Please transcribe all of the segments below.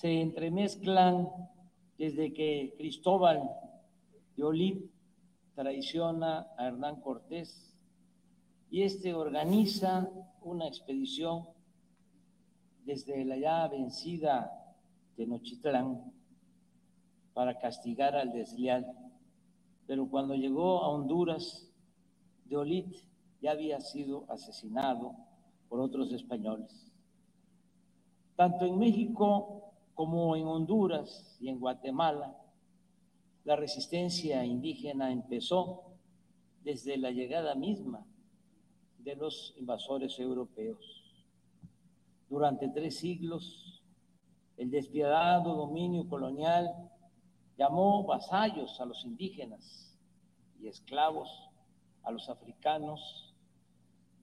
se entremezclan desde que Cristóbal de Olid traiciona a Hernán Cortés y este organiza una expedición desde la ya vencida Tenochtitlán para castigar al desleal. Pero cuando llegó a Honduras, de Olid ya había sido asesinado por otros españoles. Tanto en México como en Honduras y en Guatemala, la resistencia indígena empezó desde la llegada misma de los invasores europeos. Durante tres siglos, el despiadado dominio colonial llamó vasallos a los indígenas y esclavos a los africanos,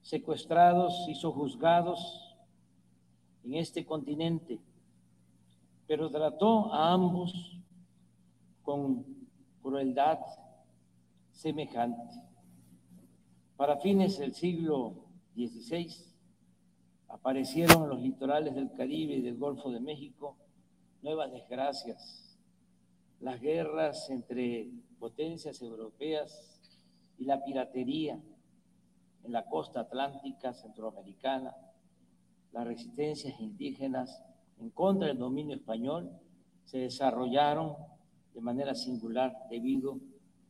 secuestrados y sojuzgados en este continente, pero trató a ambos con crueldad semejante. Para fines del siglo XVI aparecieron en los litorales del Caribe y del Golfo de México nuevas desgracias, las guerras entre potencias europeas y la piratería en la costa atlántica centroamericana, las resistencias indígenas en contra del dominio español se desarrollaron de manera singular debido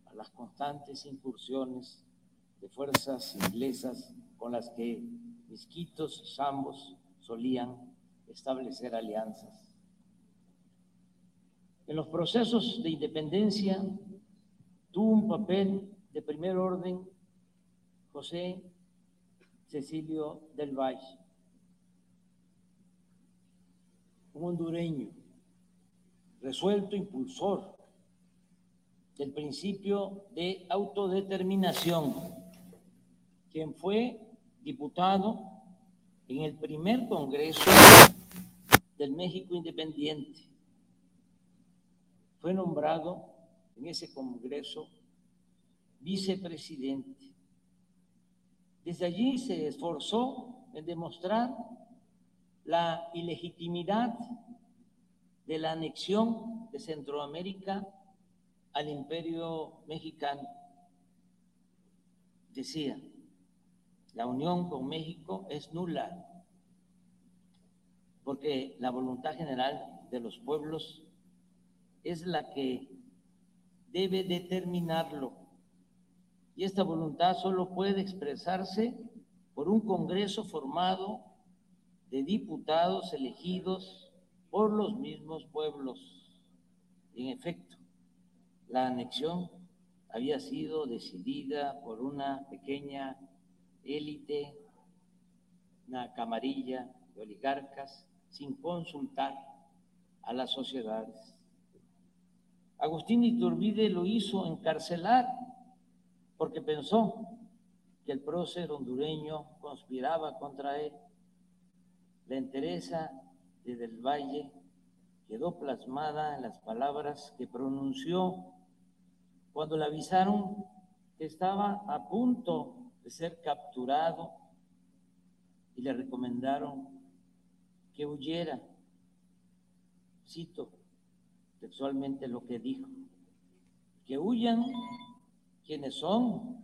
a las constantes incursiones de fuerzas inglesas con las que misquitos zambos solían establecer alianzas. En los procesos de independencia tuvo un papel de primer orden José Cecilio del Valle, un hondureño resuelto impulsor del principio de autodeterminación, quien fue diputado en el primer Congreso del México Independiente. Fue nombrado en ese Congreso vicepresidente. Desde allí se esforzó en demostrar la ilegitimidad de la anexión de Centroamérica al imperio mexicano. Decía, la unión con México es nula, porque la voluntad general de los pueblos es la que debe determinarlo y esta voluntad solo puede expresarse por un Congreso formado de diputados elegidos por los mismos pueblos. En efecto, la anexión había sido decidida por una pequeña élite, una camarilla de oligarcas, sin consultar a las sociedades. Agustín Iturbide lo hizo encarcelar porque pensó que el prócer hondureño conspiraba contra él. La entereza de Del Valle quedó plasmada en las palabras que pronunció cuando le avisaron que estaba a punto de ser capturado y le recomendaron que huyera. Cito textualmente lo que dijo, que huyan quienes son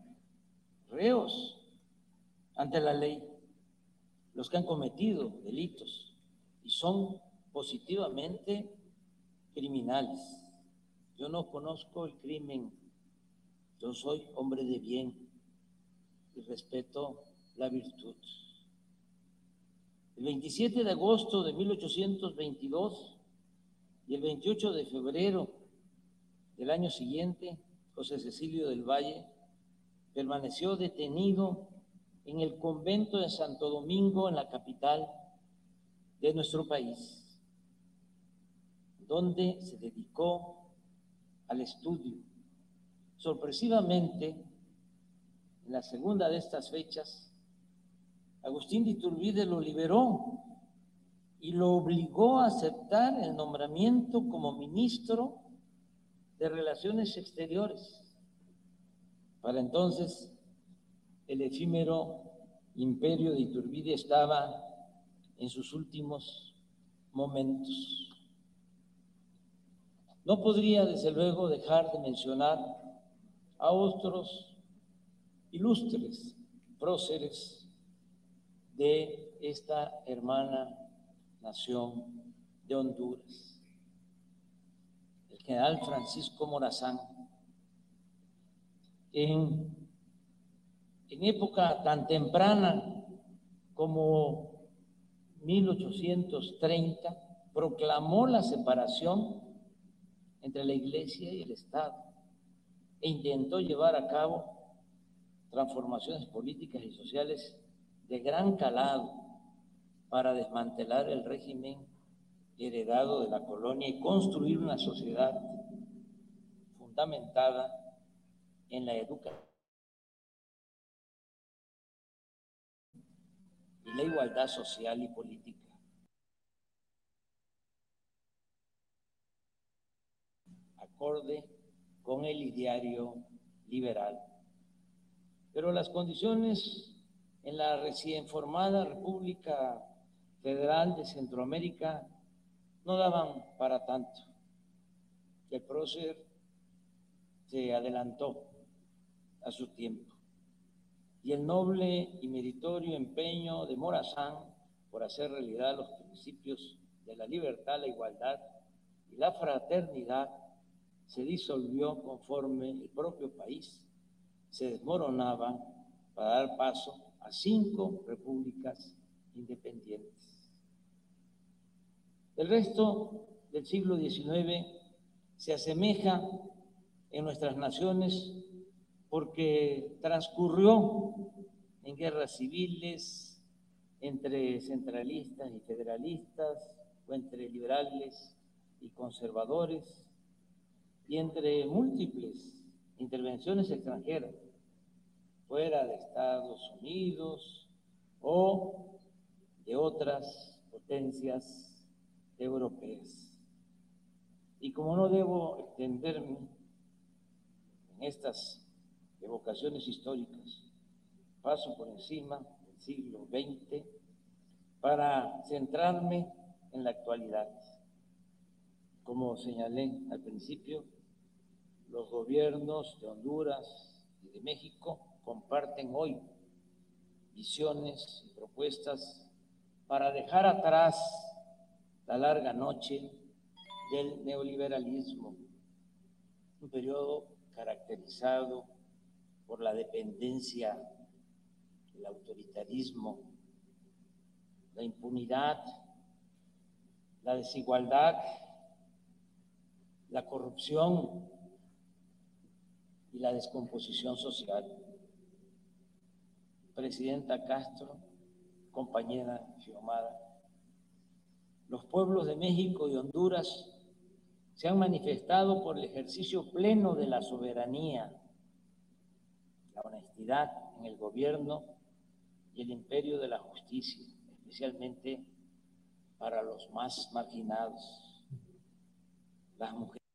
reos ante la ley, los que han cometido delitos y son positivamente criminales. Yo no conozco el crimen, yo soy hombre de bien y respeto la virtud. El 27 de agosto de 1822 y el 28 de febrero del año siguiente, José Cecilio del Valle, permaneció detenido en el convento de Santo Domingo, en la capital de nuestro país, donde se dedicó al estudio. Sorpresivamente, en la segunda de estas fechas, Agustín de Iturbide lo liberó y lo obligó a aceptar el nombramiento como ministro de Relaciones Exteriores. Para entonces, el efímero imperio de Iturbide estaba en sus últimos momentos. No podría, desde luego, dejar de mencionar a otros ilustres próceres de esta hermana nación de Honduras. El general Francisco Morazán, en, en época tan temprana como 1830, proclamó la separación entre la Iglesia y el Estado e intentó llevar a cabo transformaciones políticas y sociales de gran calado para desmantelar el régimen heredado de la colonia y construir una sociedad fundamentada en la educación la igualdad social y política. acorde con el ideario liberal. Pero las condiciones en la recién formada República Federal de Centroamérica no daban para tanto. El prócer se adelantó a su tiempo y el noble y meritorio empeño de Morazán por hacer realidad los principios de la libertad, la igualdad y la fraternidad se disolvió conforme el propio país se desmoronaba para dar paso a cinco repúblicas independientes. El resto del siglo XIX se asemeja en nuestras naciones porque transcurrió en guerras civiles entre centralistas y federalistas o entre liberales y conservadores y entre múltiples intervenciones extranjeras, fuera de Estados Unidos o de otras potencias europeas. Y como no debo extenderme en estas evocaciones históricas, paso por encima del siglo XX para centrarme en la actualidad. Como señalé al principio, los gobiernos de Honduras y de México comparten hoy visiones y propuestas para dejar atrás la larga noche del neoliberalismo, un periodo caracterizado por la dependencia, el autoritarismo, la impunidad, la desigualdad, la corrupción, y la descomposición social. Presidenta Castro, compañera Xiomara, los pueblos de México y Honduras se han manifestado por el ejercicio pleno de la soberanía, honestidad en el gobierno y el imperio de la justicia, especialmente para los más marginados, las mujeres.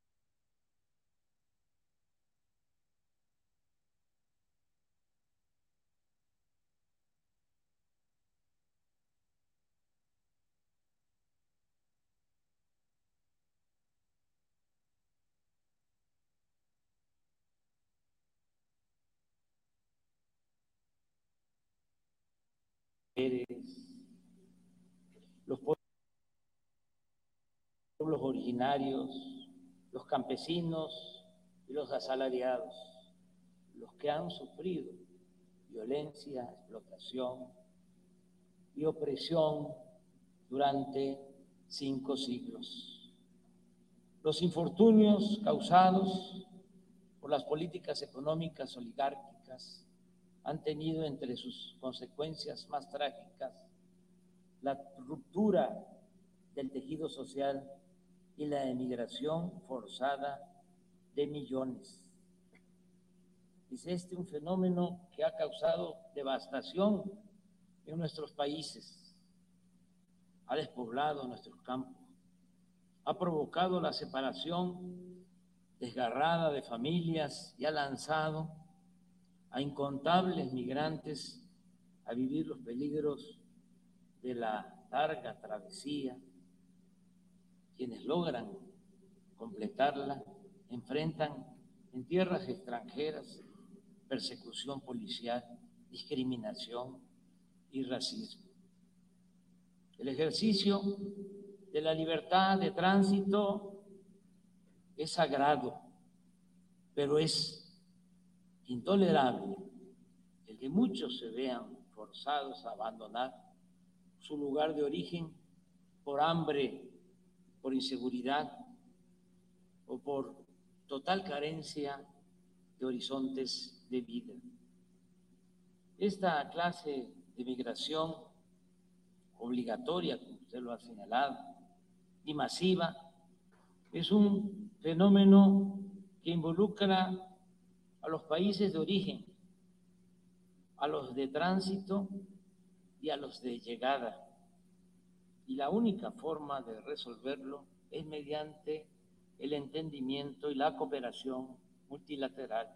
Los pueblos originarios, los campesinos y los asalariados, los que han sufrido violencia, explotación y opresión durante cinco siglos. Los infortunios causados por las políticas económicas oligárquicas han tenido entre sus consecuencias más trágicas la ruptura del tejido social y la emigración forzada de millones. Es este un fenómeno que ha causado devastación en nuestros países, ha despoblado nuestros campos, ha provocado la separación desgarrada de familias y ha lanzado a incontables migrantes a vivir los peligros de la larga travesía, quienes logran completarla, enfrentan en tierras extranjeras persecución policial, discriminación y racismo. El ejercicio de la libertad de tránsito es sagrado, pero es intolerable el que muchos se vean forzados a abandonar su lugar de origen por hambre, por inseguridad o por total carencia de horizontes de vida. Esta clase de migración obligatoria, como usted lo ha señalado, y masiva, es un fenómeno que involucra a los países de origen, a los de tránsito y a los de llegada. Y la única forma de resolverlo es mediante el entendimiento y la cooperación multilateral.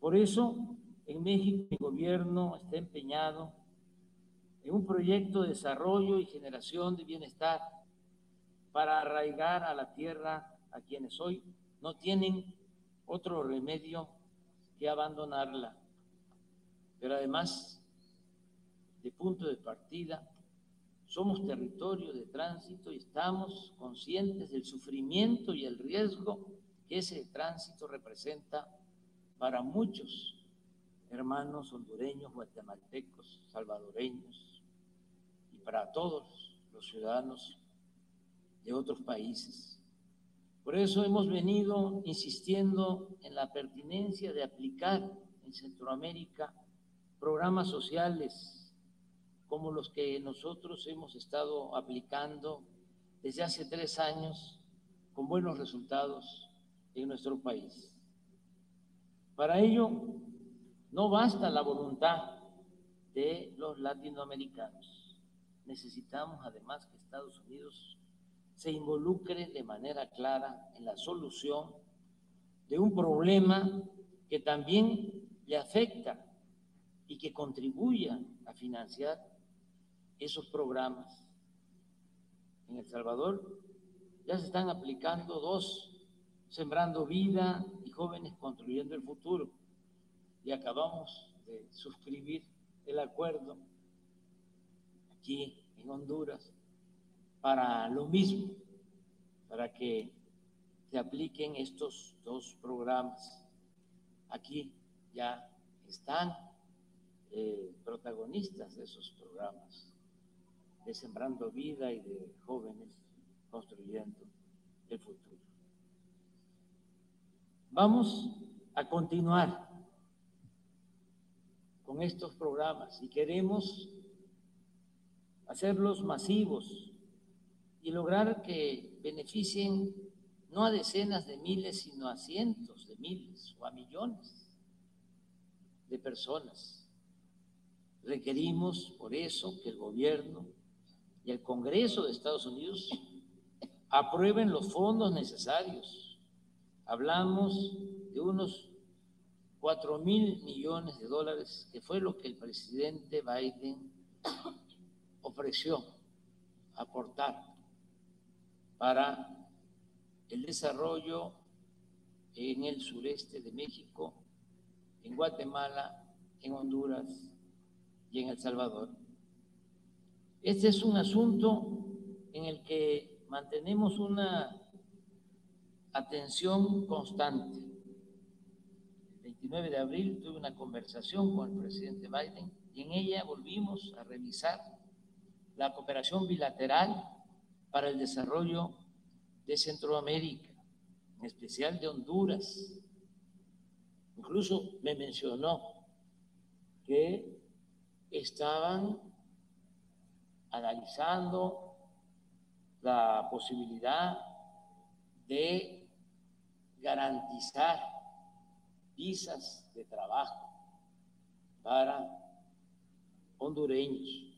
Por eso, en México el gobierno está empeñado en un proyecto de desarrollo y generación de bienestar para arraigar a la tierra a quienes hoy no tienen otro remedio que abandonarla. Pero además, de punto de partida, somos territorio de tránsito y estamos conscientes del sufrimiento y el riesgo que ese tránsito representa para muchos hermanos hondureños, guatemaltecos, salvadoreños y para todos los ciudadanos de otros países. Por eso hemos venido insistiendo en la pertinencia de aplicar en Centroamérica programas sociales como los que nosotros hemos estado aplicando desde hace tres años con buenos resultados en nuestro país. Para ello, no basta la voluntad de los latinoamericanos. Necesitamos además que Estados Unidos se involucre de manera clara en la solución de un problema que también le afecta y que contribuya a financiar esos programas. En El Salvador ya se están aplicando dos, Sembrando Vida y Jóvenes Construyendo el Futuro. Y acabamos de suscribir el acuerdo aquí en Honduras para lo mismo, para que se apliquen estos dos programas. Aquí ya están eh, protagonistas de esos programas de Sembrando Vida y de jóvenes construyendo el futuro. Vamos a continuar con estos programas y queremos hacerlos masivos y lograr que beneficien no a decenas de miles, sino a cientos de miles o a millones de personas. Requerimos por eso que el gobierno y el Congreso de Estados Unidos aprueben los fondos necesarios. Hablamos de unos 4 mil millones de dólares, que fue lo que el presidente Biden ofreció aportar para el desarrollo en el sureste de México, en Guatemala, en Honduras y en El Salvador. Este es un asunto en el que mantenemos una atención constante. El 29 de abril tuve una conversación con el presidente Biden y en ella volvimos a revisar la cooperación bilateral para el desarrollo de Centroamérica, en especial de Honduras. Incluso me mencionó que estaban analizando la posibilidad de garantizar visas de trabajo para hondureños.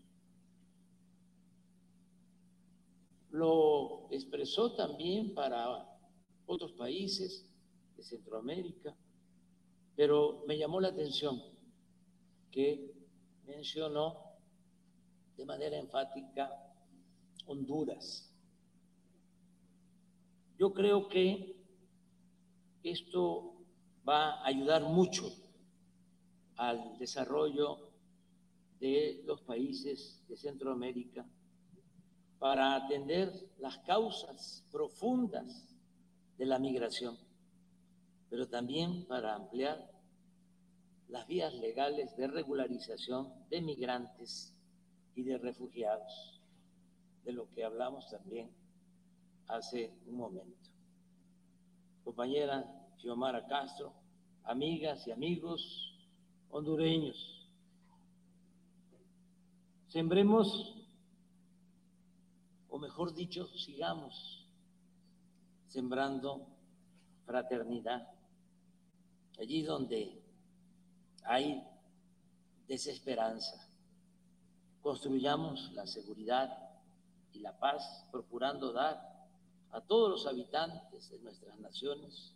Lo expresó también para otros países de Centroamérica, pero me llamó la atención que mencionó de manera enfática Honduras. Yo creo que esto va a ayudar mucho al desarrollo de los países de Centroamérica para atender las causas profundas de la migración, pero también para ampliar las vías legales de regularización de migrantes y de refugiados, de lo que hablamos también hace un momento. Compañera Xiomara Castro, amigas y amigos hondureños, sembremos, o mejor dicho, sigamos sembrando fraternidad, allí donde hay desesperanza. Construyamos la seguridad y la paz, procurando dar a todos los habitantes de nuestras naciones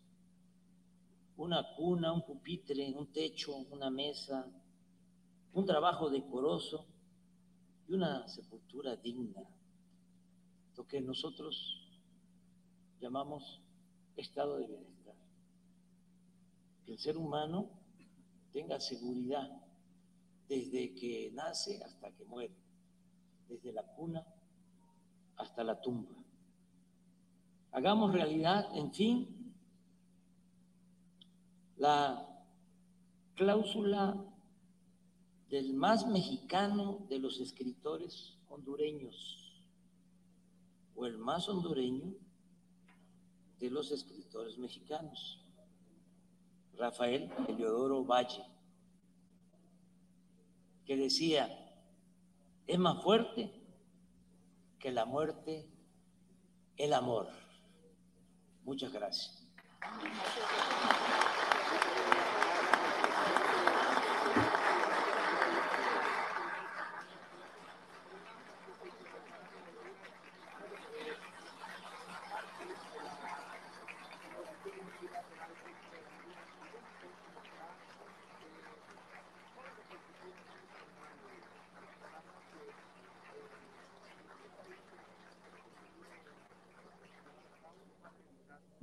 una cuna, un pupitre, un techo, una mesa, un trabajo decoroso y una sepultura digna, lo que nosotros llamamos estado de bienestar. Que el ser humano tenga seguridad desde que nace hasta que muere, desde la cuna hasta la tumba. Hagamos realidad, en fin, la cláusula del más mexicano de los escritores hondureños, o el más hondureño de los escritores mexicanos. Rafael Eliodoro Valle, que decía, es más fuerte que la muerte el amor. Muchas gracias.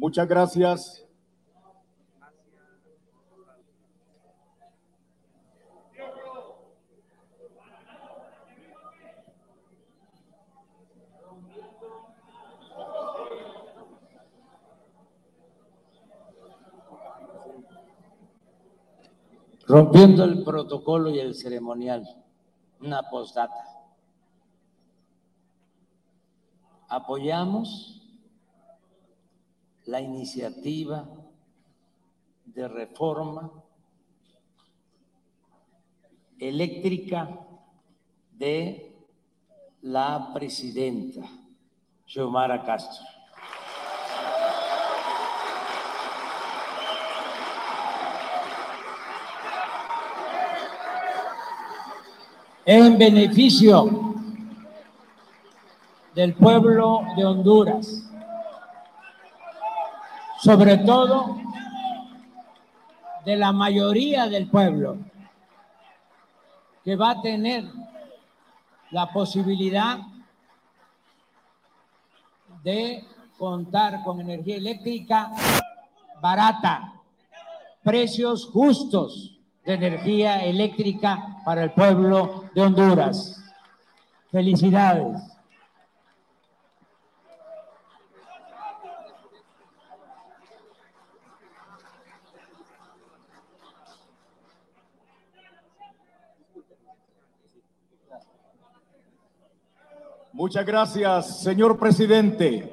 Muchas gracias. Rompiendo el protocolo y el ceremonial, una postdata. Apoyamos la iniciativa de reforma eléctrica de la presidenta Xiomara Castro. en beneficio del pueblo de Honduras sobre todo de la mayoría del pueblo, que va a tener la posibilidad de contar con energía eléctrica barata, precios justos de energía eléctrica para el pueblo de Honduras. Felicidades. Muchas gracias, señor presidente.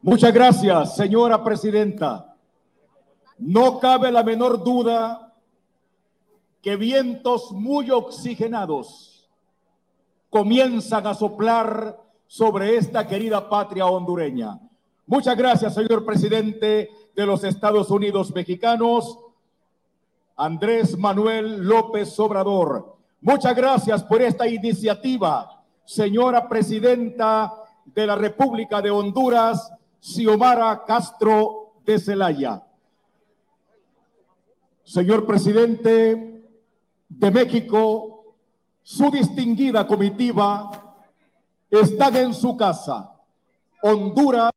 Muchas gracias, señora presidenta. No cabe la menor duda que vientos muy oxigenados comienzan a soplar sobre esta querida patria hondureña. Muchas gracias, señor presidente de los Estados Unidos mexicanos, Andrés Manuel López Obrador. Muchas gracias por esta iniciativa señora presidenta de la República de Honduras, Xiomara Castro de Celaya. Señor presidente de México, su distinguida comitiva está en su casa. Honduras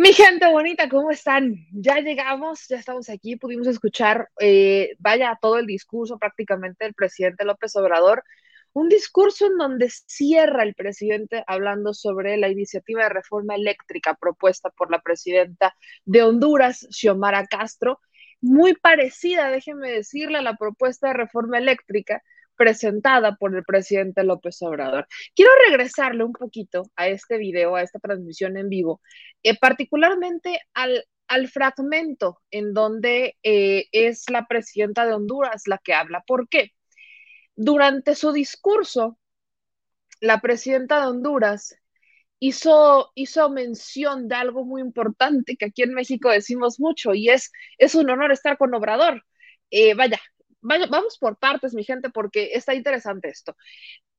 Mi gente bonita, ¿cómo están? Ya llegamos, ya estamos aquí, pudimos escuchar, eh, vaya, todo el discurso prácticamente del presidente López Obrador, un discurso en donde cierra el presidente hablando sobre la iniciativa de reforma eléctrica propuesta por la presidenta de Honduras, Xiomara Castro, muy parecida, déjenme decirle, a la propuesta de reforma eléctrica presentada por el presidente López Obrador. Quiero regresarle un poquito a este video, a esta transmisión en vivo, eh, particularmente al, fragmento en donde eh, es la presidenta de Honduras la que habla. ¿Por qué? Durante su discurso, la presidenta de Honduras hizo, mención de algo muy importante que aquí en México decimos mucho y es, es un honor estar con Obrador. Eh, vaya, vamos por partes, mi gente, porque está interesante esto.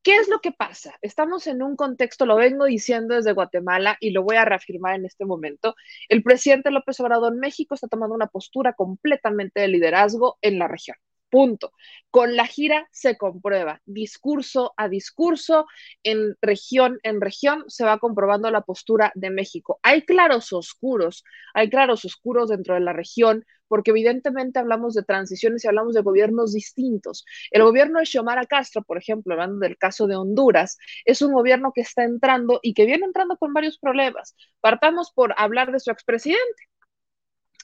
¿Qué es lo que pasa? Estamos en un contexto, lo vengo diciendo desde Guatemala y lo voy a reafirmar en este momento. El presidente López Obrador en México está tomando una postura completamente de liderazgo en la región. Punto. Con la gira se comprueba, discurso a discurso, en región en región se va comprobando la postura de México. Hay claros oscuros, hay claros oscuros dentro de la región, porque evidentemente hablamos de transiciones y hablamos de gobiernos distintos. El gobierno de Xiomara Castro, por ejemplo, hablando del caso de Honduras, es un gobierno que está entrando y que viene entrando con varios problemas. Partamos por hablar de su expresidente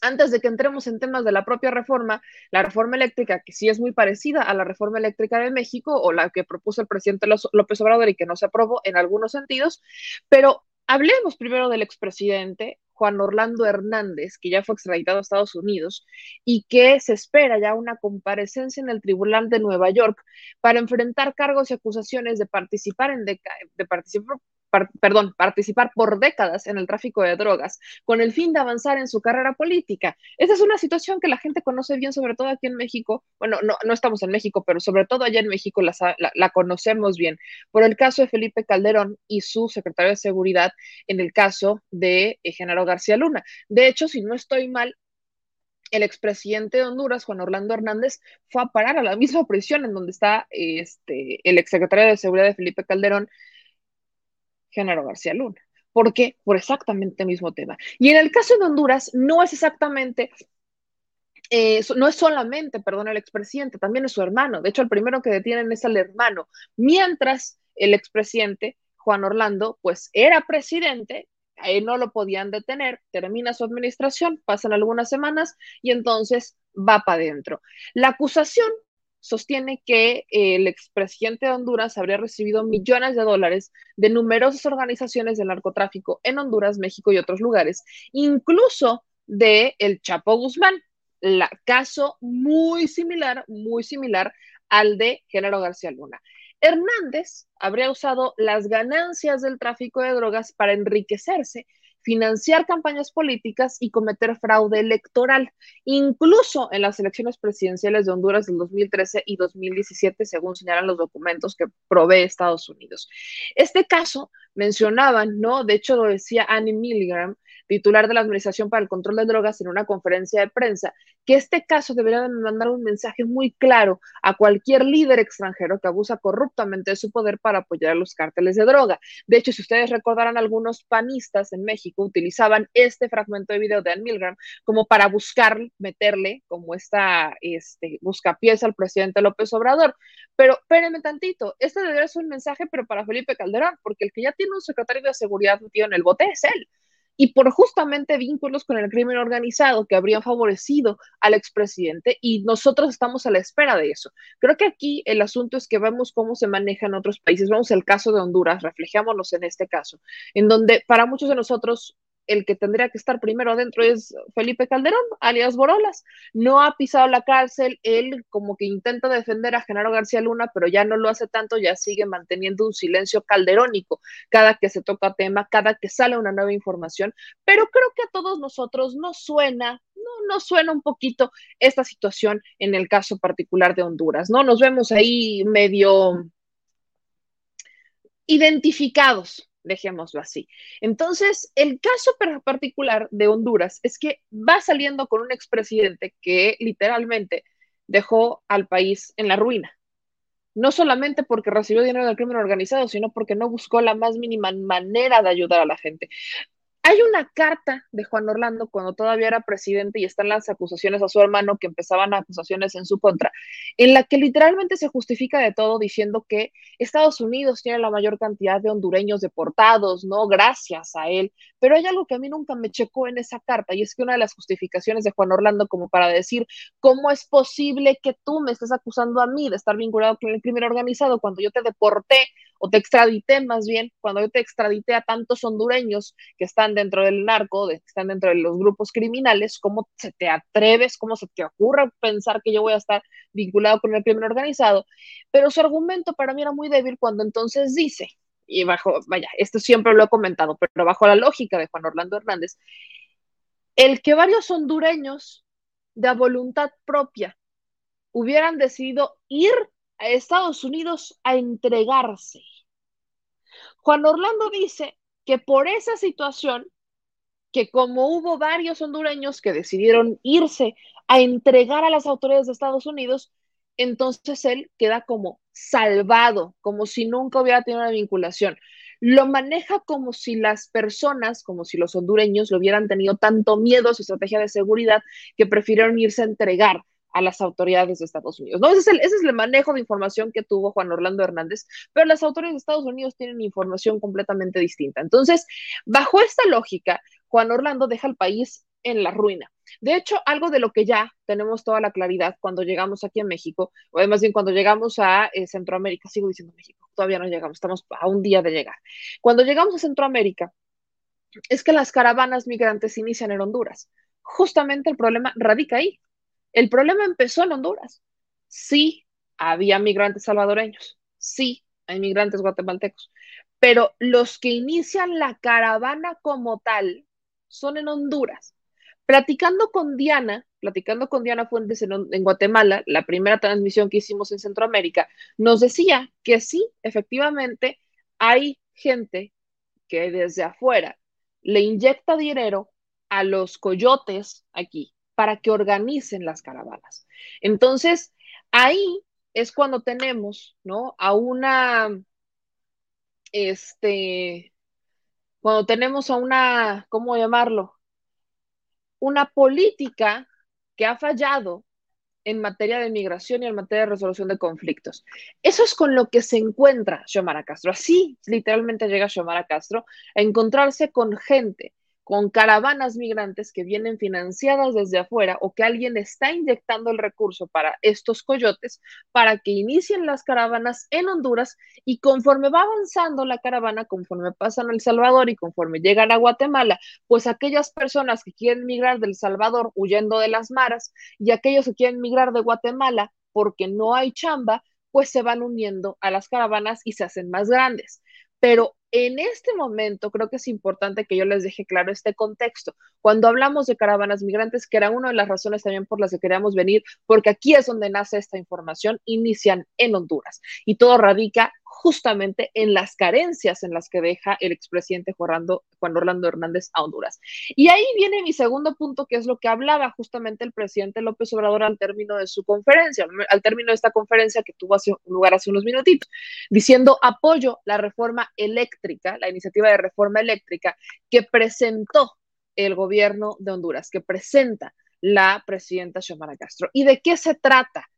antes de que entremos en temas de la propia reforma, la reforma eléctrica, que sí es muy parecida a la reforma eléctrica de México o la que propuso el presidente López Obrador y que no se aprobó en algunos sentidos, pero hablemos primero del expresidente Juan Orlando Hernández, que ya fue extraditado a Estados Unidos y que se espera ya una comparecencia en el Tribunal de Nueva York para enfrentar cargos y acusaciones de participar en de, de perdón, participar por décadas en el tráfico de drogas con el fin de avanzar en su carrera política. Esa es una situación que la gente conoce bien, sobre todo aquí en México. Bueno, no, no estamos en México, pero sobre todo allá en México la, la, conocemos bien. Por el caso de Felipe Calderón y su secretario de Seguridad en el caso de eh, Genaro García Luna. De hecho, si no estoy mal, el expresidente de Honduras, Juan Orlando Hernández, fue a parar a la misma prisión en donde está este, el exsecretario de Seguridad de Felipe Calderón, Genaro García Luna. ¿Por qué? Por exactamente el mismo tema. Y en el caso de Honduras, no es exactamente eh, no es solamente, perdón, el expresidente, también es su hermano. De hecho, el primero que detienen es el hermano. Mientras el expresidente, Juan Orlando, pues era presidente, ahí no lo podían detener, termina su administración, pasan algunas semanas y entonces va para adentro. La acusación sostiene que eh, el expresidente de Honduras habría recibido millones de dólares de numerosas organizaciones de narcotráfico en Honduras, México y otros lugares, incluso de el Chapo Guzmán, la, caso muy similar, muy similar al de Género García Luna. Hernández habría usado las ganancias del tráfico de drogas para enriquecerse financiar campañas políticas y cometer fraude electoral, incluso en las elecciones presidenciales de Honduras del 2013 y 2017, según señalan los documentos que provee Estados Unidos. Este caso mencionaban, ¿no? De hecho, lo decía Annie Milligram, titular de la Administración para el Control de Drogas, en una conferencia de prensa, que este caso debería mandar un mensaje muy claro a cualquier líder extranjero que abusa corruptamente de su poder para apoyar a los cárteles de droga. De hecho, si ustedes recordarán, algunos panistas en México utilizaban este fragmento de video de Ann Milgram como para buscar meterle como esta este, buscapiés al presidente López Obrador. Pero espérenme tantito, este debería ser un mensaje, pero para Felipe Calderón, porque el que ya tiene un secretario de seguridad metido en el bote es él y por justamente vínculos con el crimen organizado que habrían favorecido al expresidente y nosotros estamos a la espera de eso. Creo que aquí el asunto es que vemos cómo se maneja en otros países. Vemos el caso de Honduras, reflejémonos en este caso, en donde para muchos de nosotros el que tendría que estar primero adentro es Felipe Calderón, alias Borolas. No ha pisado la cárcel, él como que intenta defender a Genaro García Luna, pero ya no lo hace tanto, ya sigue manteniendo un silencio calderónico cada que se toca tema, cada que sale una nueva información, pero creo que a todos nosotros nos suena, no nos suena un poquito esta situación en el caso particular de Honduras, ¿no? Nos vemos ahí medio identificados dejémoslo así. Entonces, el caso particular de Honduras es que va saliendo con un expresidente que literalmente dejó al país en la ruina. No solamente porque recibió dinero del crimen organizado, sino porque no buscó la más mínima manera de ayudar a la gente. Hay una carta de Juan Orlando cuando todavía era presidente y están las acusaciones a su hermano que empezaban acusaciones en su contra, en la que literalmente se justifica de todo diciendo que Estados Unidos tiene la mayor cantidad de hondureños deportados, ¿no? Gracias a él. Pero hay algo que a mí nunca me checó en esa carta y es que una de las justificaciones de Juan Orlando como para decir, ¿cómo es posible que tú me estés acusando a mí de estar vinculado con el crimen organizado cuando yo te deporté o te extradité más bien, cuando yo te extradité a tantos hondureños que están dentro del narco, que están dentro de los grupos criminales, ¿cómo se te atreves, cómo se te ocurre pensar que yo voy a estar vinculado con el crimen organizado? Pero su argumento para mí era muy débil cuando entonces dice, y bajo, vaya, esto siempre lo he comentado, pero bajo la lógica de Juan Orlando Hernández, el que varios hondureños de voluntad propia hubieran decidido ir a Estados Unidos a entregarse. Juan Orlando dice que por esa situación, que como hubo varios hondureños que decidieron irse a entregar a las autoridades de Estados Unidos, entonces él queda como salvado, como si nunca hubiera tenido una vinculación. Lo maneja como si las personas, como si los hondureños, le hubieran tenido tanto miedo a su estrategia de seguridad que prefirieron irse a entregar a las autoridades de Estados Unidos. ¿no? Ese, es el, ese es el manejo de información que tuvo Juan Orlando Hernández, pero las autoridades de Estados Unidos tienen información completamente distinta. Entonces, bajo esta lógica, Juan Orlando deja al país en la ruina. De hecho, algo de lo que ya tenemos toda la claridad cuando llegamos aquí a México, o más bien cuando llegamos a eh, Centroamérica, sigo diciendo México, todavía no llegamos, estamos a un día de llegar. Cuando llegamos a Centroamérica, es que las caravanas migrantes inician en Honduras. Justamente el problema radica ahí. El problema empezó en Honduras. Sí, había migrantes salvadoreños, sí, hay migrantes guatemaltecos, pero los que inician la caravana como tal son en Honduras. Platicando con Diana, platicando con Diana Fuentes en, en, Guatemala, la primera transmisión que hicimos en Centroamérica, nos decía que sí, efectivamente, hay gente que desde afuera le inyecta dinero a los coyotes aquí para que organicen las caravanas. Entonces, ahí es cuando tenemos, ¿no? A una, este, cuando tenemos a una, ¿cómo llamarlo? Una política que ha fallado en materia de migración y en materia de resolución de conflictos. Eso es con lo que se encuentra Xiomara Castro. Así literalmente llega Xiomara Castro a encontrarse con gente con caravanas migrantes que vienen financiadas desde afuera o que alguien está inyectando el recurso para estos coyotes para que inicien las caravanas en Honduras y conforme va avanzando la caravana, conforme pasan El Salvador y conforme llegan a Guatemala, pues aquellas personas que quieren migrar del Salvador huyendo de las maras y aquellos que quieren migrar de Guatemala porque no hay chamba, pues se van uniendo a las caravanas y se hacen más grandes. Pero en este momento creo que es importante que yo les deje claro este contexto. Cuando hablamos de caravanas migrantes, que era una de las razones también por las que queríamos venir, porque aquí es donde nace esta información, inician en Honduras y todo radica justamente en las carencias en las que deja el expresidente Juan Orlando Hernández a Honduras. Y ahí viene mi segundo punto, que es lo que hablaba justamente el presidente López Obrador al término de su conferencia, al término de esta conferencia que tuvo hace, lugar hace unos minutitos, diciendo apoyo la reforma eléctrica, la iniciativa de reforma eléctrica que presentó el gobierno de Honduras, que presenta la presidenta Xiomara Castro. ¿Y de qué se trata?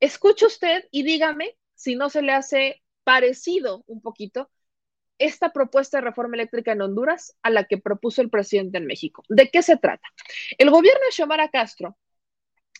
Escuche usted y dígame si no se le hace parecido un poquito esta propuesta de reforma eléctrica en Honduras a la que propuso el presidente en México. ¿De qué se trata? El gobierno de Xiomara Castro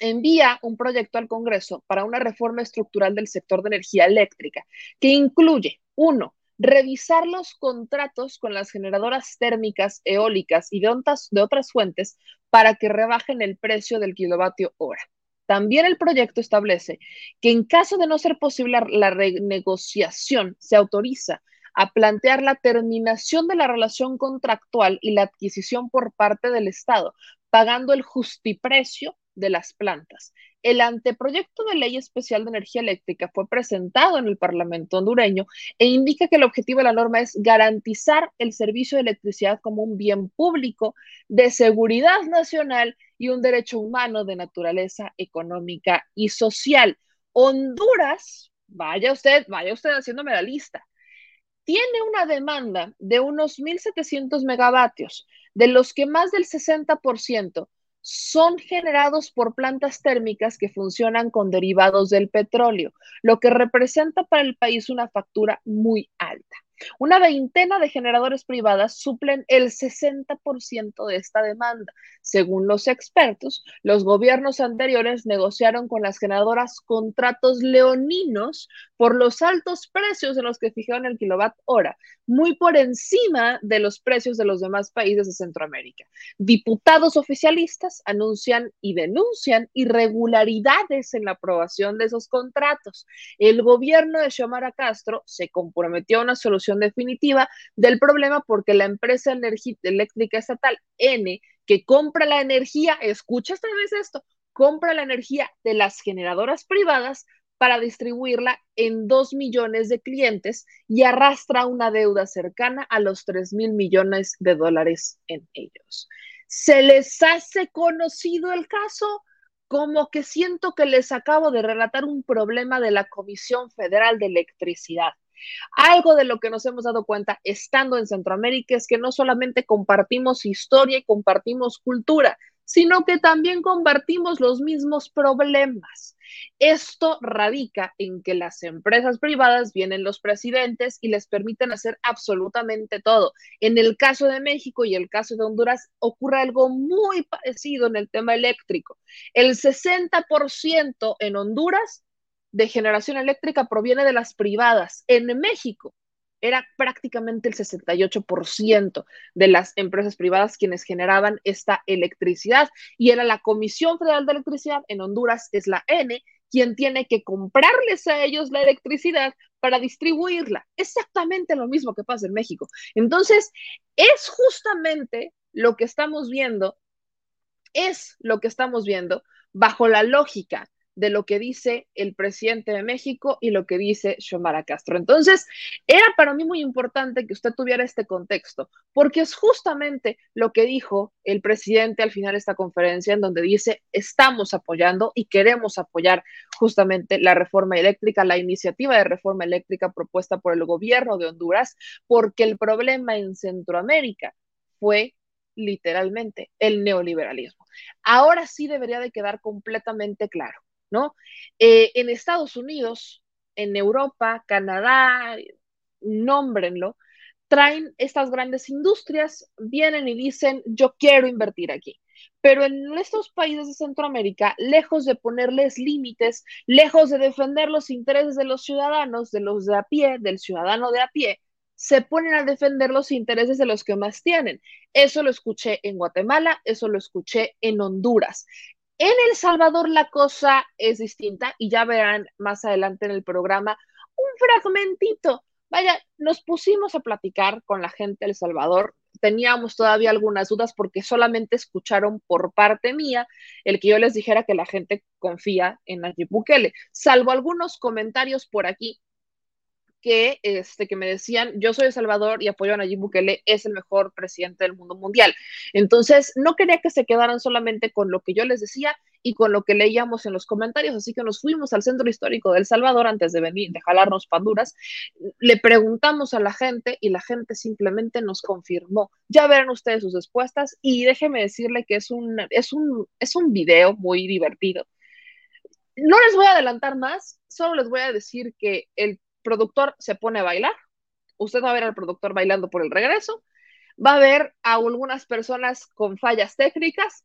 envía un proyecto al Congreso para una reforma estructural del sector de energía eléctrica que incluye, uno, revisar los contratos con las generadoras térmicas, eólicas y de otras, fuentes para que rebajen el precio del kilovatio hora. También el proyecto establece que en caso de no ser posible la renegociación, se autoriza a plantear la terminación de la relación contractual y la adquisición por parte del Estado, pagando el justiprecio de las plantas. El anteproyecto de ley especial de energía eléctrica fue presentado en el Parlamento hondureño e indica que el objetivo de la norma es garantizar el servicio de electricidad como un bien público de seguridad nacional y un derecho humano de naturaleza económica y social. Honduras, vaya usted, vaya usted haciéndome la lista, tiene una demanda de unos 1.700 megavatios de los que más del 60% son generados por plantas térmicas que funcionan con derivados del petróleo, lo que representa para el país una factura muy alta. Una veintena de generadores privadas suplen el 60% de esta demanda. Según los expertos, los gobiernos anteriores negociaron con las generadoras contratos leoninos por los altos precios en los que fijaron el kilowatt hora, muy por encima de los precios de los demás países de Centroamérica. Diputados oficialistas anuncian y denuncian irregularidades en la aprobación de esos contratos. El gobierno de Xiomara Castro se comprometió a una solución definitiva del problema porque la empresa eléctrica estatal N, que compra la energía, escucha esta vez esto, compra la energía de las generadoras privadas para distribuirla en dos millones de clientes y arrastra una deuda cercana a los tres mil millones de dólares en ellos. ¿Se les hace conocido el caso? Como que siento que les acabo de relatar un problema de la Comisión Federal de Electricidad. Algo de lo que nos hemos dado cuenta estando en Centroamérica es que no solamente compartimos historia y compartimos cultura, sino que también compartimos los mismos problemas. Esto radica en que las empresas privadas vienen los presidentes y les permiten hacer absolutamente todo. En el caso de México y el caso de Honduras ocurre algo muy parecido en el tema eléctrico. El 60% en Honduras de generación eléctrica proviene de las privadas. En México era prácticamente el 68% de las empresas privadas quienes generaban esta electricidad y era la Comisión Federal de Electricidad en Honduras, es la N, quien tiene que comprarles a ellos la electricidad para distribuirla. Exactamente lo mismo que pasa en México. Entonces, es justamente lo que estamos viendo, es lo que estamos viendo bajo la lógica de lo que dice el presidente de México y lo que dice Xiomara Castro. Entonces, era para mí muy importante que usted tuviera este contexto, porque es justamente lo que dijo el presidente al final de esta conferencia, en donde dice, estamos apoyando y queremos apoyar justamente la reforma eléctrica, la iniciativa de reforma eléctrica propuesta por el gobierno de Honduras, porque el problema en Centroamérica fue literalmente el neoliberalismo. Ahora sí debería de quedar completamente claro ¿no? Eh, en Estados Unidos, en Europa, Canadá, nómbrenlo, traen estas grandes industrias, vienen y dicen, yo quiero invertir aquí. Pero en estos países de Centroamérica, lejos de ponerles límites, lejos de defender los intereses de los ciudadanos, de los de a pie, del ciudadano de a pie, se ponen a defender los intereses de los que más tienen. Eso lo escuché en Guatemala, eso lo escuché en Honduras. En El Salvador la cosa es distinta y ya verán más adelante en el programa un fragmentito. Vaya, nos pusimos a platicar con la gente de El Salvador. Teníamos todavía algunas dudas porque solamente escucharon por parte mía el que yo les dijera que la gente confía en Nayib Bukele, salvo algunos comentarios por aquí que, este, que me decían, yo soy de Salvador y apoyo a Nayib Bukele, es el mejor presidente del mundo mundial. Entonces, no quería que se quedaran solamente con lo que yo les decía y con lo que leíamos en los comentarios, así que nos fuimos al centro histórico de El Salvador antes de venir, de jalarnos panduras, le preguntamos a la gente y la gente simplemente nos confirmó. Ya verán ustedes sus respuestas y déjeme decirle que es un, es un, es un video muy divertido. No les voy a adelantar más, solo les voy a decir que el productor se pone a bailar, usted va a ver al productor bailando por el regreso, va a ver a algunas personas con fallas técnicas,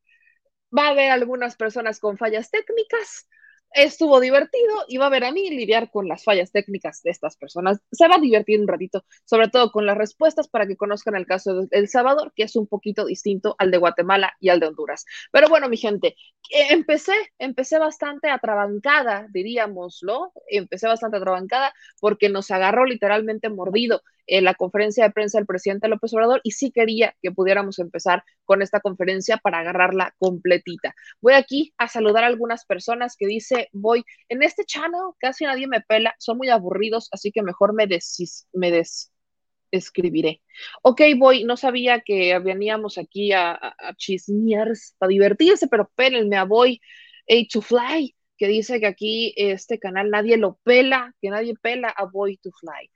va a ver algunas personas con fallas técnicas, estuvo divertido y va a ver a mí lidiar con las fallas técnicas de estas personas. Se va a divertir un ratito, sobre todo con las respuestas para que conozcan el caso de El Salvador, que es un poquito distinto al de Guatemala y al de Honduras. Pero bueno, mi gente, empecé, empecé bastante atrabancada, diríamoslo, empecé bastante atrabancada porque nos agarró literalmente mordido en la conferencia de prensa del presidente López Obrador y sí quería que pudiéramos empezar con esta conferencia para agarrarla completita. Voy aquí a saludar a algunas personas que dice, voy, en este channel casi nadie me pela, son muy aburridos, así que mejor me des, me des escribiré. Ok, voy, no sabía que veníamos aquí a, a, chismear para divertirse, pero pélenme a voy, a to fly, que dice que aquí este canal nadie lo pela, que nadie pela a Boy to Fly.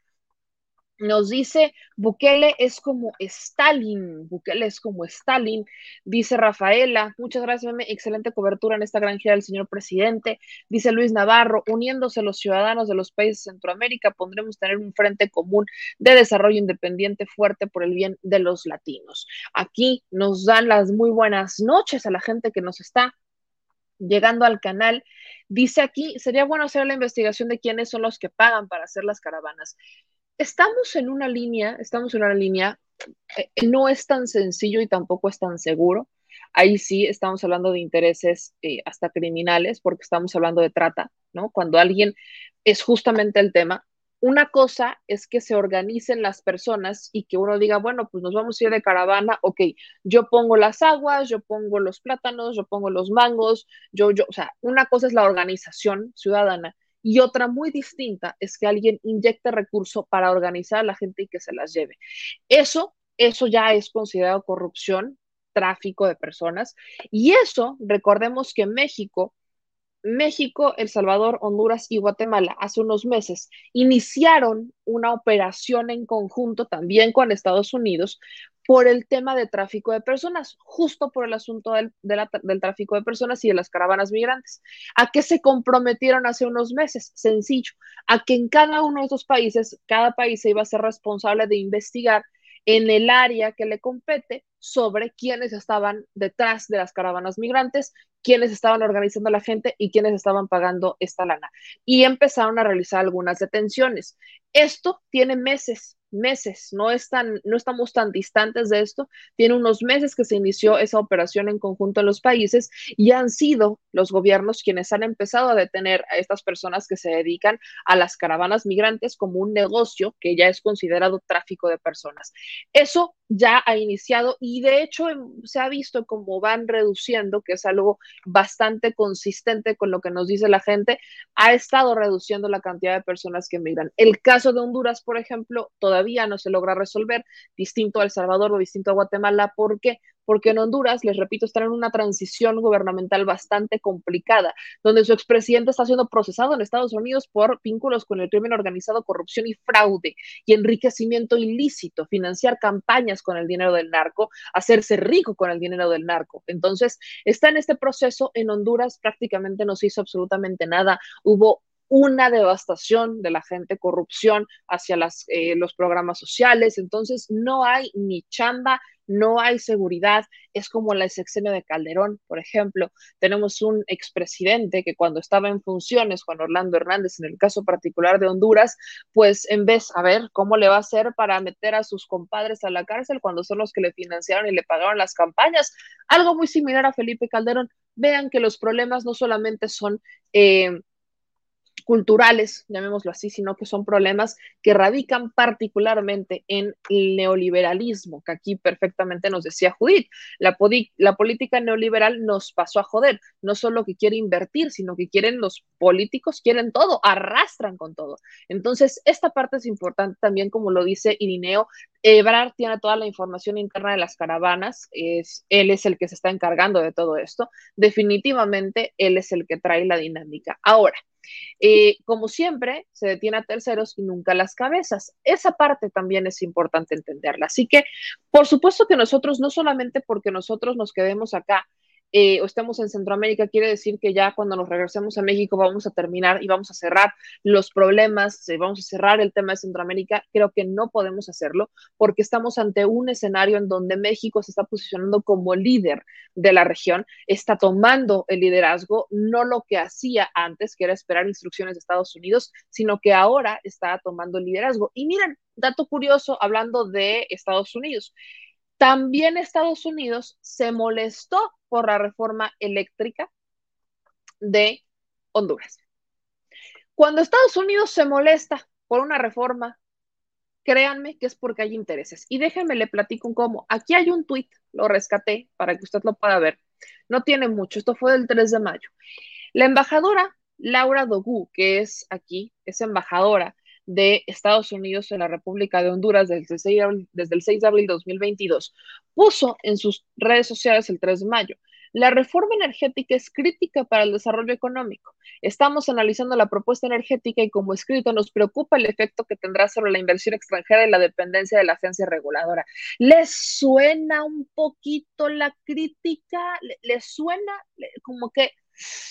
Nos dice, Bukele es como Stalin, Bukele es como Stalin, dice Rafaela, muchas gracias, meme, excelente cobertura en esta gran gira del señor presidente, dice Luis Navarro, uniéndose los ciudadanos de los países de Centroamérica, pondremos tener un frente común de desarrollo independiente fuerte por el bien de los latinos. Aquí nos dan las muy buenas noches a la gente que nos está llegando al canal. Dice aquí, sería bueno hacer la investigación de quiénes son los que pagan para hacer las caravanas estamos en una línea, estamos en una línea, no es tan sencillo y tampoco es tan seguro. Ahí sí estamos hablando de intereses eh, hasta criminales, porque estamos hablando de trata, ¿no? Cuando alguien es justamente el tema. Una cosa es que se organicen las personas y que uno diga, bueno, pues nos vamos a ir de caravana, ok, yo pongo las aguas, yo pongo los plátanos, yo pongo los mangos, yo, yo, o sea, una cosa es la organización ciudadana y otra muy distinta es que alguien inyecte recurso para organizar a la gente y que se las lleve. Eso, eso ya es considerado corrupción, tráfico de personas. Y eso, recordemos que México, México, El Salvador, Honduras y Guatemala hace unos meses iniciaron una operación en conjunto también con Estados Unidos por el tema de tráfico de personas, justo por el asunto del, del, tráfico de personas y de las caravanas migrantes. ¿A qué se comprometieron hace unos meses? Sencillo, a que en cada uno de esos países, cada país se iba a ser responsable de investigar en el área que le compete sobre quiénes estaban detrás de las caravanas migrantes, quiénes estaban organizando a la gente y quiénes estaban pagando esta lana. Y empezaron a realizar algunas detenciones. Esto tiene meses, meses, no, no estamos tan distantes de esto, tiene unos meses que se inició esa operación en conjunto en los países y han sido los gobiernos quienes han empezado a detener a estas personas que se dedican a las caravanas migrantes como un negocio que ya es considerado tráfico de personas. Eso ya ha iniciado y de hecho se ha visto cómo van reduciendo, que es algo bastante consistente con lo que nos dice la gente, ha estado reduciendo la cantidad de personas que migran. El caso de Honduras, por ejemplo, todavía no se logra resolver, distinto a El Salvador o distinto a Guatemala, ¿por qué? Porque en Honduras, les repito, están en una transición gubernamental bastante complicada, donde su expresidente está siendo procesado en Estados Unidos por vínculos con el crimen organizado, corrupción y fraude y enriquecimiento ilícito, financiar campañas con el dinero del narco, hacerse rico con el dinero del narco. Entonces, está en este proceso. En Honduras prácticamente no se hizo absolutamente nada. Hubo una devastación de la gente, corrupción hacia las, eh, los programas sociales. Entonces, no hay ni chamba no hay seguridad. Es como la sexenio de Calderón, por ejemplo. Tenemos un expresidente que cuando estaba en funciones, Juan Orlando Hernández, en el caso particular de Honduras, pues en vez, a ver, ¿cómo le va a hacer para meter a sus compadres a la cárcel cuando son los que le financiaron y le pagaron las campañas? Algo muy similar a Felipe Calderón. Vean que los problemas no solamente son... Eh, culturales, llamémoslo así, sino que son problemas que radican particularmente en el neoliberalismo, que aquí perfectamente nos decía Judith. La, la política neoliberal nos pasó a joder, no solo que quiere invertir, sino que quieren los políticos, quieren todo, arrastran con todo. Entonces, esta parte es importante también, como lo dice Irineo, Ebrard tiene toda la información interna de las caravanas, es, él es el que se está encargando de todo esto. Definitivamente, él es el que trae la dinámica. Ahora, eh, como siempre, se detiene a terceros y nunca las cabezas. Esa parte también es importante entenderla. Así que, por supuesto que nosotros, no solamente porque nosotros nos quedemos acá eh, o estemos en Centroamérica, quiere decir que ya cuando nos regresemos a México vamos a terminar y vamos a cerrar los problemas, vamos a cerrar el tema de Centroamérica. Creo que no podemos hacerlo porque estamos ante un escenario en donde México se está posicionando como líder de la región, está tomando el liderazgo, no lo que hacía antes, que era esperar instrucciones de Estados Unidos, sino que ahora está tomando el liderazgo. Y miren, dato curioso, hablando de Estados Unidos. También Estados Unidos se molestó por la reforma eléctrica de Honduras. Cuando Estados Unidos se molesta por una reforma, créanme que es porque hay intereses. Y déjenme le platico cómo. Aquí hay un tuit, lo rescaté para que usted lo pueda ver. No tiene mucho, esto fue del 3 de mayo. La embajadora Laura Dogu, que es aquí, es embajadora de Estados Unidos en la República de Honduras desde el 6 de abril, desde el 6 de abril de 2022, puso en sus redes sociales el 3 de mayo, La reforma energética es crítica para el desarrollo económico. Estamos analizando la propuesta energética y como escrito nos preocupa el efecto que tendrá sobre la inversión extranjera y la dependencia de la agencia reguladora. ¿Les suena un poquito la crítica? ¿Les suena como que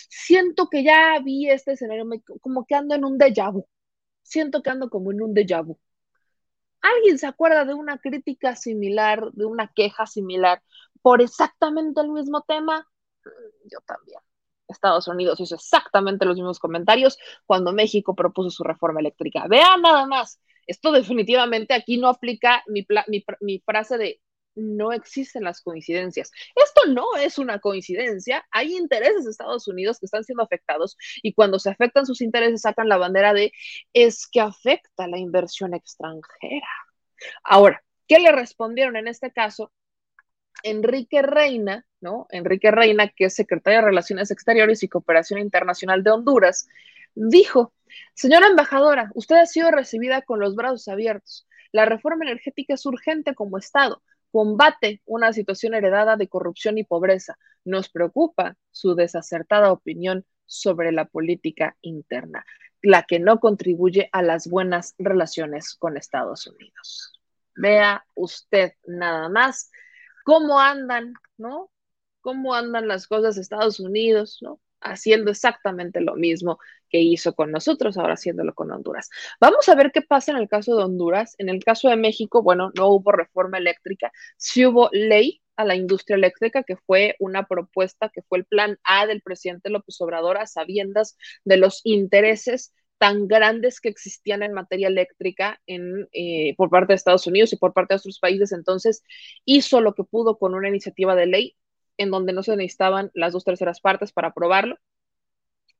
siento que ya vi este escenario, como que ando en un déjà vu? Siento que ando como en un déjà vu. ¿Alguien se acuerda de una crítica similar, de una queja similar por exactamente el mismo tema? Mm, yo también. Estados Unidos hizo exactamente los mismos comentarios cuando México propuso su reforma eléctrica. Vean nada más. Esto definitivamente aquí no aplica mi, mi frase de no existen las coincidencias. Esto no es una coincidencia. Hay intereses de Estados Unidos que están siendo afectados y cuando se afectan sus intereses sacan la bandera de es que afecta la inversión extranjera. Ahora, ¿qué le respondieron en este caso? Enrique Reina, ¿no? Enrique Reina, que es secretario de Relaciones Exteriores y Cooperación Internacional de Honduras, dijo, señora embajadora, usted ha sido recibida con los brazos abiertos. La reforma energética es urgente como Estado combate una situación heredada de corrupción y pobreza. Nos preocupa su desacertada opinión sobre la política interna, la que no contribuye a las buenas relaciones con Estados Unidos. Vea usted nada más cómo andan, ¿no? Cómo andan las cosas Estados Unidos, ¿no? Haciendo exactamente lo mismo que hizo con nosotros, ahora haciéndolo con Honduras. Vamos a ver qué pasa en el caso de Honduras. En el caso de México, bueno, no hubo reforma eléctrica, sí hubo ley a la industria eléctrica, que fue una propuesta, que fue el plan A del presidente López Obrador a sabiendas de los intereses tan grandes que existían en materia eléctrica eh, por parte de Estados Unidos y por parte de otros países. Entonces, hizo lo que pudo con una iniciativa de ley en donde no se necesitaban las dos terceras partes para aprobarlo,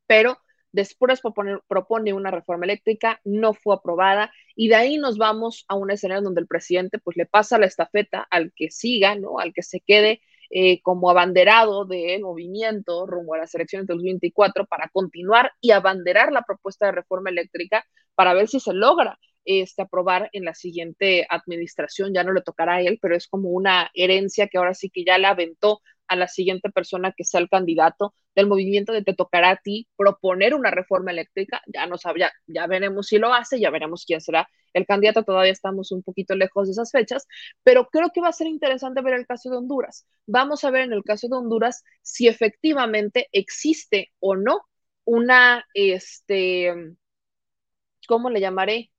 pero Después propone, una reforma eléctrica, no fue aprobada y de ahí nos vamos a un escenario donde el presidente pues le pasa la estafeta al que siga, ¿no? Al que se quede eh, como abanderado del movimiento rumbo a las elecciones del 2024 para continuar y abanderar la propuesta de reforma eléctrica para ver si se logra este, aprobar en la siguiente administración. Ya no le tocará a él, pero es como una herencia que ahora sí que ya la aventó a la siguiente persona que sea el candidato del movimiento de te tocará a ti proponer una reforma eléctrica, ya no sabía, ya veremos si lo hace, ya veremos quién será el candidato, todavía estamos un poquito lejos de esas fechas, pero creo que va a ser interesante ver el caso de Honduras. Vamos a ver en el caso de Honduras si efectivamente existe o no una, este, ¿cómo le llamaré?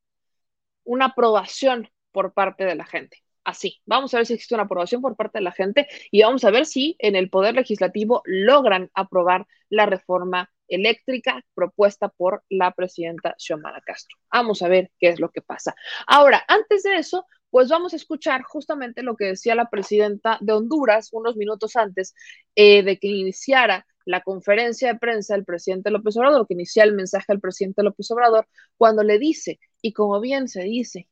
Una aprobación por parte de la gente así. Vamos a ver si existe una aprobación por parte de la gente y vamos a ver si en el Poder Legislativo logran aprobar la reforma eléctrica propuesta por la presidenta Xiomara Castro. Vamos a ver qué es lo que pasa. Ahora, antes de eso, pues vamos a escuchar justamente lo que decía la presidenta de Honduras unos minutos antes eh, de que iniciara la conferencia de prensa del presidente López Obrador, que inicia el mensaje al presidente López Obrador, cuando le dice, y como bien se dice,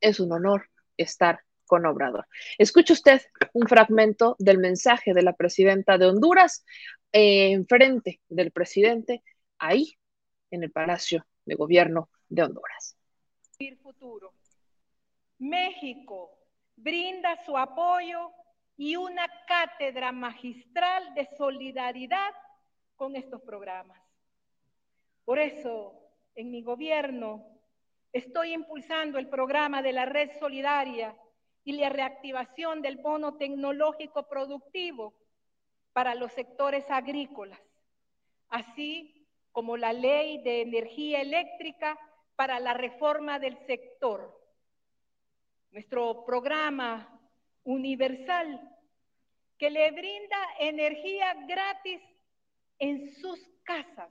es un honor estar con Obrador. Escuche usted un fragmento del mensaje de la presidenta de Honduras eh, en frente del presidente ahí en el Palacio de Gobierno de Honduras. México brinda su apoyo y una cátedra magistral de solidaridad con estos programas. Por eso, en mi gobierno, estoy impulsando el programa de la Red Solidaria y la reactivación del bono tecnológico productivo para los sectores agrícolas, así como la ley de energía eléctrica para la reforma del sector. Nuestro programa universal que le brinda energía gratis en sus casas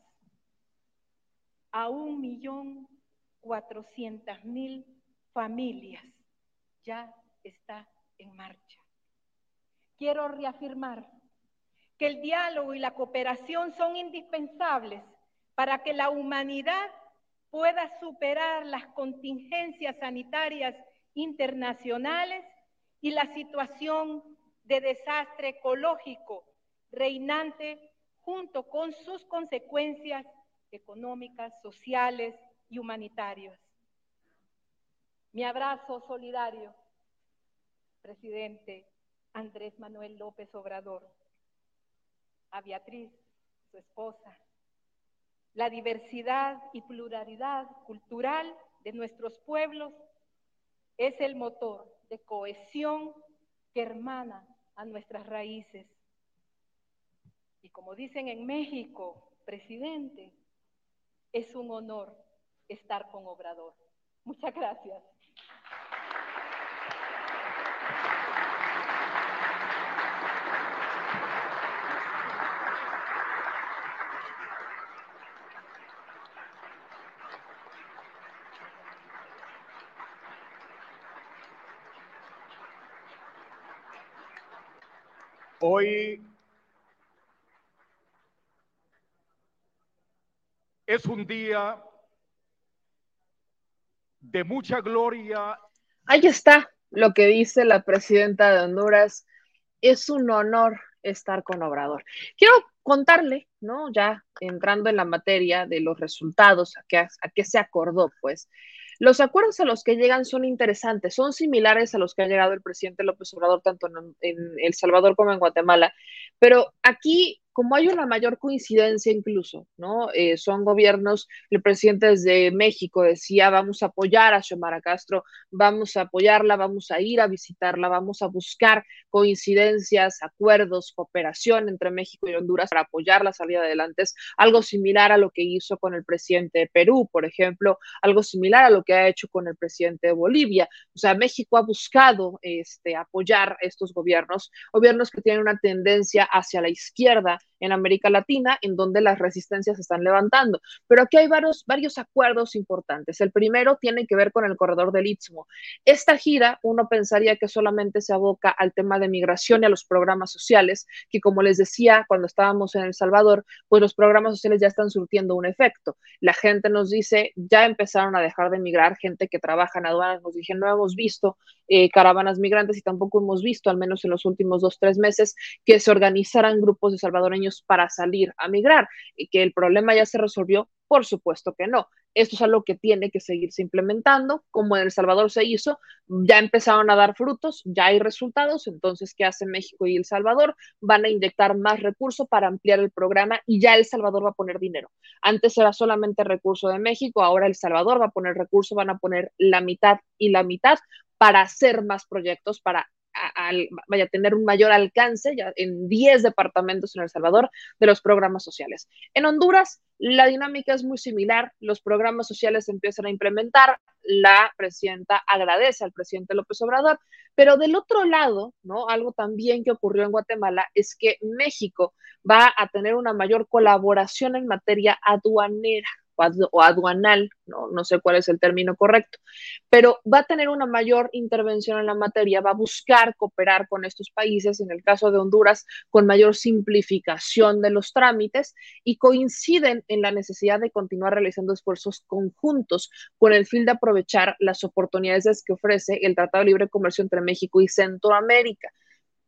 a un millón cuatrocientas mil familias ya está en marcha. Quiero reafirmar que el diálogo y la cooperación son indispensables para que la humanidad pueda superar las contingencias sanitarias internacionales y la situación de desastre ecológico reinante junto con sus consecuencias económicas, sociales y humanitarias. Mi abrazo solidario – presidente Andrés Manuel López Obrador. a Beatriz, su esposa. La diversidad y pluralidad cultural de nuestros pueblos es el motor de cohesión que hermana a nuestras raíces. Y como dicen en México, presidente, es un honor estar con Obrador. Muchas gracias. Hoy es un día de mucha gloria. Ahí está lo que dice la presidenta de Honduras. Es un honor estar con Obrador. Quiero contarle, ¿no? Ya entrando en la materia de los resultados, a qué, a qué se acordó, pues. Los acuerdos a los que llegan son interesantes, son similares a los que ha llegado el presidente López Obrador tanto en, en El Salvador como en Guatemala, pero aquí como hay una mayor coincidencia incluso, ¿no? Eh, son gobiernos, el presidente desde México decía, vamos a apoyar a Xiomara Castro, vamos a apoyarla, vamos a ir a visitarla, vamos a buscar coincidencias, acuerdos, cooperación entre México y Honduras para apoyarla a salir adelante. Es algo similar a lo que hizo con el presidente de Perú, por ejemplo, algo similar a lo que ha hecho con el presidente de Bolivia. O sea, México ha buscado este, apoyar estos gobiernos, gobiernos que tienen una tendencia hacia la izquierda en América Latina, en donde las resistencias se están levantando. Pero aquí hay varios, varios acuerdos importantes. El primero tiene que ver con el corredor del Istmo. Esta gira, uno pensaría que solamente se aboca al tema de migración y a los programas sociales, que como les decía cuando estábamos en El Salvador, pues los programas sociales ya están surtiendo un efecto. La gente nos dice, ya empezaron a dejar de migrar, gente que trabaja en aduanas, nos dije, no hemos visto eh, caravanas migrantes y tampoco hemos visto, al menos en los últimos dos, tres meses, que se organizaran grupos de salvadoreños para salir a migrar y que el problema ya se resolvió. Por supuesto que no. Esto es algo que tiene que seguirse implementando, como en El Salvador se hizo, ya empezaron a dar frutos, ya hay resultados, entonces, ¿qué hace México y El Salvador? Van a inyectar más recursos para ampliar el programa y ya El Salvador va a poner dinero. Antes era solamente recurso de México, ahora El Salvador va a poner recursos, van a poner la mitad y la mitad para hacer más proyectos, para vaya a tener un mayor alcance ya en 10 departamentos en El Salvador de los programas sociales. En Honduras, la dinámica es muy similar, los programas sociales se empiezan a implementar, la presidenta agradece al presidente López Obrador, pero del otro lado, ¿no? Algo también que ocurrió en Guatemala es que México va a tener una mayor colaboración en materia aduanera o aduanal, ¿no? no sé cuál es el término correcto, pero va a tener una mayor intervención en la materia, va a buscar cooperar con estos países, en el caso de Honduras, con mayor simplificación de los trámites y coinciden en la necesidad de continuar realizando esfuerzos conjuntos con el fin de aprovechar las oportunidades que ofrece el Tratado de Libre Comercio entre México y Centroamérica.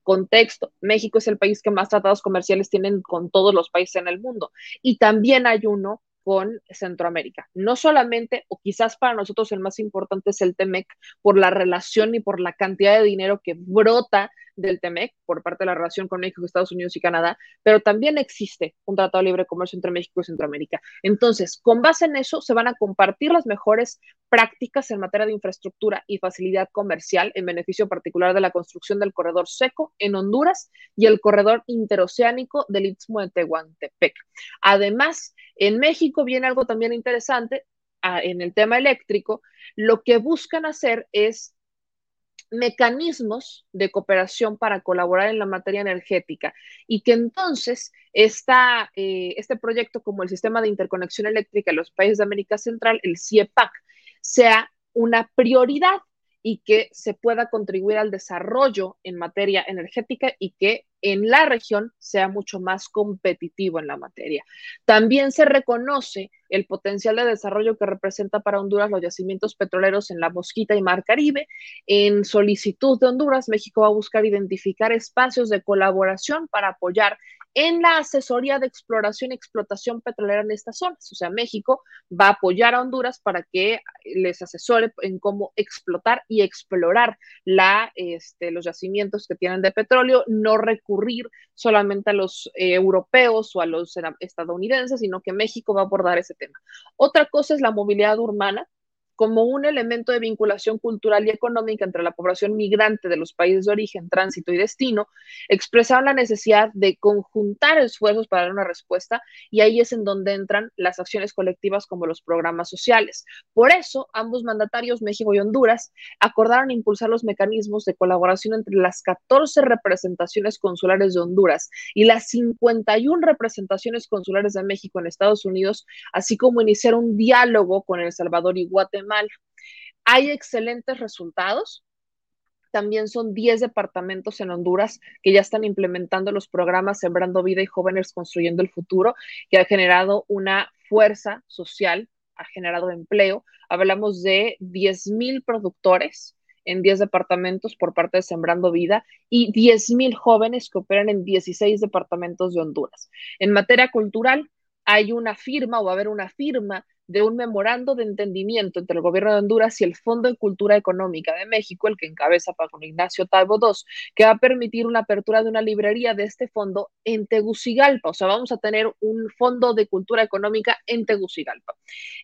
Contexto, México es el país que más tratados comerciales tienen con todos los países en el mundo y también hay uno con Centroamérica. No solamente, o quizás para nosotros el más importante es el TEMEC, por la relación y por la cantidad de dinero que brota del TEMEC por parte de la relación con México, Estados Unidos y Canadá, pero también existe un tratado de libre comercio entre México y Centroamérica. Entonces, con base en eso, se van a compartir las mejores prácticas en materia de infraestructura y facilidad comercial en beneficio particular de la construcción del corredor seco en Honduras y el corredor interoceánico del Istmo de Tehuantepec. Además, en México viene algo también interesante ah, en el tema eléctrico. Lo que buscan hacer es mecanismos de cooperación para colaborar en la materia energética y que entonces esta, eh, este proyecto como el Sistema de Interconexión Eléctrica de los países de América Central, el CIEPAC, sea una prioridad y que se pueda contribuir al desarrollo en materia energética y que en la región sea mucho más competitivo en la materia. También se reconoce el potencial de desarrollo que representa para Honduras los yacimientos petroleros en la Mosquita y Mar Caribe. En solicitud de Honduras, México va a buscar identificar espacios de colaboración para apoyar en la asesoría de exploración y explotación petrolera en estas zonas. O sea, México va a apoyar a Honduras para que les asesore en cómo explotar y explorar la, este, los yacimientos que tienen de petróleo, no recursos recurrir solamente a los eh, europeos o a los estadounidenses, sino que México va a abordar ese tema. Otra cosa es la movilidad urbana, como un elemento de vinculación cultural y económica entre la población migrante de los países de origen, tránsito y destino, expresaron la necesidad de conjuntar esfuerzos para dar una respuesta y ahí es en donde entran las acciones colectivas como los programas sociales. Por eso, ambos mandatarios, México y Honduras, acordaron impulsar los mecanismos de colaboración entre las 14 representaciones consulares de Honduras y las 51 representaciones consulares de México en Estados Unidos, así como iniciar un diálogo con El Salvador y Guatemala hay excelentes resultados. También son 10 departamentos en Honduras que ya están implementando los programas Sembrando Vida y Jóvenes Construyendo el Futuro, que ha generado una fuerza social, ha generado empleo. Hablamos de 10 mil productores en 10 departamentos por parte de Sembrando Vida y 10 mil jóvenes que operan en 16 departamentos de Honduras. En materia cultural, hay una firma o va a haber una firma de un memorando de entendimiento entre el gobierno de Honduras y el Fondo de Cultura Económica de México, el que encabeza Paco Ignacio Taibo II, que va a permitir una apertura de una librería de este fondo en Tegucigalpa. O sea, vamos a tener un fondo de cultura económica en Tegucigalpa.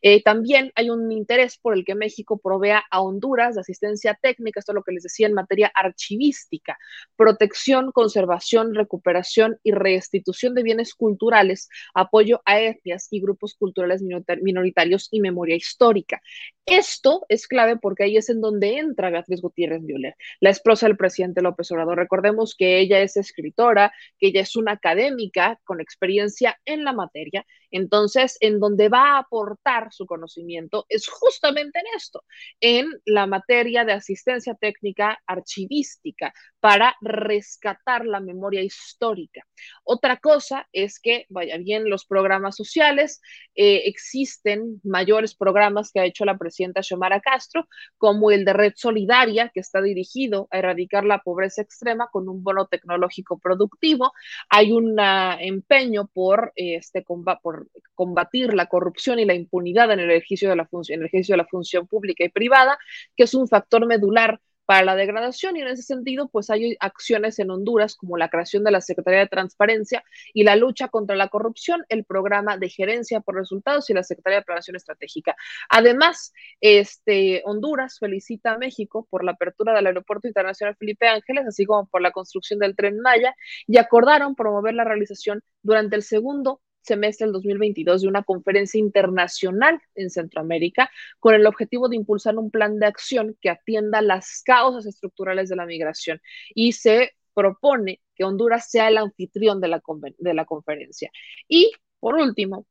Eh, también hay un interés por el que México provea a Honduras de asistencia técnica, esto es lo que les decía en materia archivística, protección, conservación, recuperación y restitución de bienes culturales, apoyo a etnias y grupos culturales minoritarios y memoria histórica. Esto es clave porque ahí es en donde entra Beatriz Gutiérrez Müller, la esposa del presidente López Obrador. Recordemos que ella es escritora, que ella es una académica con experiencia en la materia. Entonces, en donde va a aportar su conocimiento es justamente en esto, en la materia de asistencia técnica archivística para rescatar la memoria histórica. Otra cosa es que, vaya bien, los programas sociales, eh, existen mayores programas que ha hecho la presidenta Xiomara Castro, como el de Red Solidaria, que está dirigido a erradicar la pobreza extrema con un bono tecnológico productivo. Hay un empeño por, este, por combatir la corrupción y la impunidad en el ejercicio de la, en el ejercicio de la función pública y privada, que es un factor medular para la degradación y en ese sentido pues hay acciones en Honduras como la creación de la Secretaría de Transparencia y la lucha contra la corrupción, el programa de gerencia por resultados y la Secretaría de Planación Estratégica. Además, este Honduras felicita a México por la apertura del Aeropuerto Internacional Felipe Ángeles, así como por la construcción del Tren Maya y acordaron promover la realización durante el segundo semestre del 2022 de una conferencia internacional en Centroamérica con el objetivo de impulsar un plan de acción que atienda las causas estructurales de la migración y se propone que Honduras sea el anfitrión de la, de la conferencia. Y por último,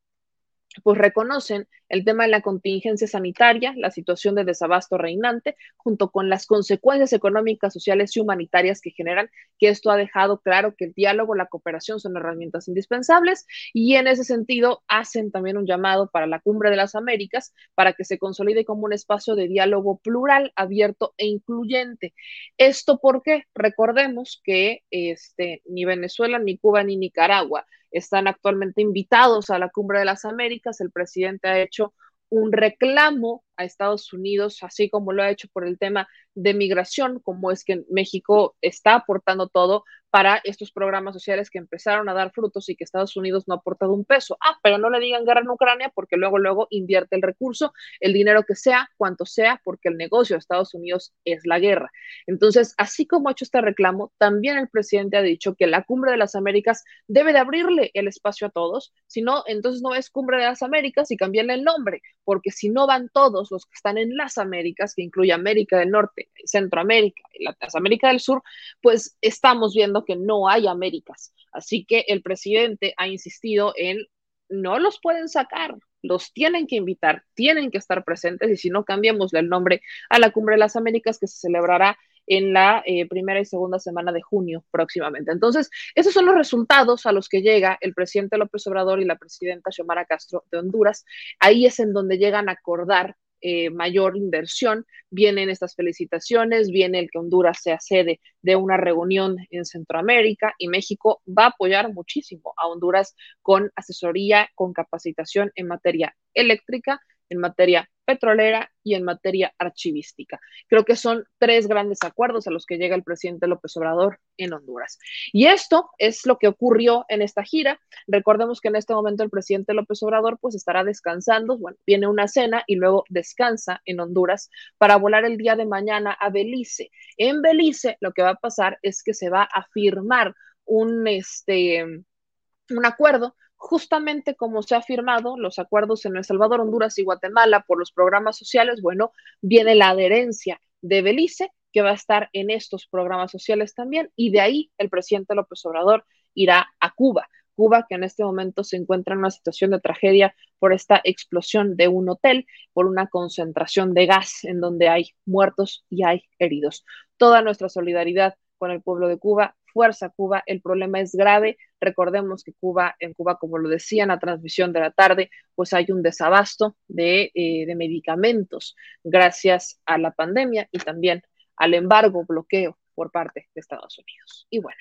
pues reconocen el tema de la contingencia sanitaria, la situación de desabasto reinante, junto con las consecuencias económicas, sociales y humanitarias que generan, que esto ha dejado claro que el diálogo, la cooperación son herramientas indispensables y en ese sentido hacen también un llamado para la Cumbre de las Américas para que se consolide como un espacio de diálogo plural, abierto e incluyente. Esto porque recordemos que este, ni Venezuela, ni Cuba, ni Nicaragua están actualmente invitados a la Cumbre de las Américas. El presidente ha hecho un reclamo a Estados Unidos, así como lo ha hecho por el tema de migración, como es que México está aportando todo para estos programas sociales que empezaron a dar frutos y que Estados Unidos no ha aportado un peso. Ah, pero no le digan guerra en Ucrania porque luego, luego invierte el recurso, el dinero que sea, cuanto sea, porque el negocio de Estados Unidos es la guerra. Entonces, así como ha hecho este reclamo, también el presidente ha dicho que la cumbre de las Américas debe de abrirle el espacio a todos, si no, entonces no es cumbre de las Américas y cambiarle el nombre, porque si no van todos los que están en las Américas, que incluye América del Norte, Centroamérica y la América del Sur, pues estamos viendo que no hay Américas. Así que el presidente ha insistido en no los pueden sacar, los tienen que invitar, tienen que estar presentes y si no cambiamos el nombre a la Cumbre de las Américas que se celebrará en la eh, primera y segunda semana de junio próximamente. Entonces, esos son los resultados a los que llega el presidente López Obrador y la presidenta Xiomara Castro de Honduras. Ahí es en donde llegan a acordar eh, mayor inversión. Vienen estas felicitaciones, viene el que Honduras sea sede de una reunión en Centroamérica y México va a apoyar muchísimo a Honduras con asesoría, con capacitación en materia eléctrica en materia petrolera y en materia archivística. Creo que son tres grandes acuerdos a los que llega el presidente López Obrador en Honduras. Y esto es lo que ocurrió en esta gira. Recordemos que en este momento el presidente López Obrador pues estará descansando, bueno, viene una cena y luego descansa en Honduras para volar el día de mañana a Belice. En Belice lo que va a pasar es que se va a firmar un, este, un acuerdo justamente como se ha firmado los acuerdos en El Salvador, Honduras y Guatemala por los programas sociales, bueno, viene la adherencia de Belice, que va a estar en estos programas sociales también, y de ahí el presidente López Obrador irá a Cuba. Cuba, que en este momento se encuentra en una situación de tragedia por esta explosión de un hotel, por una concentración de gas en donde hay muertos y hay heridos. Toda nuestra solidaridad con el pueblo de Cuba, fuerza Cuba, el problema es grave. Recordemos que Cuba, en Cuba, como lo decía en la transmisión de la tarde, pues hay un desabasto de, eh, de medicamentos gracias a la pandemia y también al embargo, bloqueo por parte de Estados Unidos. Y bueno,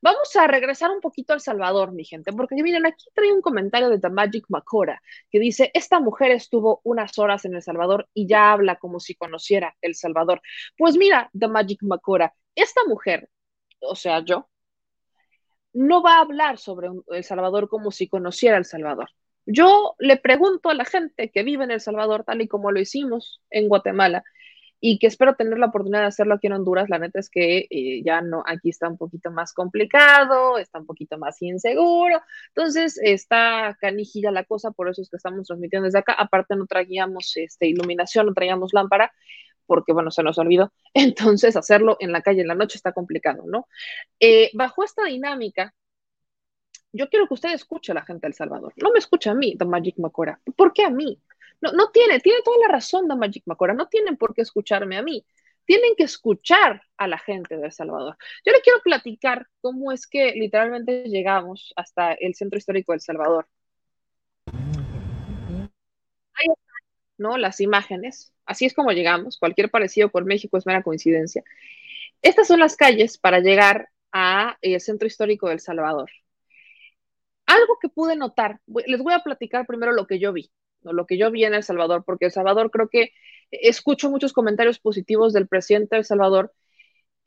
Vamos a regresar un poquito al Salvador, mi gente, porque miren, aquí trae un comentario de The Magic Macora que dice, esta mujer estuvo unas horas en El Salvador y ya habla como si conociera El Salvador. Pues mira, The Magic Macora, esta mujer o sea, yo, no va a hablar sobre El Salvador como si conociera El Salvador. Yo le pregunto a la gente que vive en El Salvador, tal y como lo hicimos en Guatemala, y que espero tener la oportunidad de hacerlo aquí en Honduras. La neta es que eh, ya no, aquí está un poquito más complicado, está un poquito más inseguro, entonces está canijilla la cosa, por eso es que estamos transmitiendo desde acá. Aparte no traíamos este, iluminación, no traíamos lámpara, porque bueno, se nos olvidó. Entonces, hacerlo en la calle en la noche está complicado, ¿no? Eh, bajo esta dinámica, yo quiero que usted escuche a la gente del Salvador. No me escucha a mí, Don Magic Macora. ¿Por qué a mí? No, no tiene, tiene toda la razón, Don Magic Macora. No tienen por qué escucharme a mí. Tienen que escuchar a la gente de El Salvador. Yo le quiero platicar cómo es que literalmente llegamos hasta el centro histórico de El Salvador. Ahí están, ¿no? Las imágenes Así es como llegamos. Cualquier parecido con México es mera coincidencia. Estas son las calles para llegar al eh, centro histórico del Salvador. Algo que pude notar, les voy a platicar primero lo que yo vi, lo que yo vi en El Salvador, porque El Salvador creo que escucho muchos comentarios positivos del presidente de El Salvador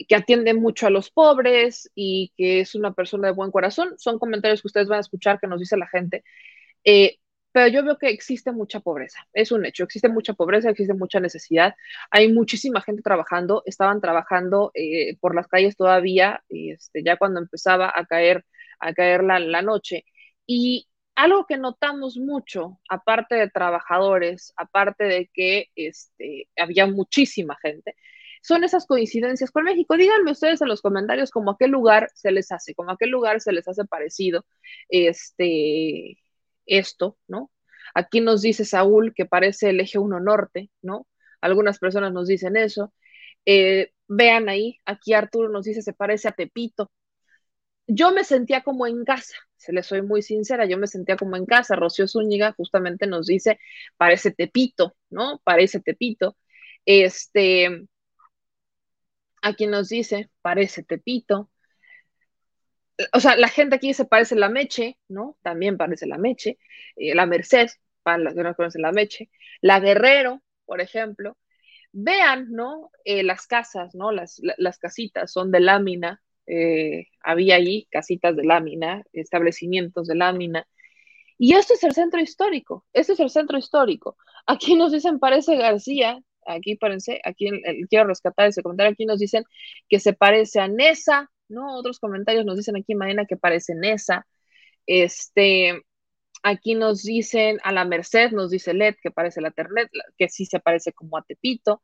que atiende mucho a los pobres y que es una persona de buen corazón. Son comentarios que ustedes van a escuchar que nos dice la gente. Eh, pero yo veo que existe mucha pobreza, es un hecho, existe mucha pobreza, existe mucha necesidad, hay muchísima gente trabajando, estaban trabajando eh, por las calles todavía, este, ya cuando empezaba a caer, a caer la, la noche. Y algo que notamos mucho, aparte de trabajadores, aparte de que este, había muchísima gente, son esas coincidencias con México. Díganme ustedes en los comentarios como a qué lugar se les hace, como a qué lugar se les hace parecido este, esto, ¿no? Aquí nos dice Saúl que parece el eje 1 norte, ¿no? Algunas personas nos dicen eso. Eh, vean ahí, aquí Arturo nos dice se parece a Tepito. Yo me sentía como en casa, se le soy muy sincera, yo me sentía como en casa. Rocío Zúñiga justamente nos dice parece Tepito, ¿no? Parece Tepito. Este, aquí nos dice parece Tepito o sea, la gente aquí se parece la Meche, ¿no? También parece la Meche, eh, la Merced, para los que no conocen la Meche, la Guerrero, por ejemplo. Vean, ¿no? Eh, las casas, ¿no? Las, las, casitas son de lámina, eh, había ahí casitas de lámina, establecimientos de lámina. Y esto es el centro histórico, este es el centro histórico. Aquí nos dicen, parece García, aquí parece, aquí quiero rescatar ese comentario, aquí nos dicen que se parece a Nesa, ¿no? Otros comentarios nos dicen aquí, Maena, que parece Nesa. Este, aquí nos dicen a la Merced, nos dice Led que parece la Ternet, que sí se parece como a Tepito.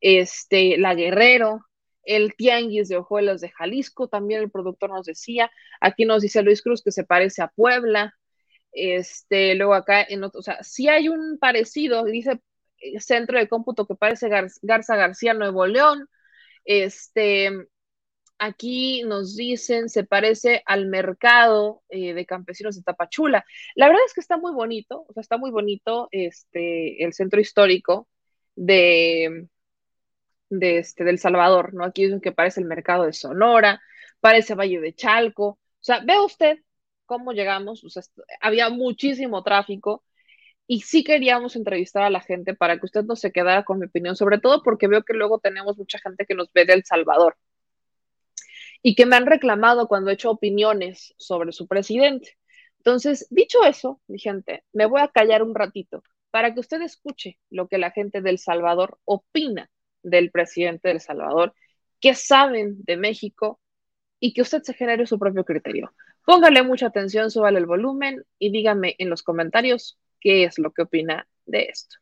Este, la Guerrero, el Tianguis de Ojuelos de Jalisco, también el productor nos decía. Aquí nos dice Luis Cruz que se parece a Puebla. Este, luego acá en otro, o sea, sí hay un parecido, dice eh, Centro de Cómputo que parece Garza García Nuevo León. Este, Aquí nos dicen, se parece al mercado eh, de campesinos de Tapachula. La verdad es que está muy bonito, o sea, está muy bonito este, el centro histórico de, de este, del Salvador, ¿no? Aquí es que parece el mercado de Sonora, parece Valle de Chalco. O sea, ve usted cómo llegamos, o sea, había muchísimo tráfico y sí queríamos entrevistar a la gente para que usted no se quedara con mi opinión, sobre todo porque veo que luego tenemos mucha gente que nos ve de El Salvador y que me han reclamado cuando he hecho opiniones sobre su presidente. Entonces, dicho eso, mi gente, me voy a callar un ratito para que usted escuche lo que la gente del Salvador opina del presidente del Salvador, qué saben de México y que usted se genere su propio criterio. Póngale mucha atención, súbale el volumen y dígame en los comentarios qué es lo que opina de esto.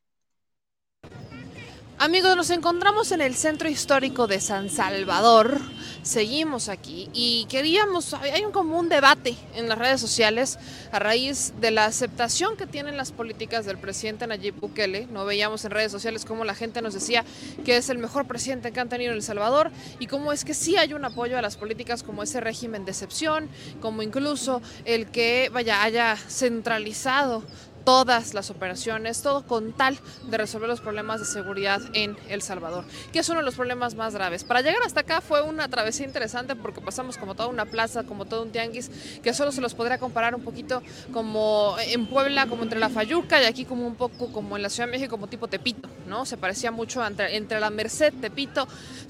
Amigos, nos encontramos en el centro histórico de San Salvador. Seguimos aquí y queríamos, hay un como un debate en las redes sociales a raíz de la aceptación que tienen las políticas del presidente Nayib Bukele. No veíamos en redes sociales cómo la gente nos decía que es el mejor presidente que han tenido en El Salvador y cómo es que sí hay un apoyo a las políticas como ese régimen de excepción, como incluso el que vaya haya centralizado todas las operaciones, todo con tal de resolver los problemas de seguridad en El Salvador, que es uno de los problemas más graves. Para llegar hasta acá fue una travesía interesante porque pasamos como toda una plaza, como todo un tianguis, que solo se los podría comparar un poquito como en Puebla, como entre la Fayuca y aquí como un poco como en la Ciudad de México, como tipo Tepito, ¿no? Se parecía mucho entre, entre la Merced, Tepito,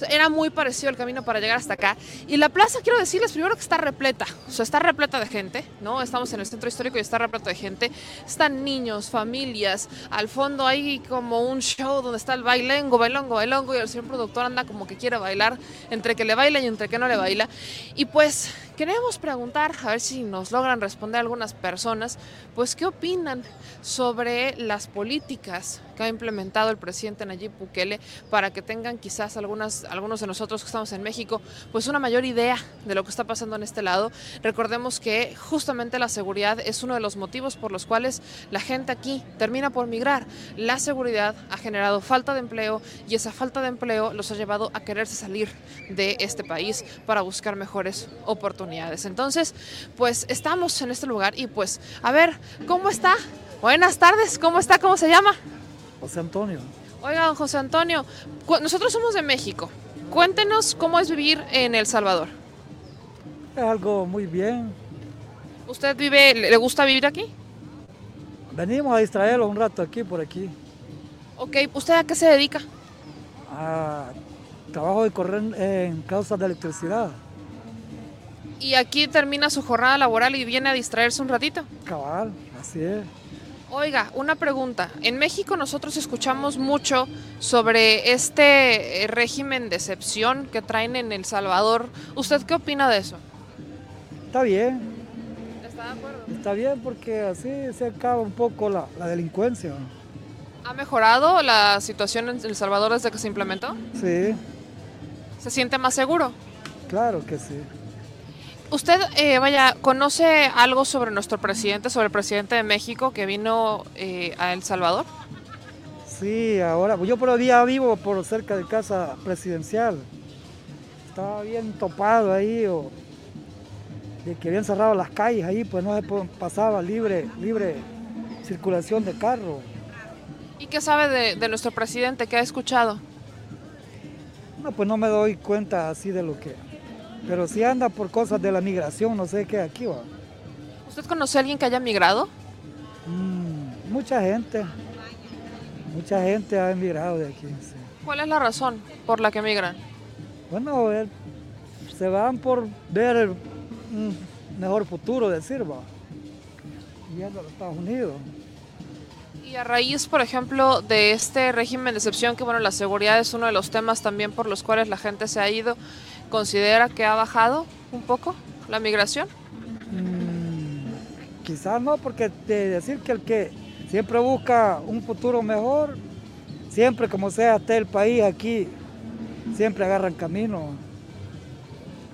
era muy parecido el camino para llegar hasta acá. Y la plaza, quiero decirles primero que está repleta, o sea, está repleta de gente, ¿no? Estamos en el centro histórico y está repleta de gente. Están niños, familias. Al fondo hay como un show donde está el bailengo, bailongo, bailongo y el señor productor anda como que quiere bailar, entre que le baila y entre que no le baila. Y pues queremos preguntar, a ver si nos logran responder algunas personas, pues qué opinan sobre las políticas que ha implementado el presidente Nayib Bukele para que tengan quizás algunas, algunos de nosotros que estamos en México, pues una mayor idea de lo que está pasando en este lado. Recordemos que justamente la seguridad es uno de los motivos por los cuales la gente aquí termina por migrar. La seguridad ha generado falta de empleo y esa falta de empleo los ha llevado a quererse salir de este país para buscar mejores oportunidades. Entonces, pues estamos en este lugar y pues, a ver, ¿cómo está? Buenas tardes, ¿cómo está? ¿Cómo se llama? José Antonio. Oiga, don José Antonio, nosotros somos de México. Cuéntenos cómo es vivir en El Salvador. Es algo muy bien. ¿Usted vive, le gusta vivir aquí? Venimos a distraerlo un rato aquí, por aquí. Ok, ¿usted a qué se dedica? A trabajo de correr en causas de electricidad. ¿Y aquí termina su jornada laboral y viene a distraerse un ratito? Cabal, así es. Oiga, una pregunta. En México nosotros escuchamos mucho sobre este eh, régimen de excepción que traen en El Salvador. ¿Usted qué opina de eso? Está bien. ¿Está de acuerdo? Está bien porque así se acaba un poco la, la delincuencia. ¿Ha mejorado la situación en El Salvador desde que se implementó? Sí, ¿Se siente más seguro? claro que sí. ¿Usted, eh, vaya, conoce algo sobre nuestro presidente, sobre el presidente de México que vino eh, a El Salvador? Sí, ahora, yo por día vivo por cerca de casa presidencial. Estaba bien topado ahí, o de que habían cerrado las calles ahí, pues no se pasaba libre, libre circulación de carro. ¿Y qué sabe de, de nuestro presidente? ¿Qué ha escuchado? No, pues no me doy cuenta así de lo que. Pero si anda por cosas de la migración, no sé qué aquí va. ¿Usted conoce a alguien que haya migrado? Mm, mucha gente, mucha gente ha emigrado de aquí. sí. ¿Cuál es la razón por la que migran? Bueno, se van por ver un mejor futuro, decir, va. Yendo a los Estados Unidos. Y a raíz, por ejemplo, de este régimen de excepción, que bueno, la seguridad es uno de los temas también por los cuales la gente se ha ido, ¿considera que ha bajado un poco la migración? Mm, quizás no, porque de decir que el que siempre busca un futuro mejor, siempre como sea esté el país aquí, siempre agarran camino.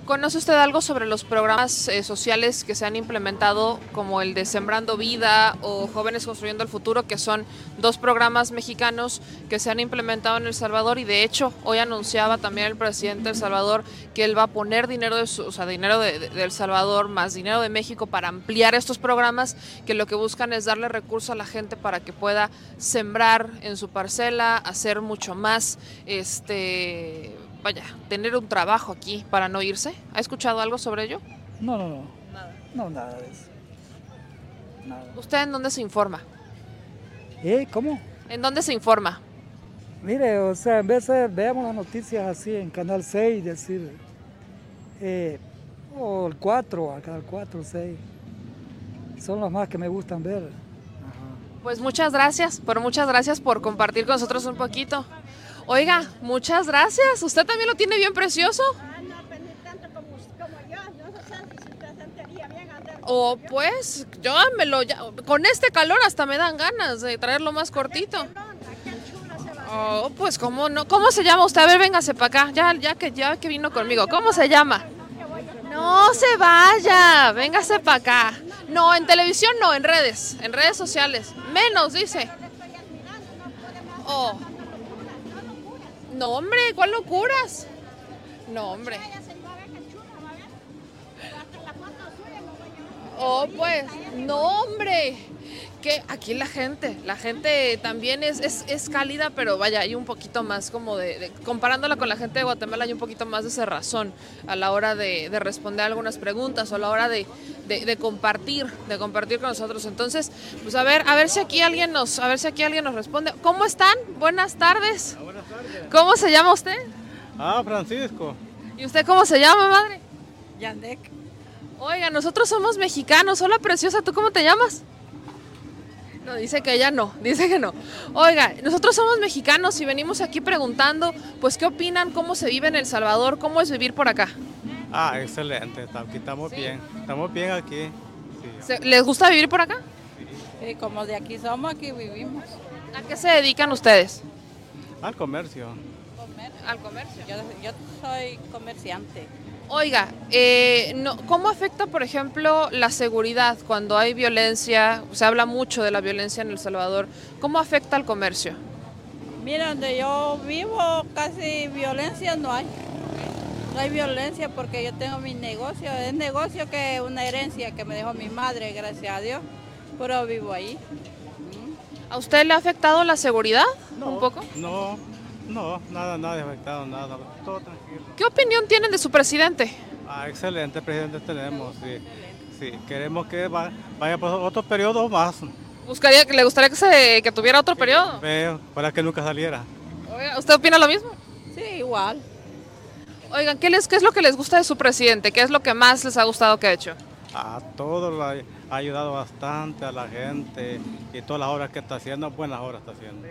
¿Conoce usted algo sobre los programas eh, sociales que se han implementado, como el de Sembrando Vida o Jóvenes Construyendo el Futuro, que son dos programas mexicanos que se han implementado en El Salvador? Y de hecho, hoy anunciaba también el presidente de El Salvador que él va a poner dinero de, su, o sea, dinero de, de- El Salvador más dinero de México para ampliar estos programas, que lo que buscan es darle recursos a la gente para que pueda sembrar en su parcela, hacer mucho más, este vaya, tener un trabajo aquí para no irse. ¿Ha escuchado algo sobre ello? No, no, no, Nada. no, nada de eso. Nada. ¿Usted en dónde se informa? ¿Eh? ¿Cómo? ¿En dónde se informa? Mire, o sea, en veces veamos las noticias así en Canal 6, decir, eh, o el 4, a Canal 4, 6. Son los más que me gustan ver. Ajá. Pues muchas gracias, por muchas gracias por compartir con nosotros un poquito. Oiga, muchas gracias. ¿Usted también lo tiene bien precioso? Ah, no, pues ni tanto como, como yo. No bien andar. O pues, yo me lo ya- con este calor hasta me dan ganas de traerlo más cortito. Se va. Oh, pues cómo no, ¿cómo se llama usted? A ver, véngase para acá, ya, ya que ya que vino conmigo. ¿Cómo se llama? No se vaya, véngase para acá. No, en televisión no, en redes, en redes sociales. Menos, dice. Oh. No, hombre, ¿cuál locuras? No, hombre. Oh, pues, no, hombre. Que aquí la gente, la gente también es, es, es cálida, pero vaya, hay un poquito más como de, de- comparándola con la gente de Guatemala, hay un poquito más de cerrazón a la hora de, de responder algunas preguntas o a la hora de, de- de compartir, de compartir con nosotros. Entonces, pues a ver, a ver si aquí alguien nos, a ver si aquí alguien nos responde. ¿Cómo están? Buenas tardes. Buenas tardes. ¿Cómo se llama usted? Ah, Francisco. ¿Y usted cómo se llama, madre? Yandek. Oiga, nosotros somos mexicanos. Hola, preciosa, ¿tú cómo te llamas? No, dice que ella no, dice que no. Oiga, nosotros somos mexicanos y venimos aquí preguntando, pues, ¿qué opinan? ¿Cómo se vive en El Salvador? ¿Cómo es vivir por acá? Ah, excelente. Aquí estamos bien. Estamos bien aquí. Sí. ¿Se- ¿Les gusta vivir por acá? Sí, como de aquí somos, aquí vivimos. ¿A qué se dedican ustedes? Al comercio. Al comercio. Yo, yo soy comerciante. Oiga, eh, no, ¿cómo afecta, por ejemplo, la seguridad cuando hay violencia? Se habla mucho de la violencia en El Salvador. ¿Cómo afecta al comercio? Mira, donde yo vivo casi violencia no hay. No hay violencia porque yo tengo mi negocio. Es negocio que una herencia que me dejó mi madre, gracias a Dios. Pero vivo ahí. ¿A usted le ha afectado la seguridad un poco? No, no, nada, nada afectado, nada. Todo tranquilo. ¿Qué opinión tienen de su presidente? Ah, excelente presidente tenemos. Sí. Sí, queremos que va- vaya por otro periodo más. Buscaría, ¿Le gustaría que, se, que tuviera otro periodo? Para que nunca saliera. Oiga, ¿Usted opina lo mismo? Sí, igual. Oigan, ¿qué, les, ¿qué es lo que les gusta de su presidente? ¿Qué es lo que más les ha gustado que ha hecho? A todo lo ha ha ayudado bastante a la gente y todas las obras que está haciendo, buenas obras está haciendo.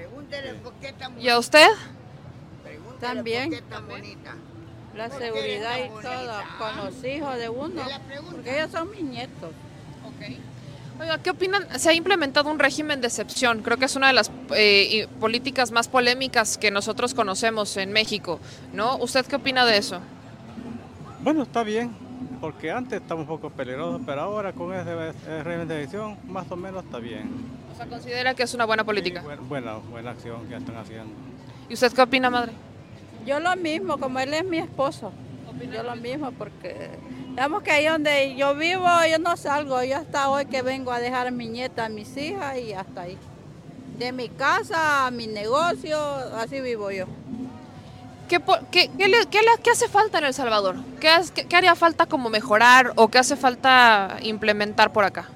¿Y a usted? También. La seguridad y todo, con los hijos de uno. Porque ellos son mis nietos. Oiga, ¿qué opinan? Se ha implementado un régimen de excepción. Creo que es una de las eh, políticas más polémicas que nosotros conocemos en México, ¿no? ¿Usted qué opina de eso? Bueno, está bien, porque antes estaba un poco peligroso, pero ahora con ese, ese régimen de elección más o menos está bien. O sea, ¿considera que es una buena política? Sí, buena, buena acción que están haciendo. ¿Y usted qué opina, madre? Yo lo mismo, como él es mi esposo. Yo lo mismo porque, digamos que ahí donde yo vivo, yo no salgo. Yo hasta hoy que vengo a dejar a mi nieta, a mis hijas y hasta ahí. De mi casa a mi negocio, así vivo yo. ¿Qué, qué- qué le- qué le- qué hace falta en El Salvador? ¿Qué, es- qué- qué haría falta como mejorar o qué hace falta implementar por acá?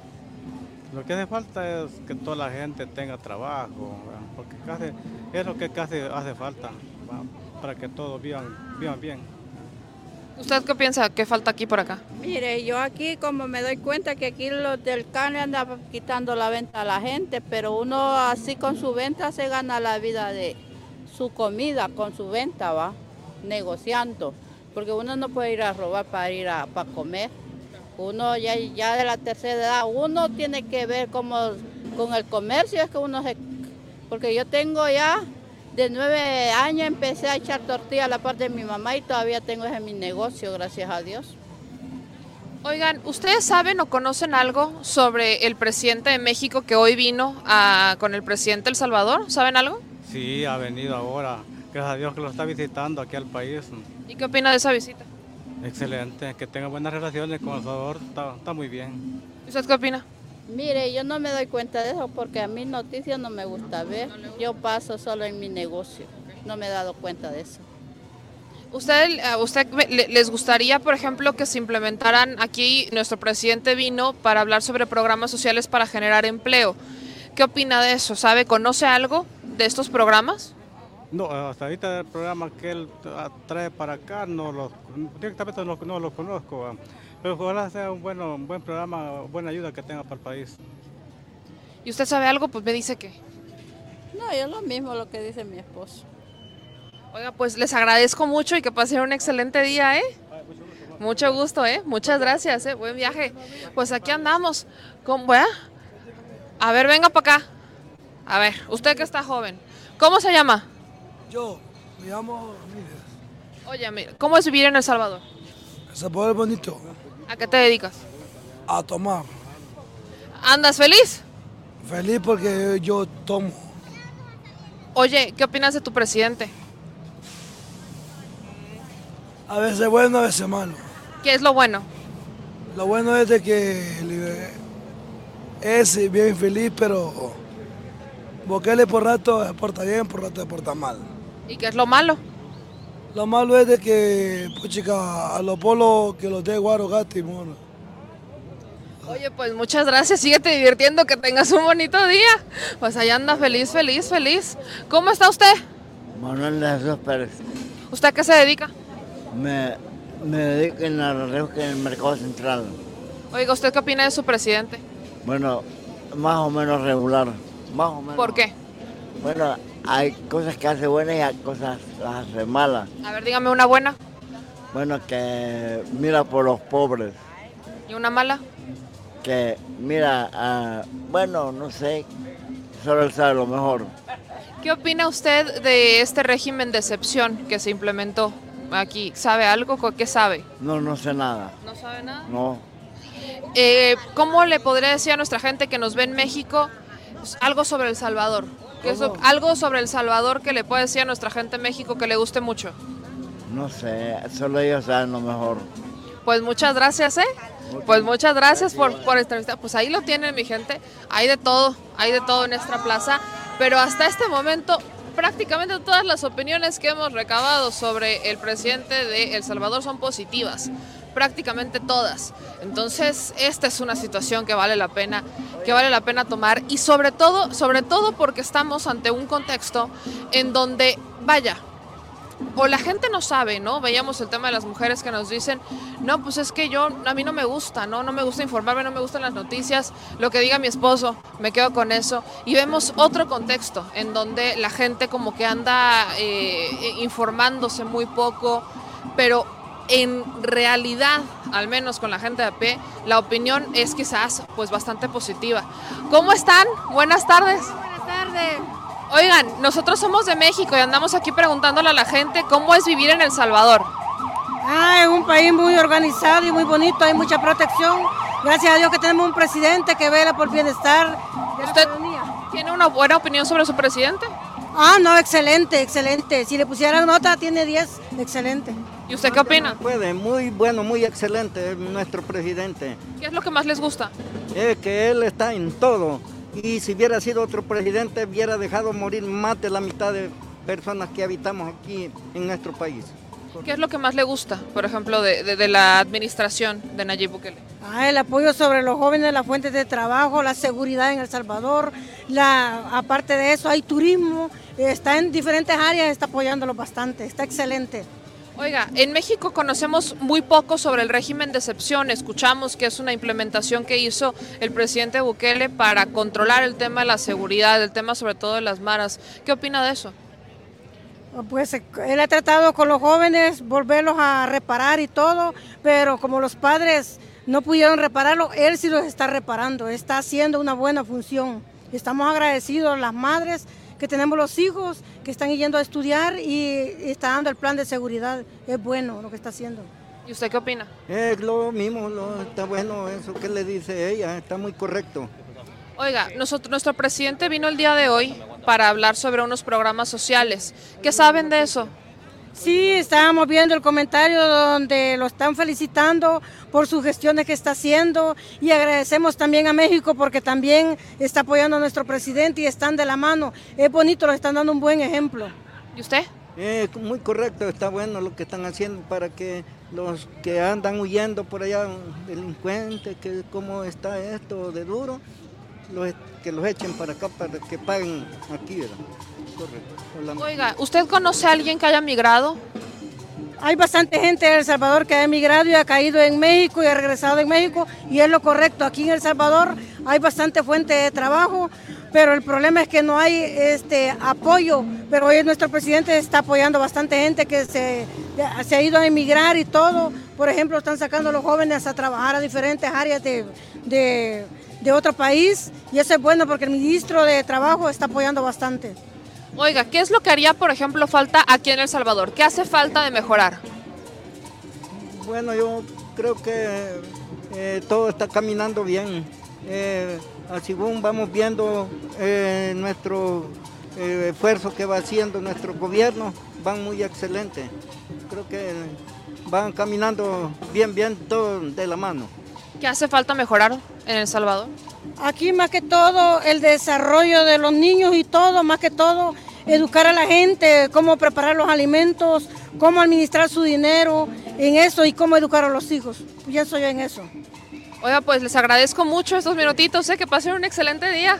Lo que hace falta es que toda la gente tenga trabajo, ¿verdad? porque casi, es lo que casi hace falta. Para que todos vivan, vivan bien. ¿Usted qué piensa que falta aquí por acá? Mire, yo aquí como me doy cuenta que aquí los del CAN le andan quitando la venta a la gente, pero uno así con su venta se gana la vida de su comida, con su venta, va, negociando. Porque uno no puede ir a robar para ir a para comer. Uno ya, ya de la tercera edad, uno tiene que ver como con el comercio, es que uno se... Porque yo tengo ya de nueve años empecé a echar tortilla a la parte de mi mamá y todavía tengo ese mi negocio, gracias a Dios. Oigan, ¿ustedes saben o conocen algo sobre el presidente de México que hoy vino a- con el presidente de El Salvador? ¿Saben algo? Sí, ha venido ahora, gracias a Dios que lo está visitando aquí al país. ¿Y qué opina de esa visita? Excelente, que tenga buenas relaciones con El Salvador, está, está muy bien. ¿Usted qué opina? Mire, yo no me doy cuenta de eso porque a mí noticias no me gusta ver. Yo paso solo en mi negocio. No me he dado cuenta de eso. ¿Usted, a usted le- les gustaría, por ejemplo, que se implementaran aquí, nuestro presidente vino para hablar sobre programas sociales para generar empleo? ¿Qué opina de eso? ¿Sabe, conoce algo de estos programas? No, hasta ahorita el programa que él tra- trae para acá no lo, directamente no, no lo conozco, ah. Pero ojalá sea un, bueno, un buen programa, buena ayuda que tenga para el país. ¿Y usted sabe algo? Pues me dice que. No, es lo mismo lo que dice mi esposo. Oiga, pues les agradezco mucho y que pasen un excelente día, ¿eh? Mucho gusto, ¿eh? Muchas gracias, ¿eh? Buen viaje. Pues aquí andamos. ¿Cómo? ¿Vea? A ver, venga para acá. A ver, usted que está joven. ¿Cómo se llama? Yo me llamo Oye, mira, ¿cómo es vivir en El Salvador? Se puede bonito ¿A qué te dedicas? a tomar. ¿Andas feliz? Feliz porque yo tomo. Oye, ¿qué opinas de tu presidente? A veces bueno, a veces malo. ¿Qué es lo bueno? Lo bueno es de que es bien feliz, pero Bukele por rato se porta bien, por rato se porta mal. ¿Y qué es lo malo? Lo malo es de que, puchica, a los polos que los dé guaro gati, mono. Oye, pues muchas gracias. Síguete divirtiendo, que tengas un bonito día. Pues allá anda feliz, feliz, feliz. ¿Cómo está usted? Manuel de Jesús Pérez. ¿Usted a qué se dedica? Me, me dedico en la rebusca en el mercado central. Oiga, ¿usted qué opina de su presidente? Bueno, más o menos regular. Más o menos. ¿Por qué? Bueno, hay cosas que hace buenas y hay cosas que las hace malas. A ver, dígame una buena Bueno, que mira por los pobres. y una mala. Que mira, ah, bueno, no sé, solo él sabe lo mejor. ¿Qué opina usted de este régimen de excepción que se implementó aquí? ¿Sabe algo? ¿Qué sabe? No, no sé nada. ¿No sabe nada? No. Eh, ¿Cómo le podría decir a nuestra gente que nos ve en México algo sobre El Salvador? ¿Qué es lo- ¿Cómo? algo sobre El Salvador que le puede decir a nuestra gente en México que le guste mucho. No sé, solo ellos saben lo mejor. Pues muchas gracias, ¿eh? Pues muchas gracias por, por entrevistar. Pues ahí lo tienen, mi gente. Hay de todo, hay de todo en nuestra plaza. Pero hasta este momento, prácticamente todas las opiniones que hemos recabado sobre el presidente de El Salvador son positivas. Prácticamente todas. Entonces, esta es una situación que vale la pena, que vale la pena tomar. Y sobre todo, sobre todo porque estamos ante un contexto en donde, vaya, o la gente no sabe, ¿no? Veíamos el tema de las mujeres que nos dicen, no, pues es que yo, a mí no me gusta, ¿no? No me gusta informarme, no me gustan las noticias, lo que diga mi esposo, me quedo con eso. Y vemos otro contexto en donde la gente como que anda eh, informándose muy poco, pero en realidad, al menos con la gente de a pie, la opinión es quizás pues bastante positiva. ¿Cómo están? Buenas tardes. Buenas tardes. Oigan, nosotros somos de México y andamos aquí preguntándole a la gente cómo es vivir en El Salvador. Ah, es un país muy organizado y muy bonito, hay mucha protección. Gracias a Dios que tenemos un presidente que vela por bienestar de la ¿Usted ciudadanía. tiene una buena opinión sobre su presidente? Ah, no, excelente, excelente. Si le pusieran nota, tiene 10, excelente. ¿Y usted qué opina? Puede, muy bueno, muy excelente es nuestro presidente. ¿Qué es lo que más les gusta? Es que él está en todo. Y si hubiera sido otro presidente, hubiera dejado morir más de la mitad de personas que habitamos aquí en nuestro país. ¿Qué es lo que más le gusta, por ejemplo, de, de- de la administración de Nayib Bukele? Ah, el apoyo sobre los jóvenes, las fuentes de trabajo, la seguridad en El Salvador, la, aparte de eso hay turismo, está en diferentes áreas, está apoyándolo bastante, está excelente. Oiga, en México conocemos muy poco sobre el régimen de excepción. Escuchamos que es una implementación que hizo el presidente Bukele para controlar el tema de la seguridad, el tema sobre todo de las maras. ¿Qué opina de eso? Pues eh, él ha tratado con los jóvenes, volverlos a reparar y todo, pero como los padres no pudieron repararlo, él sí los está reparando, está haciendo una buena función. Estamos agradecidos las madres que tenemos los hijos que están yendo a estudiar y está dando el plan de seguridad. Es bueno lo que está haciendo. ¿Y usted qué opina? Es lo mismo, lo- está bueno eso que le dice ella, está muy correcto. Oiga, nosotros, nuestro presidente vino el día de hoy para hablar sobre unos programas sociales. ¿Qué saben de eso? Sí, estábamos viendo el comentario donde lo están felicitando por sus gestiones que está haciendo y agradecemos también a México porque también está apoyando a nuestro presidente y están de la mano. Es bonito, lo están dando un buen ejemplo. ¿Y usted? Es muy correcto, está bueno lo que están haciendo para que los que andan huyendo por allá, delincuentes, que cómo está esto de duro, los, que los echen para acá para que paguen aquí, ¿verdad? Correcto. Oiga, ¿usted conoce a alguien que haya migrado? Hay bastante gente en El Salvador que ha emigrado y ha caído en México y ha regresado en México y es lo correcto. Aquí en El Salvador hay bastante fuente de trabajo, pero el problema es que no hay este apoyo. Pero hoy nuestro presidente está apoyando bastante gente que se, se ha ido a emigrar y todo. Por ejemplo, están sacando a los jóvenes a trabajar a diferentes áreas de, de, de otro país y eso es bueno porque el ministro de Trabajo está apoyando bastante. Oiga, ¿qué es lo que haría, por ejemplo, falta aquí en El Salvador? ¿Qué hace falta de mejorar? Bueno, yo creo que eh, todo está caminando bien. Eh, así vamos viendo eh, nuestro eh, esfuerzo que va haciendo nuestro gobierno, van muy excelentes. Creo que van caminando bien, bien, todo de la mano. ¿Qué hace falta mejorar en El Salvador? Aquí más que todo el desarrollo de los niños y todo, más que todo educar a la gente, cómo preparar los alimentos, cómo administrar su dinero en eso y cómo educar a los hijos. Pienso yo en eso. Oiga, pues les agradezco mucho estos minutitos, ¿eh? que pasen un excelente día.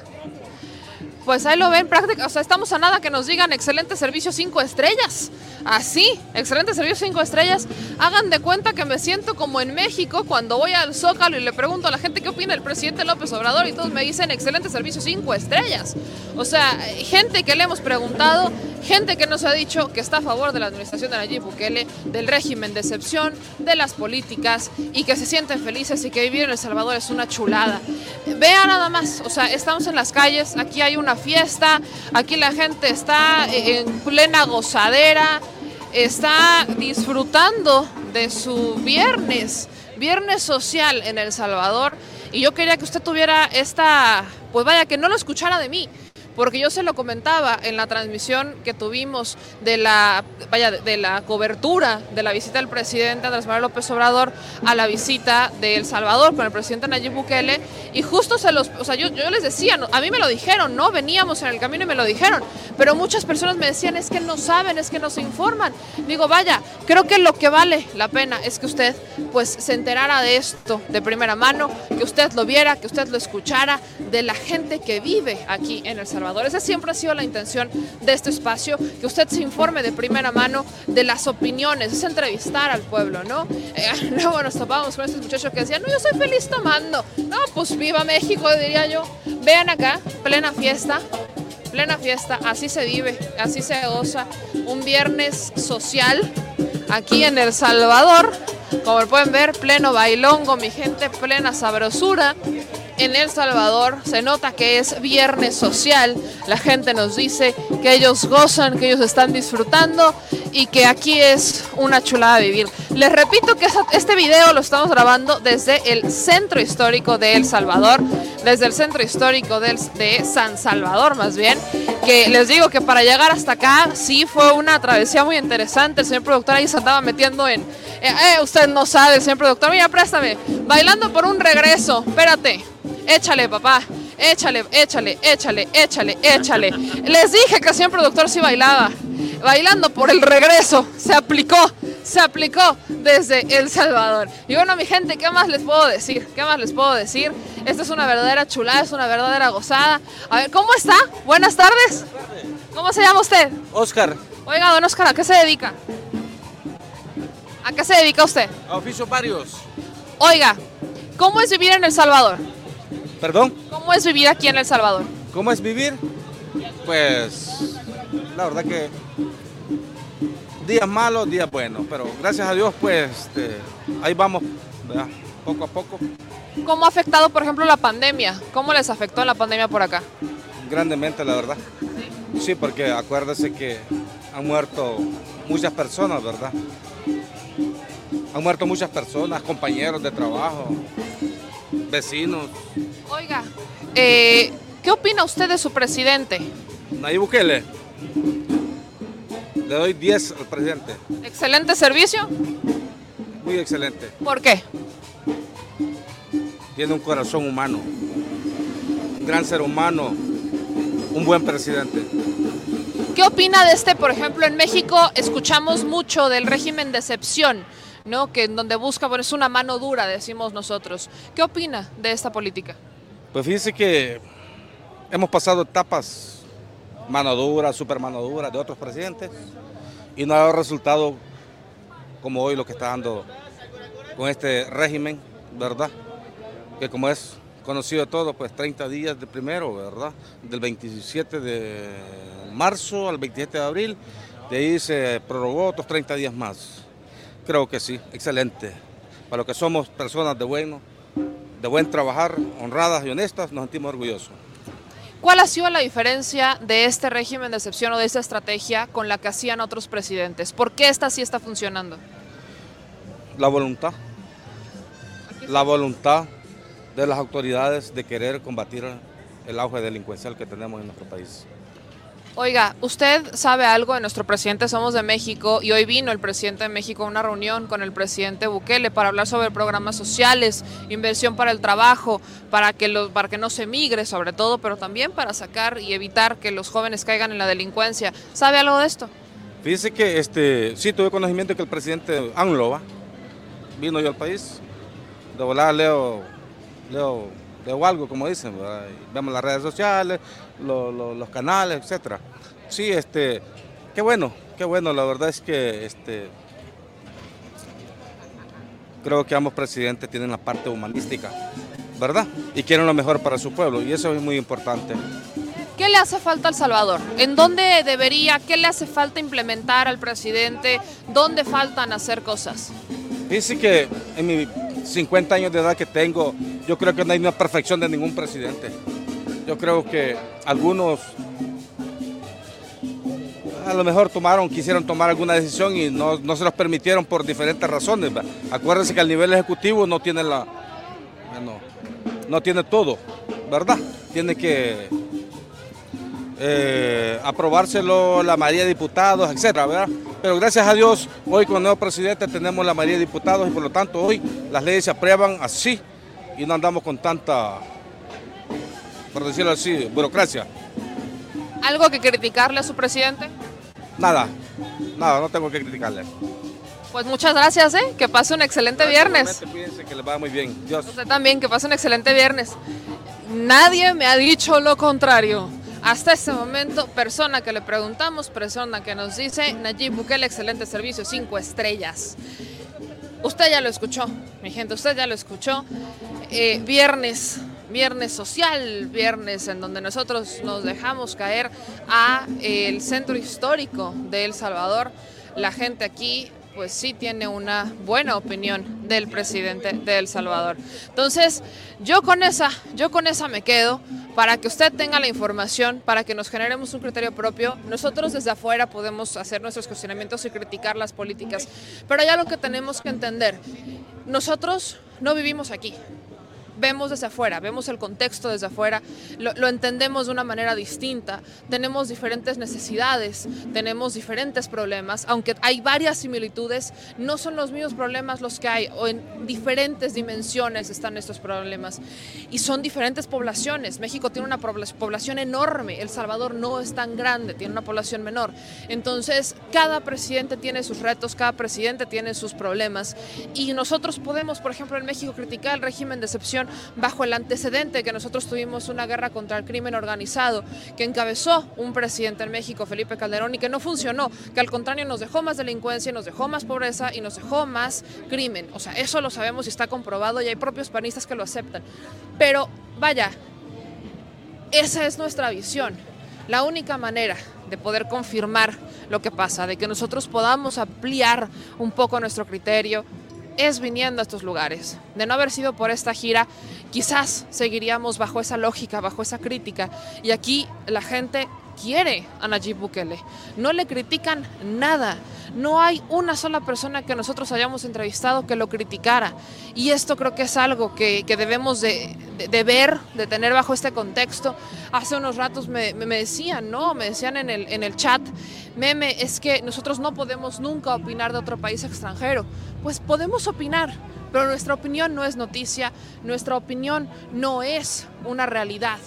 Pues ahí lo ven, práctica, o sea, estamos a nada que nos digan excelente servicio 5 estrellas. Así, excelente servicio 5 estrellas. Hagan de cuenta que me siento como en México cuando voy al Zócalo y le pregunto a la gente qué opina el presidente López Obrador y todos me dicen excelente servicio 5 estrellas. O sea, gente que le hemos preguntado, gente que nos ha dicho que está a favor de la administración de Nayib Bukele, del régimen de excepción, de las políticas y que se sienten felices y que vivir en El Salvador es una chulada. Vean nada más, o sea, estamos en las calles, aquí hay una fiesta, aquí la gente está en plena gozadera, está disfrutando de su viernes, viernes social en El Salvador. Y yo quería que usted tuviera esta, pues vaya, que no lo escuchara de mí, porque yo se lo comentaba en la transmisión que tuvimos de la, vaya, de la cobertura de la visita del presidente Andrés Manuel López Obrador a la visita de El Salvador con el presidente Nayib Bukele y justo se los, o sea, yo, yo les decía, a mí me lo dijeron, ¿no? Veníamos en el camino y me lo dijeron, pero muchas personas me decían, es que no saben, es que no se informan. Digo, vaya, creo que lo que vale la pena es que usted pues se enterara de esto de primera mano, que usted lo viera, que usted lo escuchara, de la gente que vive aquí en El Salvador. Esa siempre ha sido la intención de este espacio, que usted se informe de primera mano de las opiniones, es entrevistar al pueblo, ¿no? Eh, luego nos topábamos con estos muchachos que decían, no, yo soy feliz tomando. No, pues viva México, diría yo. Vean acá, plena fiesta, plena fiesta, así se vive, así se goza. Un viernes social aquí en El Salvador. Como pueden ver, pleno bailongo, mi gente, plena sabrosura. En El Salvador se nota que es viernes social. La gente nos dice que ellos gozan, que ellos están disfrutando y que aquí es una chulada vivir. Les repito que este video lo estamos grabando desde el centro histórico de El Salvador, desde el centro histórico de San Salvador más bien, que les digo que para llegar hasta acá sí fue una travesía muy interesante. El señor productor ahí se andaba metiendo en... eh, eh, usted no sabe, el señor productor, mira, préstame, bailando por un regreso, espérate, échale papá. Échale, échale, échale, échale, échale. Les dije que el señor productor sí bailaba. Bailando por el regreso. Se aplicó, se aplicó desde El Salvador. Y bueno, mi gente, ¿qué más les puedo decir? ¿Qué más les puedo decir? Esta es una verdadera chulada, es una verdadera gozada. A ver, ¿cómo está? Buenas tardes. ¿Cómo se llama usted? Oscar, Oiga, don Oscar, ¿a qué se dedica? ¿A qué se dedica usted? a oficios varios. Oiga, ¿cómo es vivir en El Salvador? Perdón, ¿Cómo es vivir aquí en El Salvador? ¿cómo es vivir? Pues la verdad que días malos, días buenos, pero gracias a Dios pues este, ahí vamos, ¿verdad? poco a poco, ¿Cómo ha afectado, por ejemplo, la pandemia? ¿Cómo les afectó la pandemia por acá? grandemente la verdad. Sí, porque acuérdese que han muerto muchas personas, ¿verdad? Han muerto muchas personas, compañeros de trabajo, vecinos. Oiga, eh, ¿qué opina usted de su presidente? Nayib Bukele. Le doy 10 al presidente. ¿Excelente servicio? Muy excelente. ¿Por qué? Tiene un corazón humano. Un gran ser humano. Un buen presidente. ¿Qué opina de este, por ejemplo, en México escuchamos mucho del régimen de excepción, ¿no? Que en donde busca, bueno, es una mano dura, decimos nosotros. ¿Qué opina de esta política? Pues fíjese que hemos pasado etapas mano dura, super mano dura de otros presidentes y no ha dado resultado como hoy lo que está dando con este régimen, ¿verdad? Que como es conocido de todo, pues 30 días de primero, ¿verdad? Del 27 de marzo al 27 de abril, de ahí se prorrogó otros 30 días más. Creo que sí, excelente. Para lo que somos personas de bueno, de buen trabajar, honradas y honestas, nos sentimos orgullosos. ¿Cuál ha sido la diferencia de este régimen de excepción o de esta estrategia con la que hacían otros presidentes? ¿Por qué esta sí está funcionando? La voluntad. La voluntad de las autoridades de querer combatir el auge delincuencial que tenemos en nuestro país. Oiga, usted sabe algo de nuestro presidente Somos de México y hoy vino el presidente de México a una reunión con el presidente Bukele para hablar sobre programas sociales, inversión para el trabajo, para que, los, para que no se migre sobre todo, pero también para sacar y evitar que los jóvenes caigan en la delincuencia. ¿Sabe algo de esto? Fíjese que este, sí tuve conocimiento que el presidente Anlova vino yo al país, de volar leo, leo, leo algo, como dicen, vemos las redes sociales, lo- lo- los canales, etcétera. Sí, este, qué bueno, qué bueno, la verdad es que este, creo que ambos presidentes tienen la parte humanística, ¿verdad? Y quieren lo mejor para su pueblo, y eso es muy importante. ¿Qué le hace falta al Salvador? ¿En dónde debería, qué le hace falta implementar al presidente? ¿Dónde faltan hacer cosas? Dice que en mis 50 años de edad que tengo, yo creo que no hay una perfección de ningún presidente. Yo creo que algunos a lo mejor tomaron, quisieron tomar alguna decisión y no, no se los permitieron por diferentes razones. Acuérdense que al nivel ejecutivo no tiene la, bueno, no tiene todo, ¿verdad? Tiene que eh, aprobárselo la mayoría de diputados, etcétera, ¿verdad? Pero gracias a Dios, hoy con el nuevo presidente tenemos la mayoría de diputados y por lo tanto hoy las leyes se aprueban así y no andamos con tanta, por decirlo así, burocracia. ¿Algo que criticarle a su presidente? Nada, nada, no tengo que criticarle. Pues muchas gracias, ¿eh? Que pase un excelente viernes. Cuídense que les va muy bien. Dios. Usted también, que pase un excelente viernes. Nadie me ha dicho lo contrario. Hasta este momento, persona que le preguntamos, persona que nos dice, Nayib Bukele, excelente servicio, cinco estrellas. Usted ya lo escuchó, mi gente, usted ya lo escuchó. Eh, viernes, viernes social, viernes en donde nosotros nos dejamos caer a el centro histórico de El Salvador. La gente aquí pues sí tiene una buena opinión del presidente de El Salvador. Entonces, yo con esa, yo con esa me quedo para que usted tenga la información, para que nos generemos un criterio propio. Nosotros desde afuera podemos hacer nuestros cuestionamientos y criticar las políticas, pero hay algo que tenemos que entender. Nosotros no vivimos aquí vemos desde afuera, vemos el contexto desde afuera, lo, entendemos de una manera distinta, tenemos diferentes necesidades, tenemos diferentes problemas, aunque hay varias similitudes, no son los mismos problemas los que hay, o en diferentes dimensiones están estos problemas, y son diferentes poblaciones. México tiene una población enorme, El Salvador no es tan grande, tiene una población menor. Entonces, cada presidente tiene sus retos, cada presidente tiene sus problemas, y nosotros podemos, por ejemplo, en México criticar el régimen de excepción bajo el antecedente que nosotros tuvimos una guerra contra el crimen organizado que encabezó un presidente en México, Felipe Calderón, y que no funcionó, que al contrario nos dejó más delincuencia, nos dejó más pobreza y nos dejó más crimen. O sea, eso lo sabemos y está comprobado y hay propios panistas que lo aceptan. Pero vaya, esa es nuestra visión. La única manera de poder confirmar lo que pasa, de que nosotros podamos ampliar un poco nuestro criterio, es viniendo a estos lugares. De no haber sido por esta gira, quizás seguiríamos bajo esa lógica, bajo esa crítica. Y aquí la gente quiere a Nayib Bukele. No le critican nada. No hay una sola persona que nosotros hayamos entrevistado que lo criticara. Y esto creo que es algo que, que debemos de, de, de, ver, de tener bajo este contexto. Hace unos ratos me, me, decían, ¿no? Me decían en el, en el chat, meme, es que nosotros no podemos nunca opinar de otro país extranjero. Pues podemos opinar, pero nuestra opinión no es noticia, nuestra opinión no es una realidad.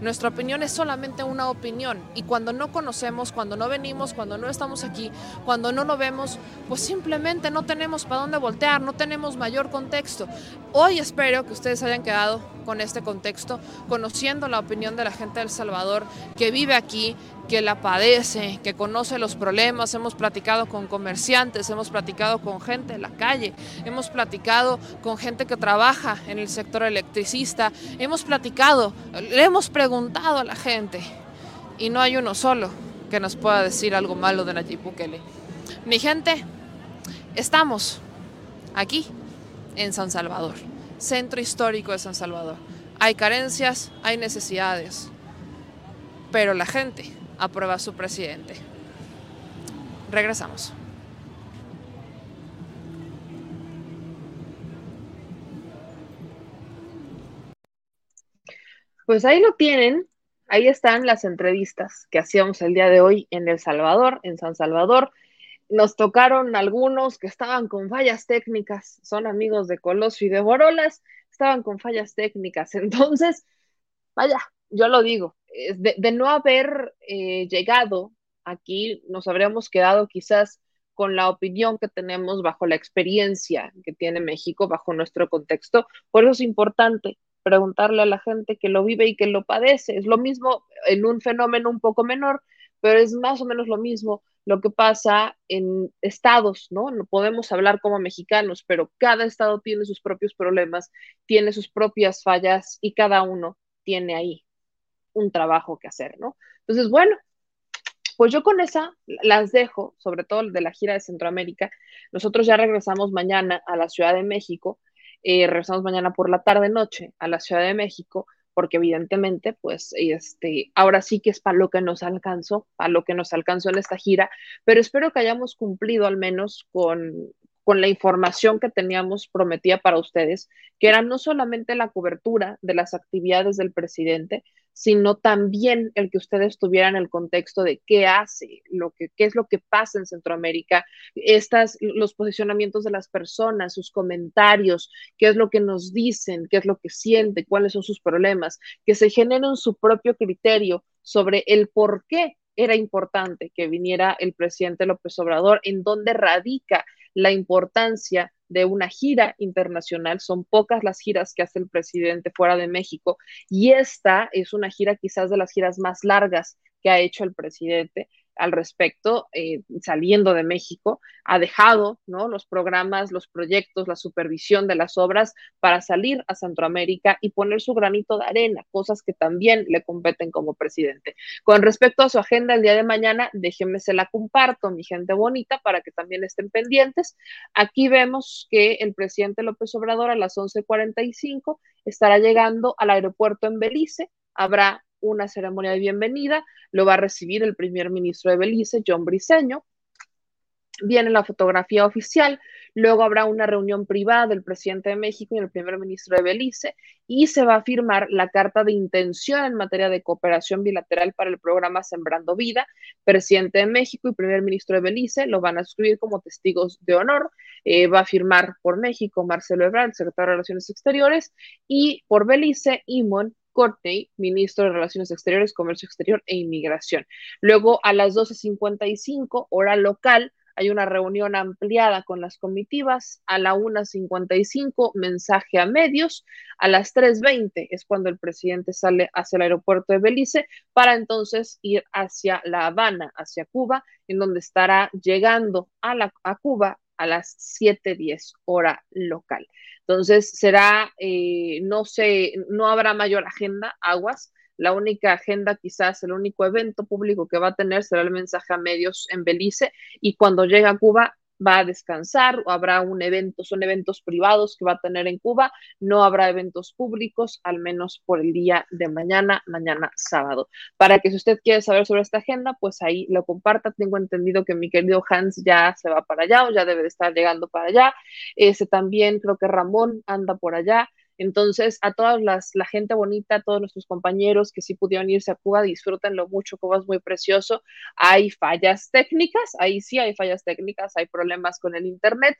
Nuestra opinión es solamente una opinión y cuando no conocemos, cuando no venimos, cuando no estamos aquí, cuando no lo vemos, pues simplemente no tenemos para dónde voltear, no tenemos mayor contexto. Hoy espero que ustedes hayan quedado con este contexto, conociendo la opinión de la gente del Salvador que vive aquí, que la padece, que conoce los problemas. Hemos platicado con comerciantes, hemos platicado con gente en la calle, hemos platicado con gente que trabaja en el sector electricista, hemos platicado, le hemos preguntado a la gente y no hay uno solo que nos pueda decir algo malo de Nayib. Mi gente, estamos aquí en San Salvador, centro histórico de San Salvador. Hay carencias, hay necesidades, pero la gente aprueba su presidente. Regresamos. Pues ahí lo tienen, ahí están las entrevistas que hacíamos el día de hoy en El Salvador, en San Salvador. Nos tocaron algunos que estaban con fallas técnicas, son amigos de Colosio y de Borolas, estaban con fallas técnicas. Entonces, vaya, yo lo digo, de, no haber eh, llegado aquí, nos habríamos quedado quizás con la opinión que tenemos bajo la experiencia que tiene México, bajo nuestro contexto. Por eso es importante preguntarle a la gente que lo vive y que lo padece. Es lo mismo en un fenómeno un poco menor, pero es más o menos lo mismo lo que pasa en estados, ¿no? No podemos hablar como mexicanos, pero cada estado tiene sus propios problemas, tiene sus propias fallas y cada uno tiene ahí un trabajo que hacer, ¿no? Entonces, bueno, pues yo con esa las dejo, sobre todo de la gira de Centroamérica. Nosotros ya regresamos mañana a la Ciudad de México eh, regresamos mañana por la tarde noche a la Ciudad de México, porque evidentemente, pues, este, ahora sí que es para lo que nos alcanzó, para lo que nos alcanzó en esta gira, pero espero que hayamos cumplido al menos con, con la información que teníamos prometida para ustedes, que era no solamente la cobertura de las actividades del presidente, sino también el que ustedes tuvieran el contexto de qué hace, lo que, qué es lo que pasa en Centroamérica, estas, los posicionamientos de las personas, sus comentarios, qué es lo que nos dicen, qué es lo que sienten, cuáles son sus problemas, que se generen su propio criterio sobre el por qué era importante que viniera el presidente López Obrador, en dónde radica la importancia de una gira internacional. Son pocas las giras que hace el presidente fuera de México y esta es una gira quizás de las giras más largas que ha hecho el presidente al respecto, eh, saliendo de México, ha dejado ¿no? los programas, los proyectos, la supervisión de las obras para salir a Centroamérica y poner su granito de arena, cosas que también le competen como presidente. Con respecto a su agenda el día de mañana, déjenme se la comparto, mi gente bonita, para que también estén pendientes. Aquí vemos que el presidente López Obrador a las 11:45 estará llegando al aeropuerto en Belice. Habrá una ceremonia de bienvenida, lo va a recibir el primer ministro de Belice, John Briceño. Viene la fotografía oficial, luego habrá una reunión privada del presidente de México y el primer ministro de Belice y se va a firmar la carta de intención en materia de cooperación bilateral para el programa Sembrando Vida. Presidente de México y primer ministro de Belice lo van a escribir como testigos de honor. Eh, va a firmar por México Marcelo Ebrard, secretario de Relaciones Exteriores, y por Belice, Imon Courtney, ministro de Relaciones Exteriores, Comercio Exterior e Inmigración. Luego, a las 12.55, hora local, hay una reunión ampliada con las comitivas. A la 1.55, mensaje a medios. A las 3.20 es cuando el presidente sale hacia el aeropuerto de Belice para entonces ir hacia La Habana, hacia Cuba, en donde estará llegando a, la, a Cuba a las 7.10 hora local. Entonces será, eh, no sé, no habrá mayor agenda, aguas. La única agenda, quizás el único evento público que va a tener será el mensaje a medios en Belice y cuando llegue a Cuba va a descansar o habrá un evento, son eventos privados que va a tener en Cuba, no habrá eventos públicos, al menos por el día de mañana, mañana sábado. Para que si usted quiere saber sobre esta agenda, pues ahí lo comparta. Tengo entendido que mi querido Hans ya se va para allá o ya debe de estar llegando para allá. Ese también creo que Ramón anda por allá. Entonces, a toda la gente bonita, a todos nuestros compañeros que sí pudieron irse a Cuba, disfrútenlo mucho, Cuba es muy precioso. Hay fallas técnicas, ahí sí hay fallas técnicas, hay problemas con el Internet,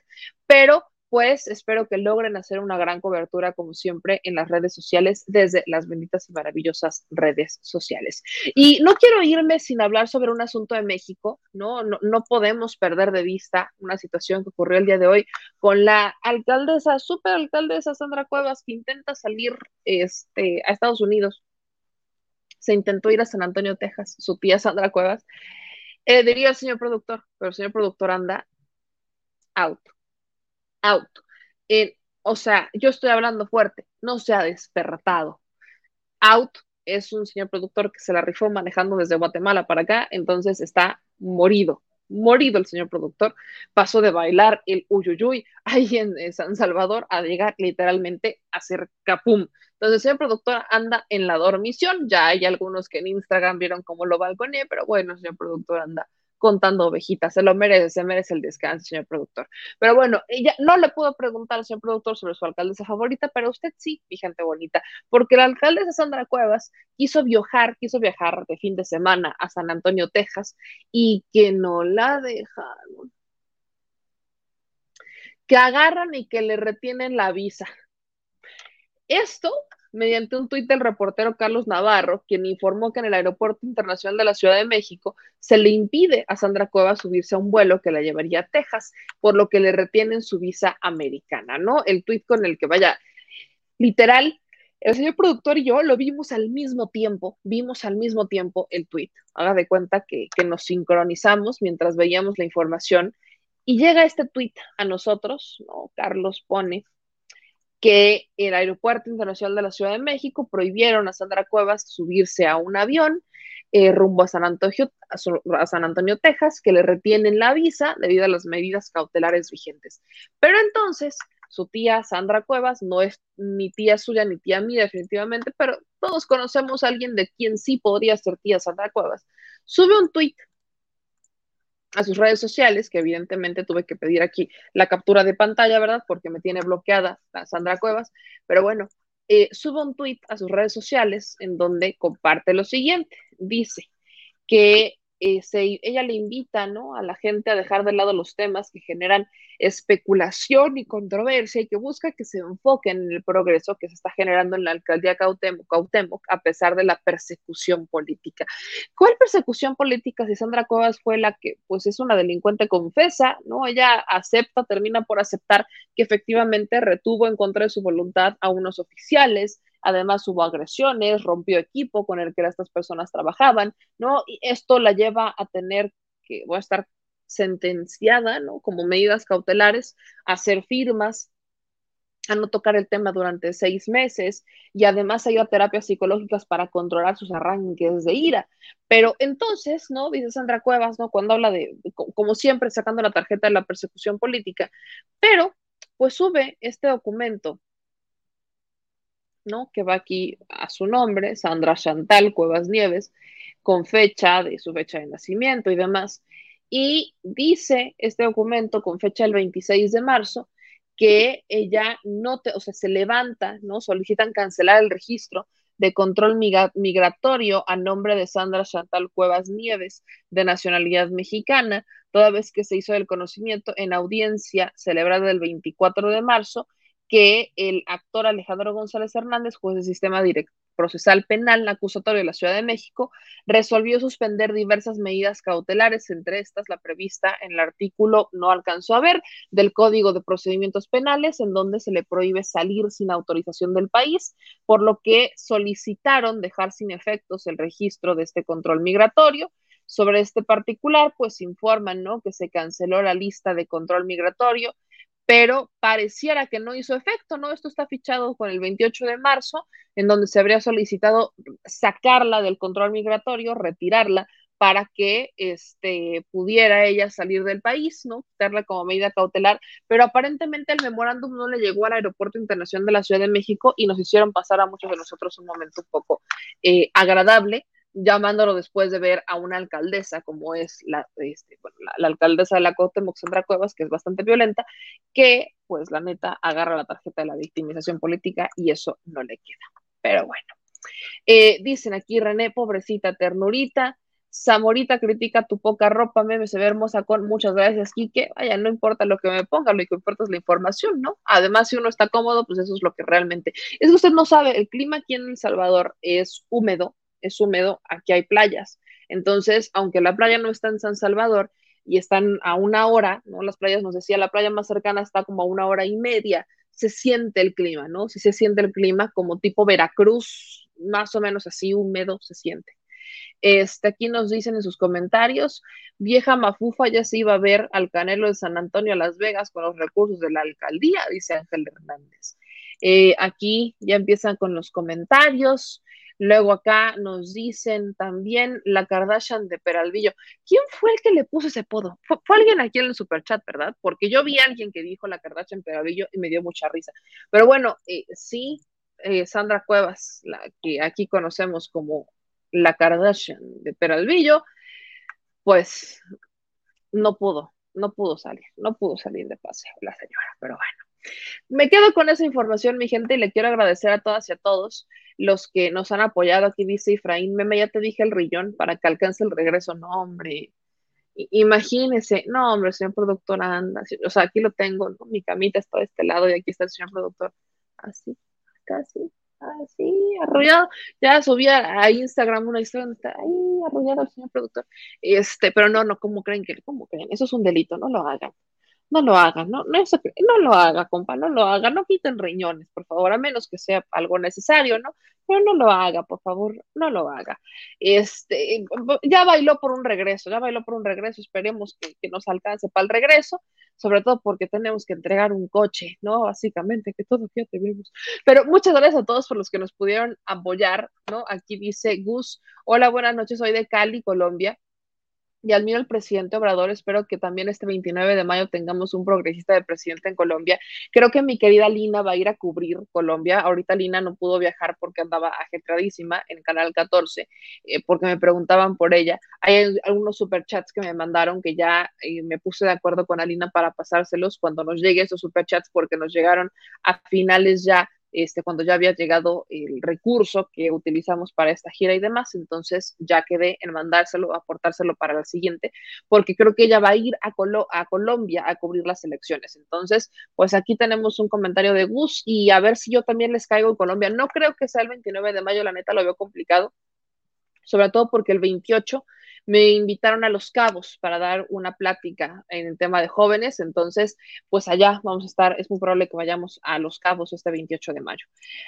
pero pues espero que logren hacer una gran cobertura, como siempre, en las redes sociales, desde las benditas y maravillosas redes sociales. Y no quiero irme sin hablar sobre un asunto de México, ¿no? No, podemos perder de vista una situación que ocurrió el día de hoy con la alcaldesa, superalcaldesa Sandra Cuevas, que intenta salir este, a Estados Unidos. Se intentó ir a San Antonio, Texas, su tía Sandra Cuevas. Eh, diría el señor productor, pero el señor productor anda out out. o sea, yo estoy hablando fuerte, no se ha despertado. Out es un señor productor que se la rifó manejando desde Guatemala para acá, entonces está morido, morido el señor productor. Pasó de bailar el uyuyuy ahí en, San Salvador a llegar literalmente a hacer capum. Entonces el señor productor anda en la dormición, ya hay algunos que en Instagram vieron cómo lo balconé, pero bueno, el señor productor anda contando ovejitas. Se lo merece, se merece el descanso, señor productor. Pero bueno, ella no le pudo preguntar al señor productor sobre su alcaldesa favorita, pero usted sí, mi gente bonita, porque la alcaldesa Sandra Cuevas quiso viajar, quiso viajar de fin de semana a San Antonio, Texas, y que no la dejaron. Que agarran y que le retienen la visa. Esto mediante un tuit del reportero Carlos Navarro, quien informó que en el Aeropuerto Internacional de la Ciudad de México se le impide a Sandra Cuevas subirse a un vuelo que la llevaría a Texas, por lo que le retienen su visa americana, ¿no? El tuit con el que vaya, literal, el señor productor y yo lo vimos al mismo tiempo, vimos al mismo tiempo el tuit. Haga de cuenta que, que nos sincronizamos mientras veíamos la información y llega este tuit a nosotros, ¿no? Carlos pone, que el Aeropuerto Internacional de la Ciudad de México prohibieron a Sandra Cuevas subirse a un avión eh, rumbo a San, Antonio, a San Antonio, Texas, que le retienen la visa debido a las medidas cautelares vigentes. Pero entonces, su tía Sandra Cuevas no es ni tía suya ni tía mía definitivamente, pero todos conocemos a alguien de quien sí podría ser tía Sandra Cuevas. Sube un tuit a sus redes sociales, que evidentemente tuve que pedir aquí la captura de pantalla, ¿verdad? Porque me tiene bloqueada la Sandra Cuevas, pero bueno, eh, sube un tweet a sus redes sociales en donde comparte lo siguiente, dice que eh, ella le invita ¿no? a la gente a dejar de lado los temas que generan especulación y controversia y que busca que se enfoquen en el progreso que se está generando en la alcaldía Cautemoc, a pesar de la persecución política. ¿Cuál persecución política si Sandra Cuevas fue la que pues es una delincuente confesa, ¿no? Ella acepta, termina por aceptar que efectivamente retuvo en contra de su voluntad a unos oficiales, Además hubo agresiones, rompió equipo con el que estas personas trabajaban, ¿no? Y esto la lleva a tener que, voy a estar sentenciada, ¿no? Como medidas cautelares, a hacer firmas, a no tocar el tema durante seis meses y además a ir a terapias psicológicas para controlar sus arranques de ira. Pero entonces, ¿no? Dice Sandra Cuevas, ¿no? Cuando habla de, como siempre, sacando la tarjeta de la persecución política, pero pues sube este documento ¿no? Que va aquí a su nombre, Sandra Chantal Cuevas Nieves, con fecha de su fecha de nacimiento y demás. Y dice este documento con fecha del 26 de marzo que ella no, te, o sea, se levanta, ¿no? Solicitan cancelar el registro de control migratorio a nombre de Sandra Chantal Cuevas Nieves, de nacionalidad mexicana, toda vez que se hizo el conocimiento en audiencia celebrada el 24 de marzo que el actor Alejandro González Hernández, juez del sistema procesal penal acusatorio de la Ciudad de México, resolvió suspender diversas medidas cautelares, entre estas la prevista en el artículo no alcanzó a ver del Código de Procedimientos Penales, en donde se le prohíbe salir sin autorización del país, por lo que solicitaron dejar sin efectos el registro de este control migratorio. Sobre este particular, pues informan, ¿no? Que se canceló la lista de control migratorio pero pareciera que no hizo efecto, ¿no? Esto está fichado con el 28 de marzo, en donde se habría solicitado sacarla del control migratorio, retirarla para que este, pudiera ella salir del país, ¿no? Quitarla como medida cautelar, pero aparentemente el memorándum no le llegó al Aeropuerto Internacional de la Ciudad de México y nos hicieron pasar a muchos de nosotros un momento un poco eh, agradable, llamándolo después de ver a una alcaldesa como es la, este, la, alcaldesa de la Cuauhtémoc, Sandra Cuevas, que es bastante violenta, que pues la neta agarra la tarjeta de la victimización política y eso no le queda. Pero bueno, eh, dicen aquí René, pobrecita ternurita, Zamorita critica tu poca ropa, meme, se ve hermosa con muchas gracias, Quique. Vaya, no importa lo que me ponga, lo que importa es la información, ¿no? Además, si uno está cómodo, pues eso es lo que realmente. Es que usted no sabe, el clima aquí en El Salvador es húmedo, es húmedo, aquí hay playas. Entonces, aunque la playa no está en San Salvador y están a una hora, ¿no? Las playas nos decía, la playa más cercana está como a una hora y media, se siente el clima, ¿no? Si se siente el clima como tipo Veracruz, más o menos así húmedo se siente. Este, aquí nos dicen en sus comentarios, vieja mafufa ya se iba a ver al Canelo de San Antonio a Las Vegas con los recursos de la alcaldía, dice Ángel Hernández. Eh, aquí ya empiezan con los comentarios. Luego acá nos dicen también la Kardashian de Peralvillo. ¿Quién fue el que le puso ese podo? Fue, alguien aquí en el superchat, ¿verdad? Porque yo vi a alguien que dijo la Kardashian Peralvillo y me dio mucha risa. Pero bueno, eh, sí, eh, Sandra Cuevas, la que aquí conocemos como la Kardashian de Peralvillo, pues no pudo, no pudo salir, no pudo salir de paseo la señora, pero bueno. Me quedo con esa información, mi gente, y le quiero agradecer a todas y a todos los que nos han apoyado. Aquí dice Efraín Meme, ya te dije el rillón para que alcance el regreso. No, hombre, imagínese, no, hombre, señor productor anda, o sea, aquí lo tengo, mi camita está de este lado y aquí está el señor productor, así, casi, así, arrollado. Ya subía a Instagram una historia donde está ahí arrollado el señor productor. Este, pero no, no, ¿cómo creen que, cómo creen? Eso es un delito, no lo hagan. No lo hagan, no, no, no lo haga, compa, no lo haga, no quiten riñones, por favor, a menos que sea algo necesario, ¿no? Pero no lo haga, por favor, no lo haga. Este, ya bailó por un regreso, ya bailó por un regreso, esperemos que, que nos alcance para el regreso sobre todo porque tenemos que entregar un coche, ¿no? Básicamente, que todo ya tenemos. Pero muchas gracias a todos por los que nos pudieron apoyar, ¿no? Aquí dice Gus, hola, buenas noches, soy de Cali, Colombia y admiro al presidente Obrador. Espero que también este 29 de mayo tengamos un progresista de presidente en Colombia. Creo que mi querida Lina va a ir a cubrir Colombia. Ahorita Lina no pudo viajar porque andaba ajetradísima en Canal 14, eh, porque me preguntaban por ella. Hay algunos superchats que me mandaron que ya eh, me puse de acuerdo con Alina para pasárselos cuando nos llegue esos superchats, porque nos llegaron a finales ya este, cuando ya había llegado el recurso que utilizamos para esta gira y demás, entonces ya quedé en mandárselo, aportárselo para la siguiente, porque creo que ella va a ir a, a Colombia a cubrir las elecciones. Entonces, pues aquí tenemos un comentario de Gus y a ver si yo también les caigo en Colombia. No creo que sea el 29 de mayo, la neta lo veo complicado, sobre todo porque el 28 me invitaron a Los Cabos para dar una plática en el tema de jóvenes, entonces, pues allá vamos a estar, es muy probable que vayamos a Los Cabos este 28 de mayo.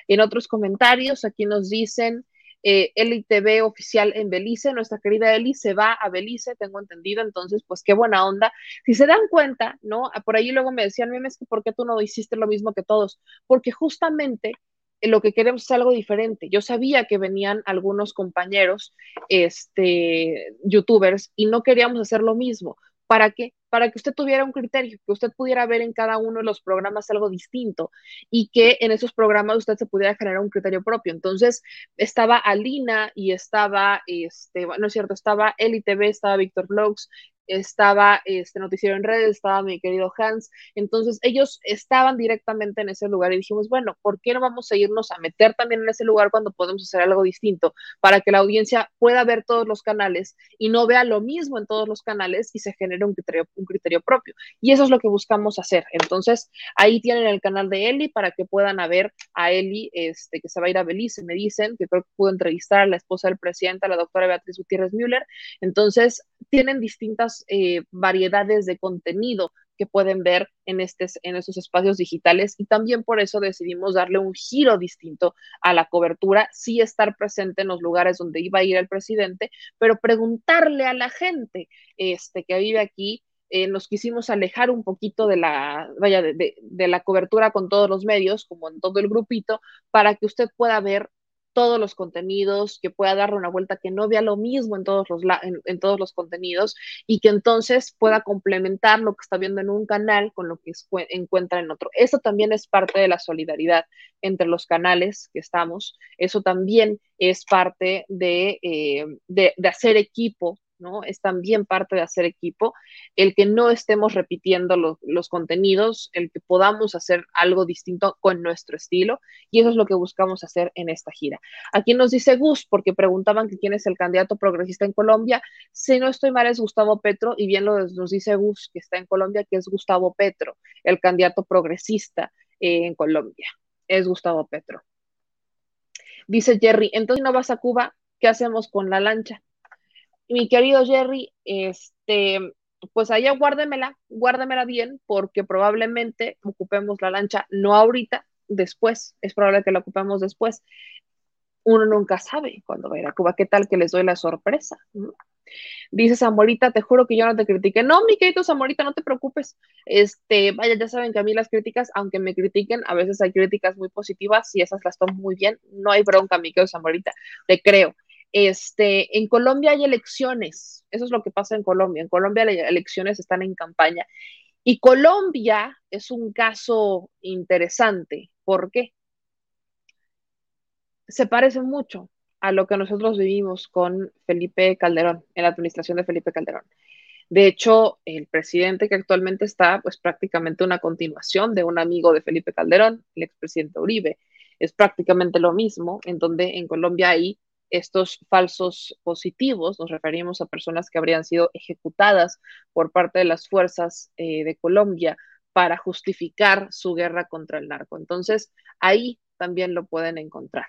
En otros comentarios, aquí nos dicen, eh, Eli TV oficial en Belice, nuestra querida Eli se va a Belice, tengo entendido, entonces, pues qué buena onda. Si se dan cuenta, ¿no? Por ahí luego me decían, es que ¿por qué tú no hiciste lo mismo que todos? Porque justamente lo que queremos es algo diferente. Yo sabía que venían algunos compañeros, este, youtubers, y no queríamos hacer lo mismo. ¿Para qué? Para que usted tuviera un criterio, que usted pudiera ver en cada uno de los programas algo distinto y que en esos programas usted se pudiera generar un criterio propio. Entonces, estaba Alina y estaba, este, bueno, es cierto, estaba Eli TV, estaba Víctor Vlogs, estaba este noticiero en redes, estaba mi querido Hans, entonces ellos estaban directamente en ese lugar y dijimos, bueno, ¿por qué no vamos a irnos a meter también en ese lugar cuando podemos hacer algo distinto para que la audiencia pueda ver todos los canales y no vea lo mismo en todos los canales y se genere un criterio, un criterio propio? Y eso es lo que buscamos hacer. Entonces, ahí tienen el canal de Eli para que puedan ver a Eli, este, que se va a ir a Belice, me dicen, que creo que pudo entrevistar a la esposa del presidente, a la doctora Beatriz Gutiérrez Müller. Entonces, tienen distintas eh, variedades de contenido que pueden ver en, estos, en estos espacios digitales y también por eso decidimos darle un giro distinto a la cobertura, sí estar presente en los lugares donde iba a ir el presidente, pero preguntarle a la gente este, que vive aquí eh, nos quisimos alejar un poquito de la, vaya, de, de, la cobertura con todos los medios, como en todo el grupito, para que usted pueda ver todos los contenidos, que pueda darle una vuelta, que no vea lo mismo en todos los, en, todos los contenidos y que entonces pueda complementar lo que está viendo en un canal con lo que encuentra en otro. Eso también es parte de la solidaridad entre los canales que estamos. Eso también es parte de, eh, de, de hacer equipo ¿no? Es también parte de hacer equipo, el que no estemos repitiendo los contenidos, el que podamos hacer algo distinto con nuestro estilo, y eso es lo que buscamos hacer en esta gira. Aquí nos dice Gus, porque preguntaban quién es el candidato progresista en Colombia, si no estoy mal es Gustavo Petro, y bien lo, nos dice Gus, que está en Colombia, que es Gustavo Petro, el candidato progresista eh, en Colombia, es Gustavo Petro. Dice Jerry, entonces no vas a Cuba, ¿qué hacemos con la lancha? Mi querido Jerry, este, pues allá guárdemela, guárdemela bien, porque probablemente ocupemos la lancha, no ahorita, después, es probable que la ocupemos después. Uno nunca sabe cuándo va a ir a Cuba, qué tal que les doy la sorpresa. Dice Zamorita, te juro que yo no te critiqué. No, mi querido Zamorita, no te preocupes. Este, vaya, ya saben que a mí las críticas, aunque me critiquen, a veces hay críticas muy positivas y esas las tomo muy bien. No hay bronca, mi querido Zamorita, te creo. Este, en Colombia hay elecciones, eso es lo que pasa en Colombia. En Colombia las elecciones están en campaña. Y Colombia es un caso interesante. ¿Por qué? Se parece mucho a lo que nosotros vivimos con Felipe Calderón, en la administración de Felipe Calderón. De hecho, el presidente que actualmente está, pues prácticamente una continuación de un amigo de Felipe Calderón, el expresidente Uribe. Es prácticamente lo mismo, en donde en Colombia hay estos falsos positivos, nos referimos a personas que habrían sido ejecutadas por parte de las fuerzas eh, de Colombia para justificar su guerra contra el narco. Entonces, ahí también lo pueden encontrar.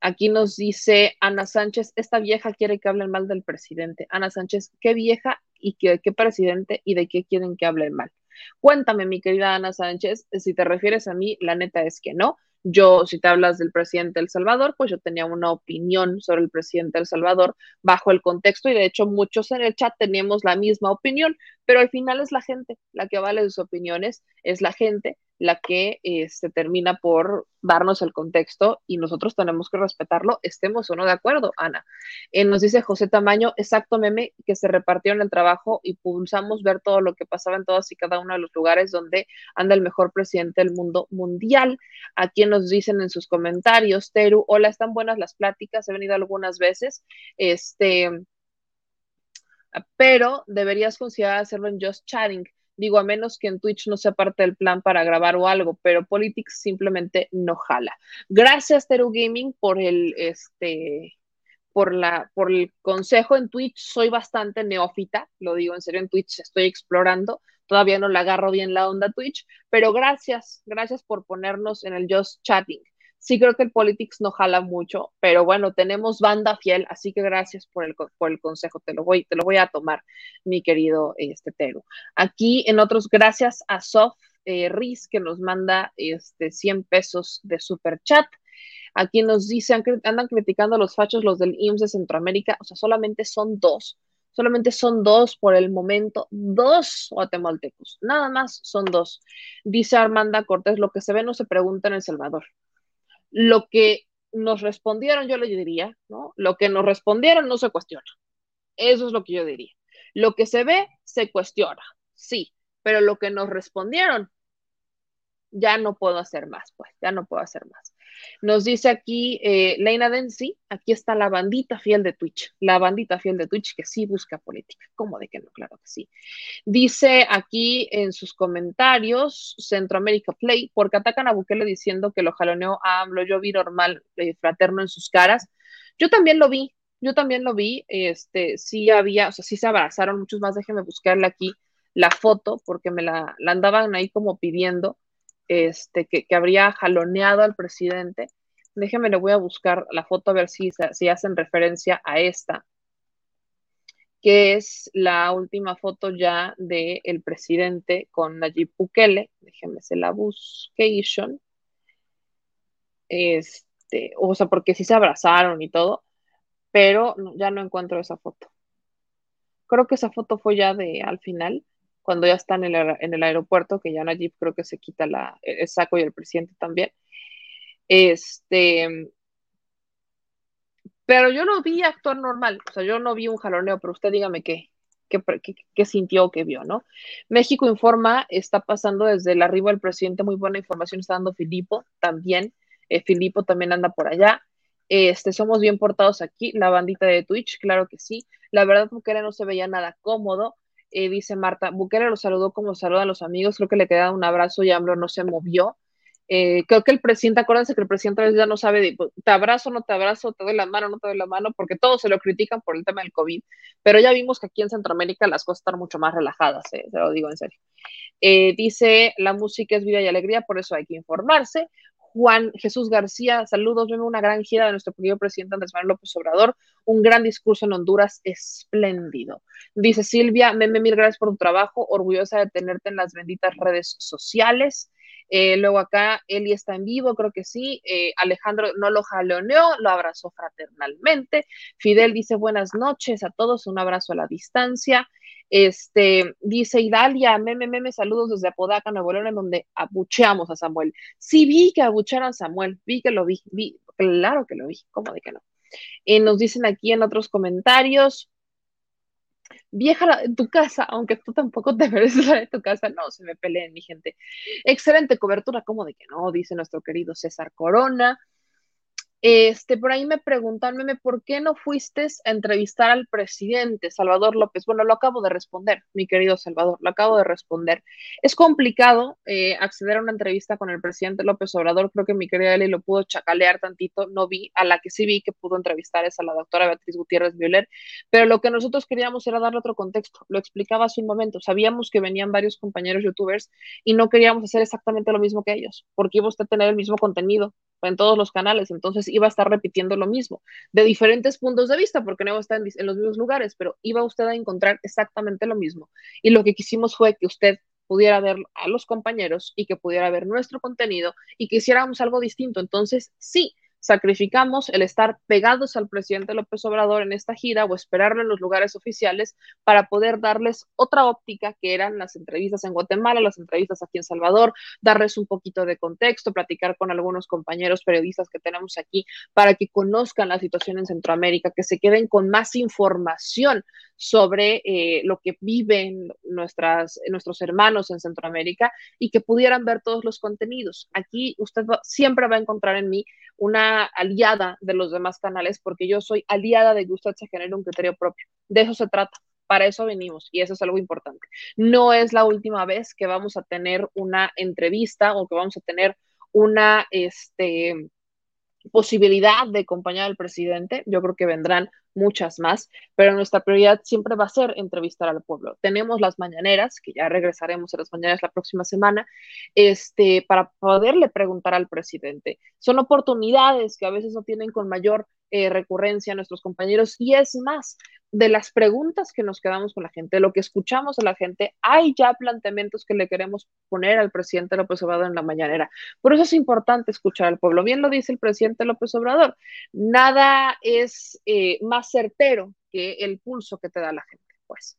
Aquí nos dice Ana Sánchez, esta vieja quiere que hablen mal del presidente. Ana Sánchez, ¿qué vieja y qué, qué presidente y de qué quieren que hablen mal? Cuéntame, mi querida Ana Sánchez, si te refieres a mí, la neta es que no. Yo, si te hablas del presidente El Salvador, pues yo tenía una opinión sobre el presidente El Salvador bajo el contexto y de hecho muchos en el chat teníamos la misma opinión, pero al final es la gente la que vale sus opiniones, es la gente la que se este, termina por darnos el contexto y nosotros tenemos que respetarlo, estemos o no de acuerdo, Ana. Eh, nos dice José Tamaño, exacto meme, que se repartió en el trabajo y pulsamos ver todo lo que pasaba en todos y cada uno de los lugares donde anda el mejor presidente del mundo mundial. Aquí nos dicen en sus comentarios, Teru, hola, están buenas las pláticas, he venido algunas veces, este, pero deberías considerar hacerlo en Just Chatting Digo, a menos que en Twitch no sea parte del plan para grabar o algo, pero Politics simplemente no jala. Gracias, Teru Gaming, por el este por la por el consejo en Twitch. Soy bastante neófita, lo digo en serio, en Twitch estoy explorando. Todavía no le agarro bien la onda Twitch, pero gracias, gracias por ponernos en el Just Chatting sí creo que el Politics no jala mucho, pero bueno, tenemos banda fiel, así que gracias por el, por el consejo, te lo, voy, te lo voy a tomar, mi querido este, Tero. Aquí en otros, gracias a Sof eh, Riz, que nos manda este, 100 pesos de super chat. Aquí nos dicen, andan criticando a los fachos, los del IMSS de Centroamérica, o sea, solamente son dos. Solamente son dos por el momento, dos guatemaltecos, nada más son dos. Dice Armanda Cortés, lo que se ve no se pregunta en El Salvador lo que nos respondieron, yo le diría, ¿no? Lo que nos respondieron no se cuestiona. Eso es lo que yo diría. Lo que se ve, se cuestiona, sí, pero lo que nos respondieron, ya no puedo hacer más, pues, ya no puedo hacer más. Nos dice aquí eh, Leina Densi, aquí está la bandita fiel de Twitch, la bandita fiel de Twitch que sí busca política. ¿Cómo de que no? Claro que sí. Dice aquí en sus comentarios, Centroamérica Play, porque atacan a Bukele diciendo que lo jaloneó a AMLO, yo vi normal, eh, fraterno en sus caras. Yo también lo vi, yo también lo vi, este, sí había, o sea, sí se abrazaron muchos más, déjenme buscarle aquí la foto, porque me la, la andaban ahí como pidiendo este, que, habría jaloneado al presidente. Déjeme, le voy a buscar la foto a ver si, si hacen referencia a esta, que es la última foto ya del presidente con Nayib Bukele. Déjeme se la buscation. Este, o sea, porque sí se abrazaron y todo, pero ya no encuentro esa foto. Creo que esa foto fue ya de al final cuando ya están en el, aeropuerto, que ya Nayib creo que se quita la, el saco y el presidente también. Este, pero yo no vi actuar normal, o sea, yo no vi un jaloneo, pero usted dígame qué, qué, qué, sintió o qué vio, ¿no? México Informa está pasando desde el arribo del presidente, muy buena información está dando Filipo también, eh, Filipo también anda por allá, Este, somos bien portados aquí, la bandita de Twitch, claro que sí. La verdad, Bukele no se veía nada cómodo. Eh, dice Marta, Bukele lo saludó como saludan los amigos, creo que le queda un abrazo y AMLO no se movió. Eh, creo que el presidente, acuérdense que el presidente a veces ya no sabe, pues, te abrazo, no te abrazo, te doy la mano, no te doy la mano, porque todos se lo critican por el tema del COVID, pero ya vimos que aquí en Centroamérica las cosas están mucho más relajadas, eh, se lo digo en serio. Dice, la música es vida y alegría, por eso hay que informarse. Juan Jesús García, saludos, vemos una gran gira de nuestro querido presidente Andrés Manuel López Obrador, un gran discurso en Honduras, espléndido. Dice Silvia, meme, mil gracias por tu trabajo, orgullosa de tenerte en las benditas redes sociales. Eh, luego acá Eli está en vivo, creo que sí. Eh, Alejandro no lo jaloneó, lo abrazó fraternalmente. Fidel dice buenas noches a todos, un abrazo a la distancia. Este, dice Idalia, meme, meme, saludos desde Apodaca, Nuevo León, en donde abucheamos a Samuel. Sí vi que abucharon a Samuel, vi que lo vi, vi, claro que lo vi, ¿cómo de que no? Y nos dicen aquí en otros comentarios, vieja en tu casa, aunque tú tampoco te mereces la de tu casa, no, se me peleen, mi gente. Excelente cobertura, ¿cómo de que no? Dice nuestro querido César Corona. Este, por ahí me preguntan, ¿por qué no fuiste a entrevistar al presidente Salvador López? Bueno, lo acabo de responder, mi querido Salvador, lo acabo de responder. Es complicado eh, acceder a una entrevista con el presidente López Obrador, creo que mi querida Eli lo pudo chacalear tantito, no vi, a la que sí vi que pudo entrevistar es a la doctora Beatriz Gutiérrez Violer, pero lo que nosotros queríamos era darle otro contexto, lo explicaba hace un momento, sabíamos que venían varios compañeros youtubers y no queríamos hacer exactamente lo mismo que ellos, porque iba a tener el mismo contenido, en todos los canales, entonces iba a estar repitiendo lo mismo, de diferentes puntos de vista, porque no iba a estar en, los mismos lugares, pero iba usted a encontrar exactamente lo mismo. Y lo que quisimos fue que usted pudiera ver a los compañeros y que pudiera ver nuestro contenido y que hiciéramos algo distinto. Entonces, sí, sacrificamos el estar pegados al presidente López Obrador en esta gira o esperarlo en los lugares oficiales para poder darles otra óptica que eran las entrevistas en Guatemala, las entrevistas aquí en Salvador, darles un poquito de contexto, platicar con algunos compañeros periodistas que tenemos aquí para que conozcan la situación en Centroamérica, que se queden con más información sobre eh, lo que viven nuestras, nuestros hermanos en Centroamérica y que pudieran ver todos los contenidos. Aquí usted siempre va a encontrar en mí una aliada de los demás canales porque yo soy aliada de que usted se un criterio propio. De eso se trata. Para eso venimos y eso es algo importante. No es la última vez que vamos a tener una entrevista o que vamos a tener una, este, posibilidad de acompañar al presidente. Yo creo que vendrán muchas más, pero nuestra prioridad siempre va a ser entrevistar al pueblo. Tenemos las mañaneras, que ya regresaremos a las mañaneras la próxima semana, este, para poderle preguntar al presidente. Son oportunidades que a veces no tienen con mayor eh, recurrencia a nuestros compañeros y es más, de las preguntas que nos quedamos con la gente, lo que escuchamos a la gente, hay ya planteamientos que le queremos poner al presidente López Obrador en la mañanera. Por eso es importante escuchar al pueblo. Bien lo dice el presidente López Obrador, nada es eh, más certero que el pulso que te da la gente, pues.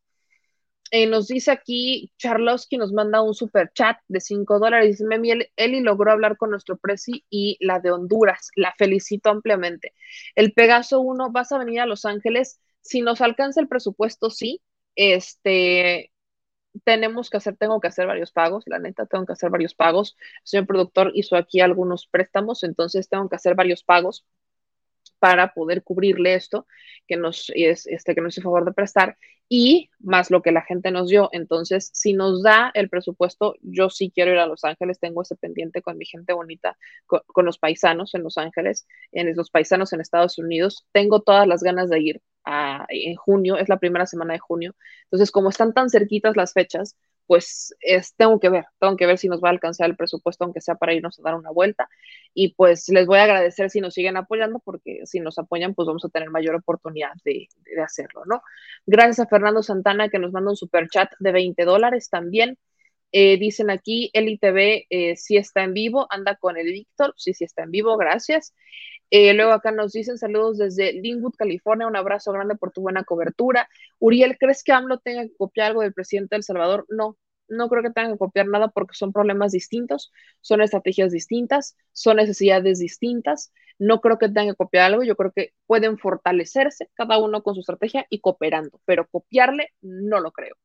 Eh, nos dice aquí, Charlosky nos manda un super chat de 5 dólares. Dice, Memi, Eli logró hablar con nuestro presi y la de Honduras. La felicito ampliamente. El Pegaso 1, vas a venir a Los Ángeles. Si nos alcanza el presupuesto, sí. Este, tenemos que hacer, tengo que hacer varios pagos, la neta, tengo que hacer varios pagos. El señor productor hizo aquí algunos préstamos, entonces tengo que hacer varios pagos para poder cubrirle esto que nos, es, este, que nos hizo favor de prestar y más lo que la gente nos dio. Entonces, si nos da el presupuesto, yo sí quiero ir a Los Ángeles, tengo ese pendiente con mi gente bonita, con, los paisanos en Los Ángeles, en los paisanos en Estados Unidos. Tengo todas las ganas de ir en junio, es la primera semana de junio. Entonces, como están tan cerquitas las fechas, pues es, tengo que ver, tengo que ver si nos va a alcanzar el presupuesto, aunque sea para irnos a dar una vuelta. Y pues les voy a agradecer si nos siguen apoyando, porque si nos apoyan, pues vamos a tener mayor oportunidad de, de hacerlo, ¿no? Gracias a Fernando Santana que nos manda un super chat de 20 dólares también. Eh, dicen aquí, Eli TV eh, si está en vivo, anda con el Víctor, sí, sí está en vivo, gracias. Eh, luego acá nos dicen saludos desde Linwood, California, un abrazo grande por tu buena cobertura. Uriel, ¿crees que AMLO tenga que copiar algo del presidente de El Salvador? No, no creo que tenga que copiar nada porque son problemas distintos, son estrategias distintas, son necesidades distintas. No creo que tenga que copiar algo, yo creo que pueden fortalecerse cada uno con su estrategia y cooperando, pero copiarle no lo creo.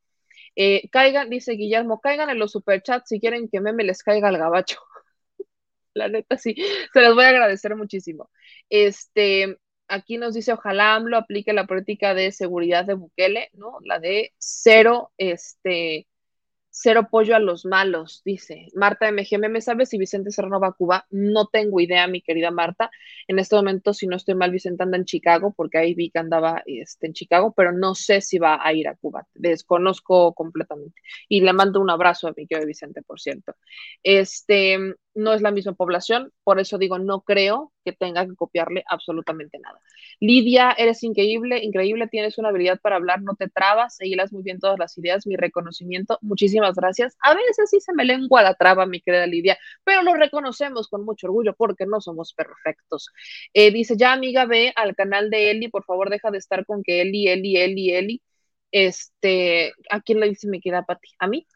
Eh, caigan, dice Guillermo, caigan en los superchats si quieren que meme les caiga el gabacho. La neta, sí. Se los voy a agradecer muchísimo. Este, aquí nos dice, ojalá AMLO aplique la política de seguridad de Bukele, ¿no? La de cero, este, cero pollo a los malos, dice Marta MGM. ¿Me sabes si Vicente Serrano va a Cuba? No tengo idea, mi querida Marta. En este momento, si no estoy mal, Vicente anda en Chicago, porque ahí vi que andaba este, en Chicago, pero no sé si va a ir a Cuba. Desconozco completamente. Y le mando un abrazo a mi querido Vicente, por cierto. Este, no es la misma población, por eso digo, no creo que tenga que copiarle absolutamente nada. Lidia, eres increíble, increíble, tienes una habilidad para hablar, no te trabas, seguilas muy bien todas las ideas, mi reconocimiento, muchísimas gracias. A veces sí se me lengua la traba, mi querida Lidia, pero lo reconocemos con mucho orgullo porque no somos perfectos. Eh, dice, ya amiga, ve al canal de Eli, por favor, deja de estar con que Eli, Eli, Eli, Eli. Este, ¿a quién le dice me queda para ti? ¿A mí?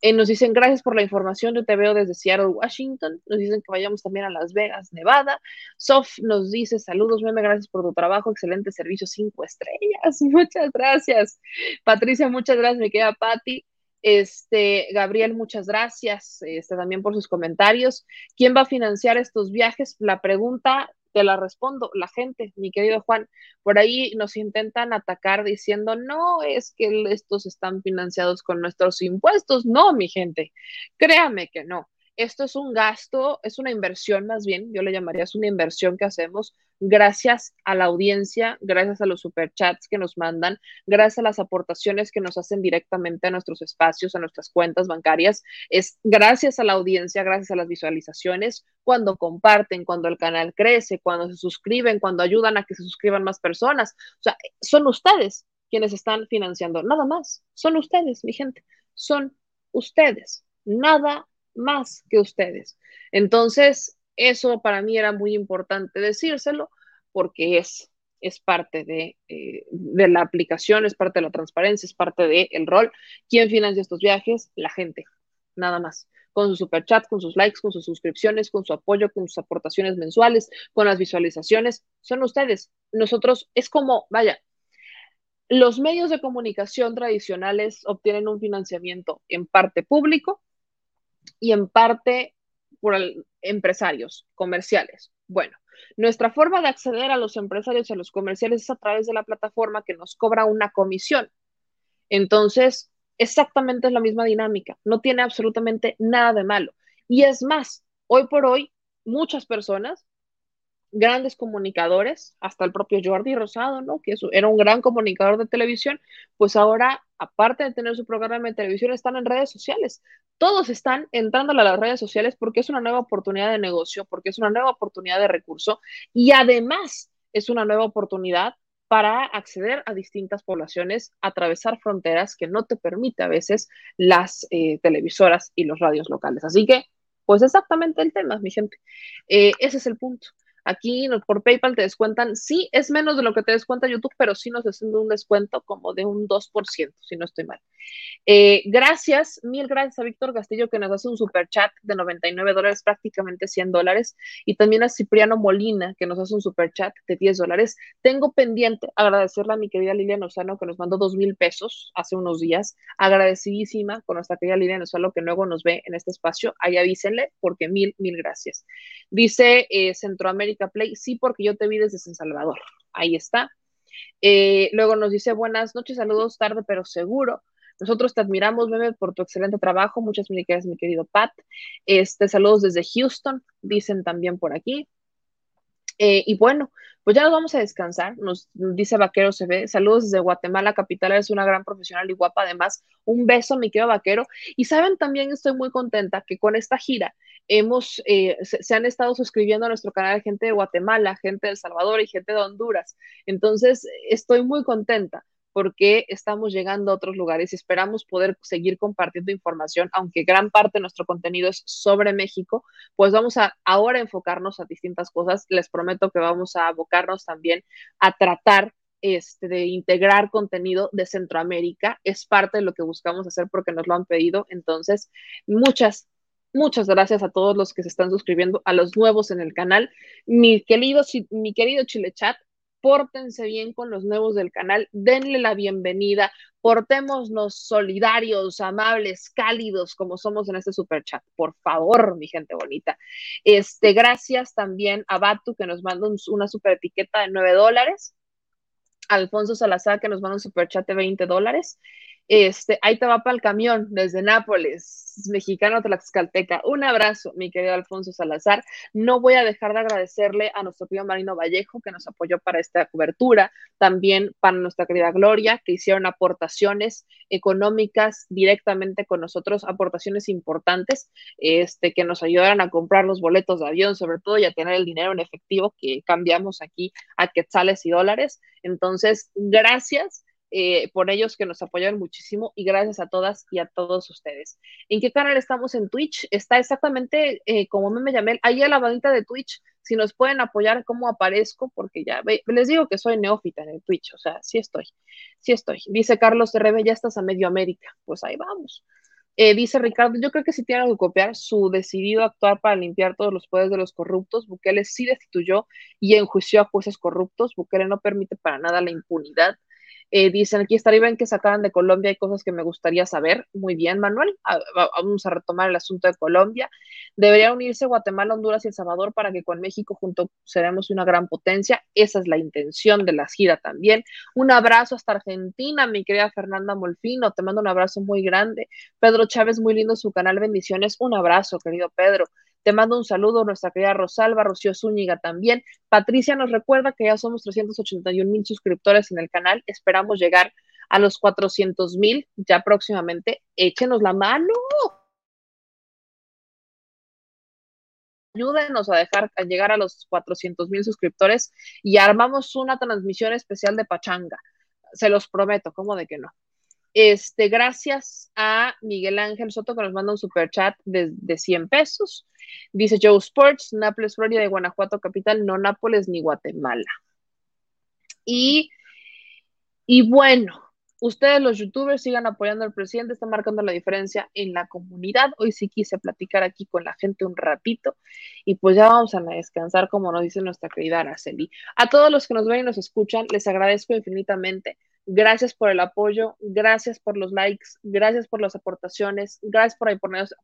Eh, nos dicen gracias por la información, yo te veo desde Seattle, Washington. Nos dicen que vayamos también a Las Vegas, Nevada. Sof nos dice saludos, meme, gracias por tu trabajo, excelente servicio, cinco estrellas. Muchas gracias. Patricia, muchas gracias, mi querida Patti. Este, Gabriel, muchas gracias este, también por sus comentarios. ¿Quién va a financiar estos viajes? La pregunta te la respondo, la gente, mi querido Juan, por ahí nos intentan atacar diciendo, no, es que estos están financiados con nuestros impuestos. No, mi gente, créame que no. Esto es un gasto, es una inversión más bien, yo le llamaría es una inversión que hacemos gracias a la audiencia, gracias a los superchats que nos mandan, gracias a las aportaciones que nos hacen directamente a nuestros espacios, a nuestras cuentas bancarias. Es gracias a la audiencia, gracias a las visualizaciones, cuando comparten, cuando el canal crece, cuando se suscriben, cuando ayudan a que se suscriban más personas. O sea, son ustedes quienes están financiando, nada más. Son ustedes, mi gente. Son ustedes. Nada más que ustedes. Entonces, eso para mí era muy importante decírselo porque es, es parte de, eh, de la aplicación, es parte de la transparencia, es parte del el rol. ¿Quién financia estos viajes? La gente, nada más con su super chat, con sus likes, con sus suscripciones, con su apoyo, con sus aportaciones mensuales, con las visualizaciones, son ustedes. Nosotros es como, vaya, los medios de comunicación tradicionales obtienen un financiamiento en parte público y en parte por empresarios comerciales. Bueno, nuestra forma de acceder a los empresarios y a los comerciales es a través de la plataforma que nos cobra una comisión. Entonces, exactamente es la misma dinámica, no tiene absolutamente nada de malo. Y es más, hoy por hoy, muchas personas grandes comunicadores, hasta el propio Jordi Rosado, ¿no? Que era un gran comunicador de televisión, pues ahora, aparte de tener su programa de televisión, están en redes sociales. Todos están entrando a las redes sociales porque es una nueva oportunidad de negocio, porque es una nueva oportunidad de recurso y además es una nueva oportunidad para acceder a distintas poblaciones, atravesar fronteras que no te permite a veces las eh, televisoras y los radios locales. Así que, pues exactamente el tema, mi gente. Eh, ese es el punto. Aquí por PayPal te descuentan, sí, es menos de lo que te descuenta YouTube, pero sí nos hacen un descuento como de un 2%, si no estoy mal. Eh, gracias, mil gracias a Víctor Castillo que nos hace un super chat de 99 dólares, prácticamente 100 dólares, y también a Cipriano Molina que nos hace un super chat de 10 dólares. Tengo pendiente agradecerle a mi querida Liliana Osano que nos mandó dos mil pesos hace unos días, agradecidísima con nuestra querida Liliana Osano que luego nos ve en este espacio, ahí avísenle porque mil, mil gracias. Dice eh, Centroamérica Play, sí, porque yo te vi desde San Salvador. Ahí está. Eh, luego nos dice buenas noches, saludos tarde, pero seguro. Nosotros te admiramos, Meme, por tu excelente trabajo. Muchas gracias, mi querido Pat. Este, saludos desde Houston, dicen también por aquí. Eh, y bueno, pues ya nos vamos a descansar, nos dice Vaquero se. Saludos desde Guatemala, capital, eres una gran profesional y guapa. Además, un beso, mi querido Vaquero. Y saben, también estoy muy contenta que con esta gira hemos, eh, se, han estado suscribiendo a nuestro canal gente de Guatemala, gente de El Salvador y gente de Honduras. Entonces, estoy muy contenta porque estamos llegando a otros lugares y esperamos poder seguir compartiendo información, aunque gran parte de nuestro contenido es sobre México, pues vamos a ahora enfocarnos a distintas cosas. Les prometo que vamos a abocarnos también a tratar este, de integrar contenido de Centroamérica. Es parte de lo que buscamos hacer porque nos lo han pedido. Entonces, muchas, Muchas gracias a todos los que se están suscribiendo, a los nuevos en el canal. Mi querido, mi querido Chile Chat, pórtense bien con los nuevos del canal, denle la bienvenida, portémonos solidarios, amables, cálidos, como somos en este super chat. Por favor, mi gente bonita. Este, gracias también a Batu, que nos manda una super etiqueta de 9 dólares. Alfonso Salazar, que nos manda un super chat de 20 dólares. Este, ahí te va para el camión desde Nápoles mexicano tlaxcalteca. Un abrazo, mi querido Alfonso Salazar. No voy a dejar de agradecerle a nuestro tío Marino Vallejo, que nos apoyó para esta cobertura, también para nuestra querida Gloria, que hicieron aportaciones económicas directamente con nosotros, aportaciones importantes, este, que nos ayudaron a comprar los boletos de avión, sobre todo, y a tener el dinero en efectivo que cambiamos aquí a quetzales y dólares. Entonces, gracias eh, por ellos que nos apoyan muchísimo y gracias a todas y a todos ustedes. ¿En qué canal estamos en Twitch? Está exactamente eh, como me llamé, ahí a la bandita de Twitch, si nos pueden apoyar, cómo aparezco, porque ya les digo que soy neófita en el Twitch, o sea, sí estoy, sí estoy. Dice Carlos RB, ya estás a medio América, pues ahí vamos. Eh, dice Ricardo, yo creo que si tiene que copiar su decidido actuar para limpiar todos los poderes de los corruptos. Bukele sí destituyó y enjuició a jueces corruptos. Bukele no permite para nada la impunidad. Eh, dicen aquí estaría bien que sacaran de Colombia, hay cosas que me gustaría saber. Muy bien, Manuel. vamos a retomar el asunto de Colombia. Debería unirse Guatemala, Honduras y El Salvador para que con México junto seremos una gran potencia. Esa es la intención de la gira también. Un abrazo hasta Argentina, mi querida Fernanda Molfino. Te mando un abrazo muy grande. Pedro Chávez, muy lindo su canal. Bendiciones. Un abrazo, querido Pedro. Te mando un saludo, nuestra querida Rosalba, Rocío Zúñiga también. Patricia nos recuerda que ya somos 381 mil suscriptores en el canal. Esperamos llegar a los 400 mil ya próximamente. Échenos la mano. Ayúdenos a dejar llegar a los 400 mil suscriptores y armamos una transmisión especial de Pachanga. Se los prometo, ¿cómo de que no? Este, gracias a Miguel Ángel Soto que nos manda un super chat de, de 100 pesos. Dice Joe Sports, Nápoles, Florida de Guanajuato capital, no Nápoles ni Guatemala. Y, y bueno, ustedes los youtubers sigan apoyando al presidente, está marcando la diferencia en la comunidad. Hoy sí quise platicar aquí con la gente un ratito y pues ya vamos a descansar como nos dice nuestra querida Araceli. A todos los que nos ven y nos escuchan, les agradezco infinitamente. Gracias por el apoyo, gracias por los likes, gracias por las aportaciones, gracias por,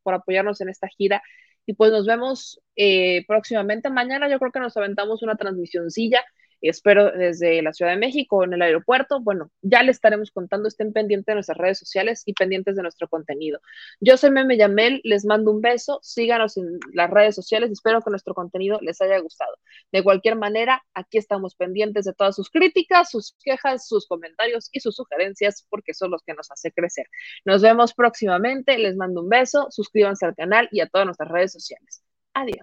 por apoyarnos en esta gira. Y pues nos vemos eh, próximamente. Mañana yo creo que nos aventamos una transmisioncilla espero desde la Ciudad de México en el aeropuerto. Bueno, ya les estaremos contando, estén pendientes de nuestras redes sociales y pendientes de nuestro contenido. Yo soy Meme Yamel, les mando un beso, síganos en las redes sociales, espero que nuestro contenido les haya gustado. De cualquier manera, aquí estamos pendientes de todas sus críticas, sus quejas, sus comentarios y sus sugerencias, porque son los que nos hace crecer. Nos vemos próximamente, les mando un beso, suscríbanse al canal y a todas nuestras redes sociales. Adiós.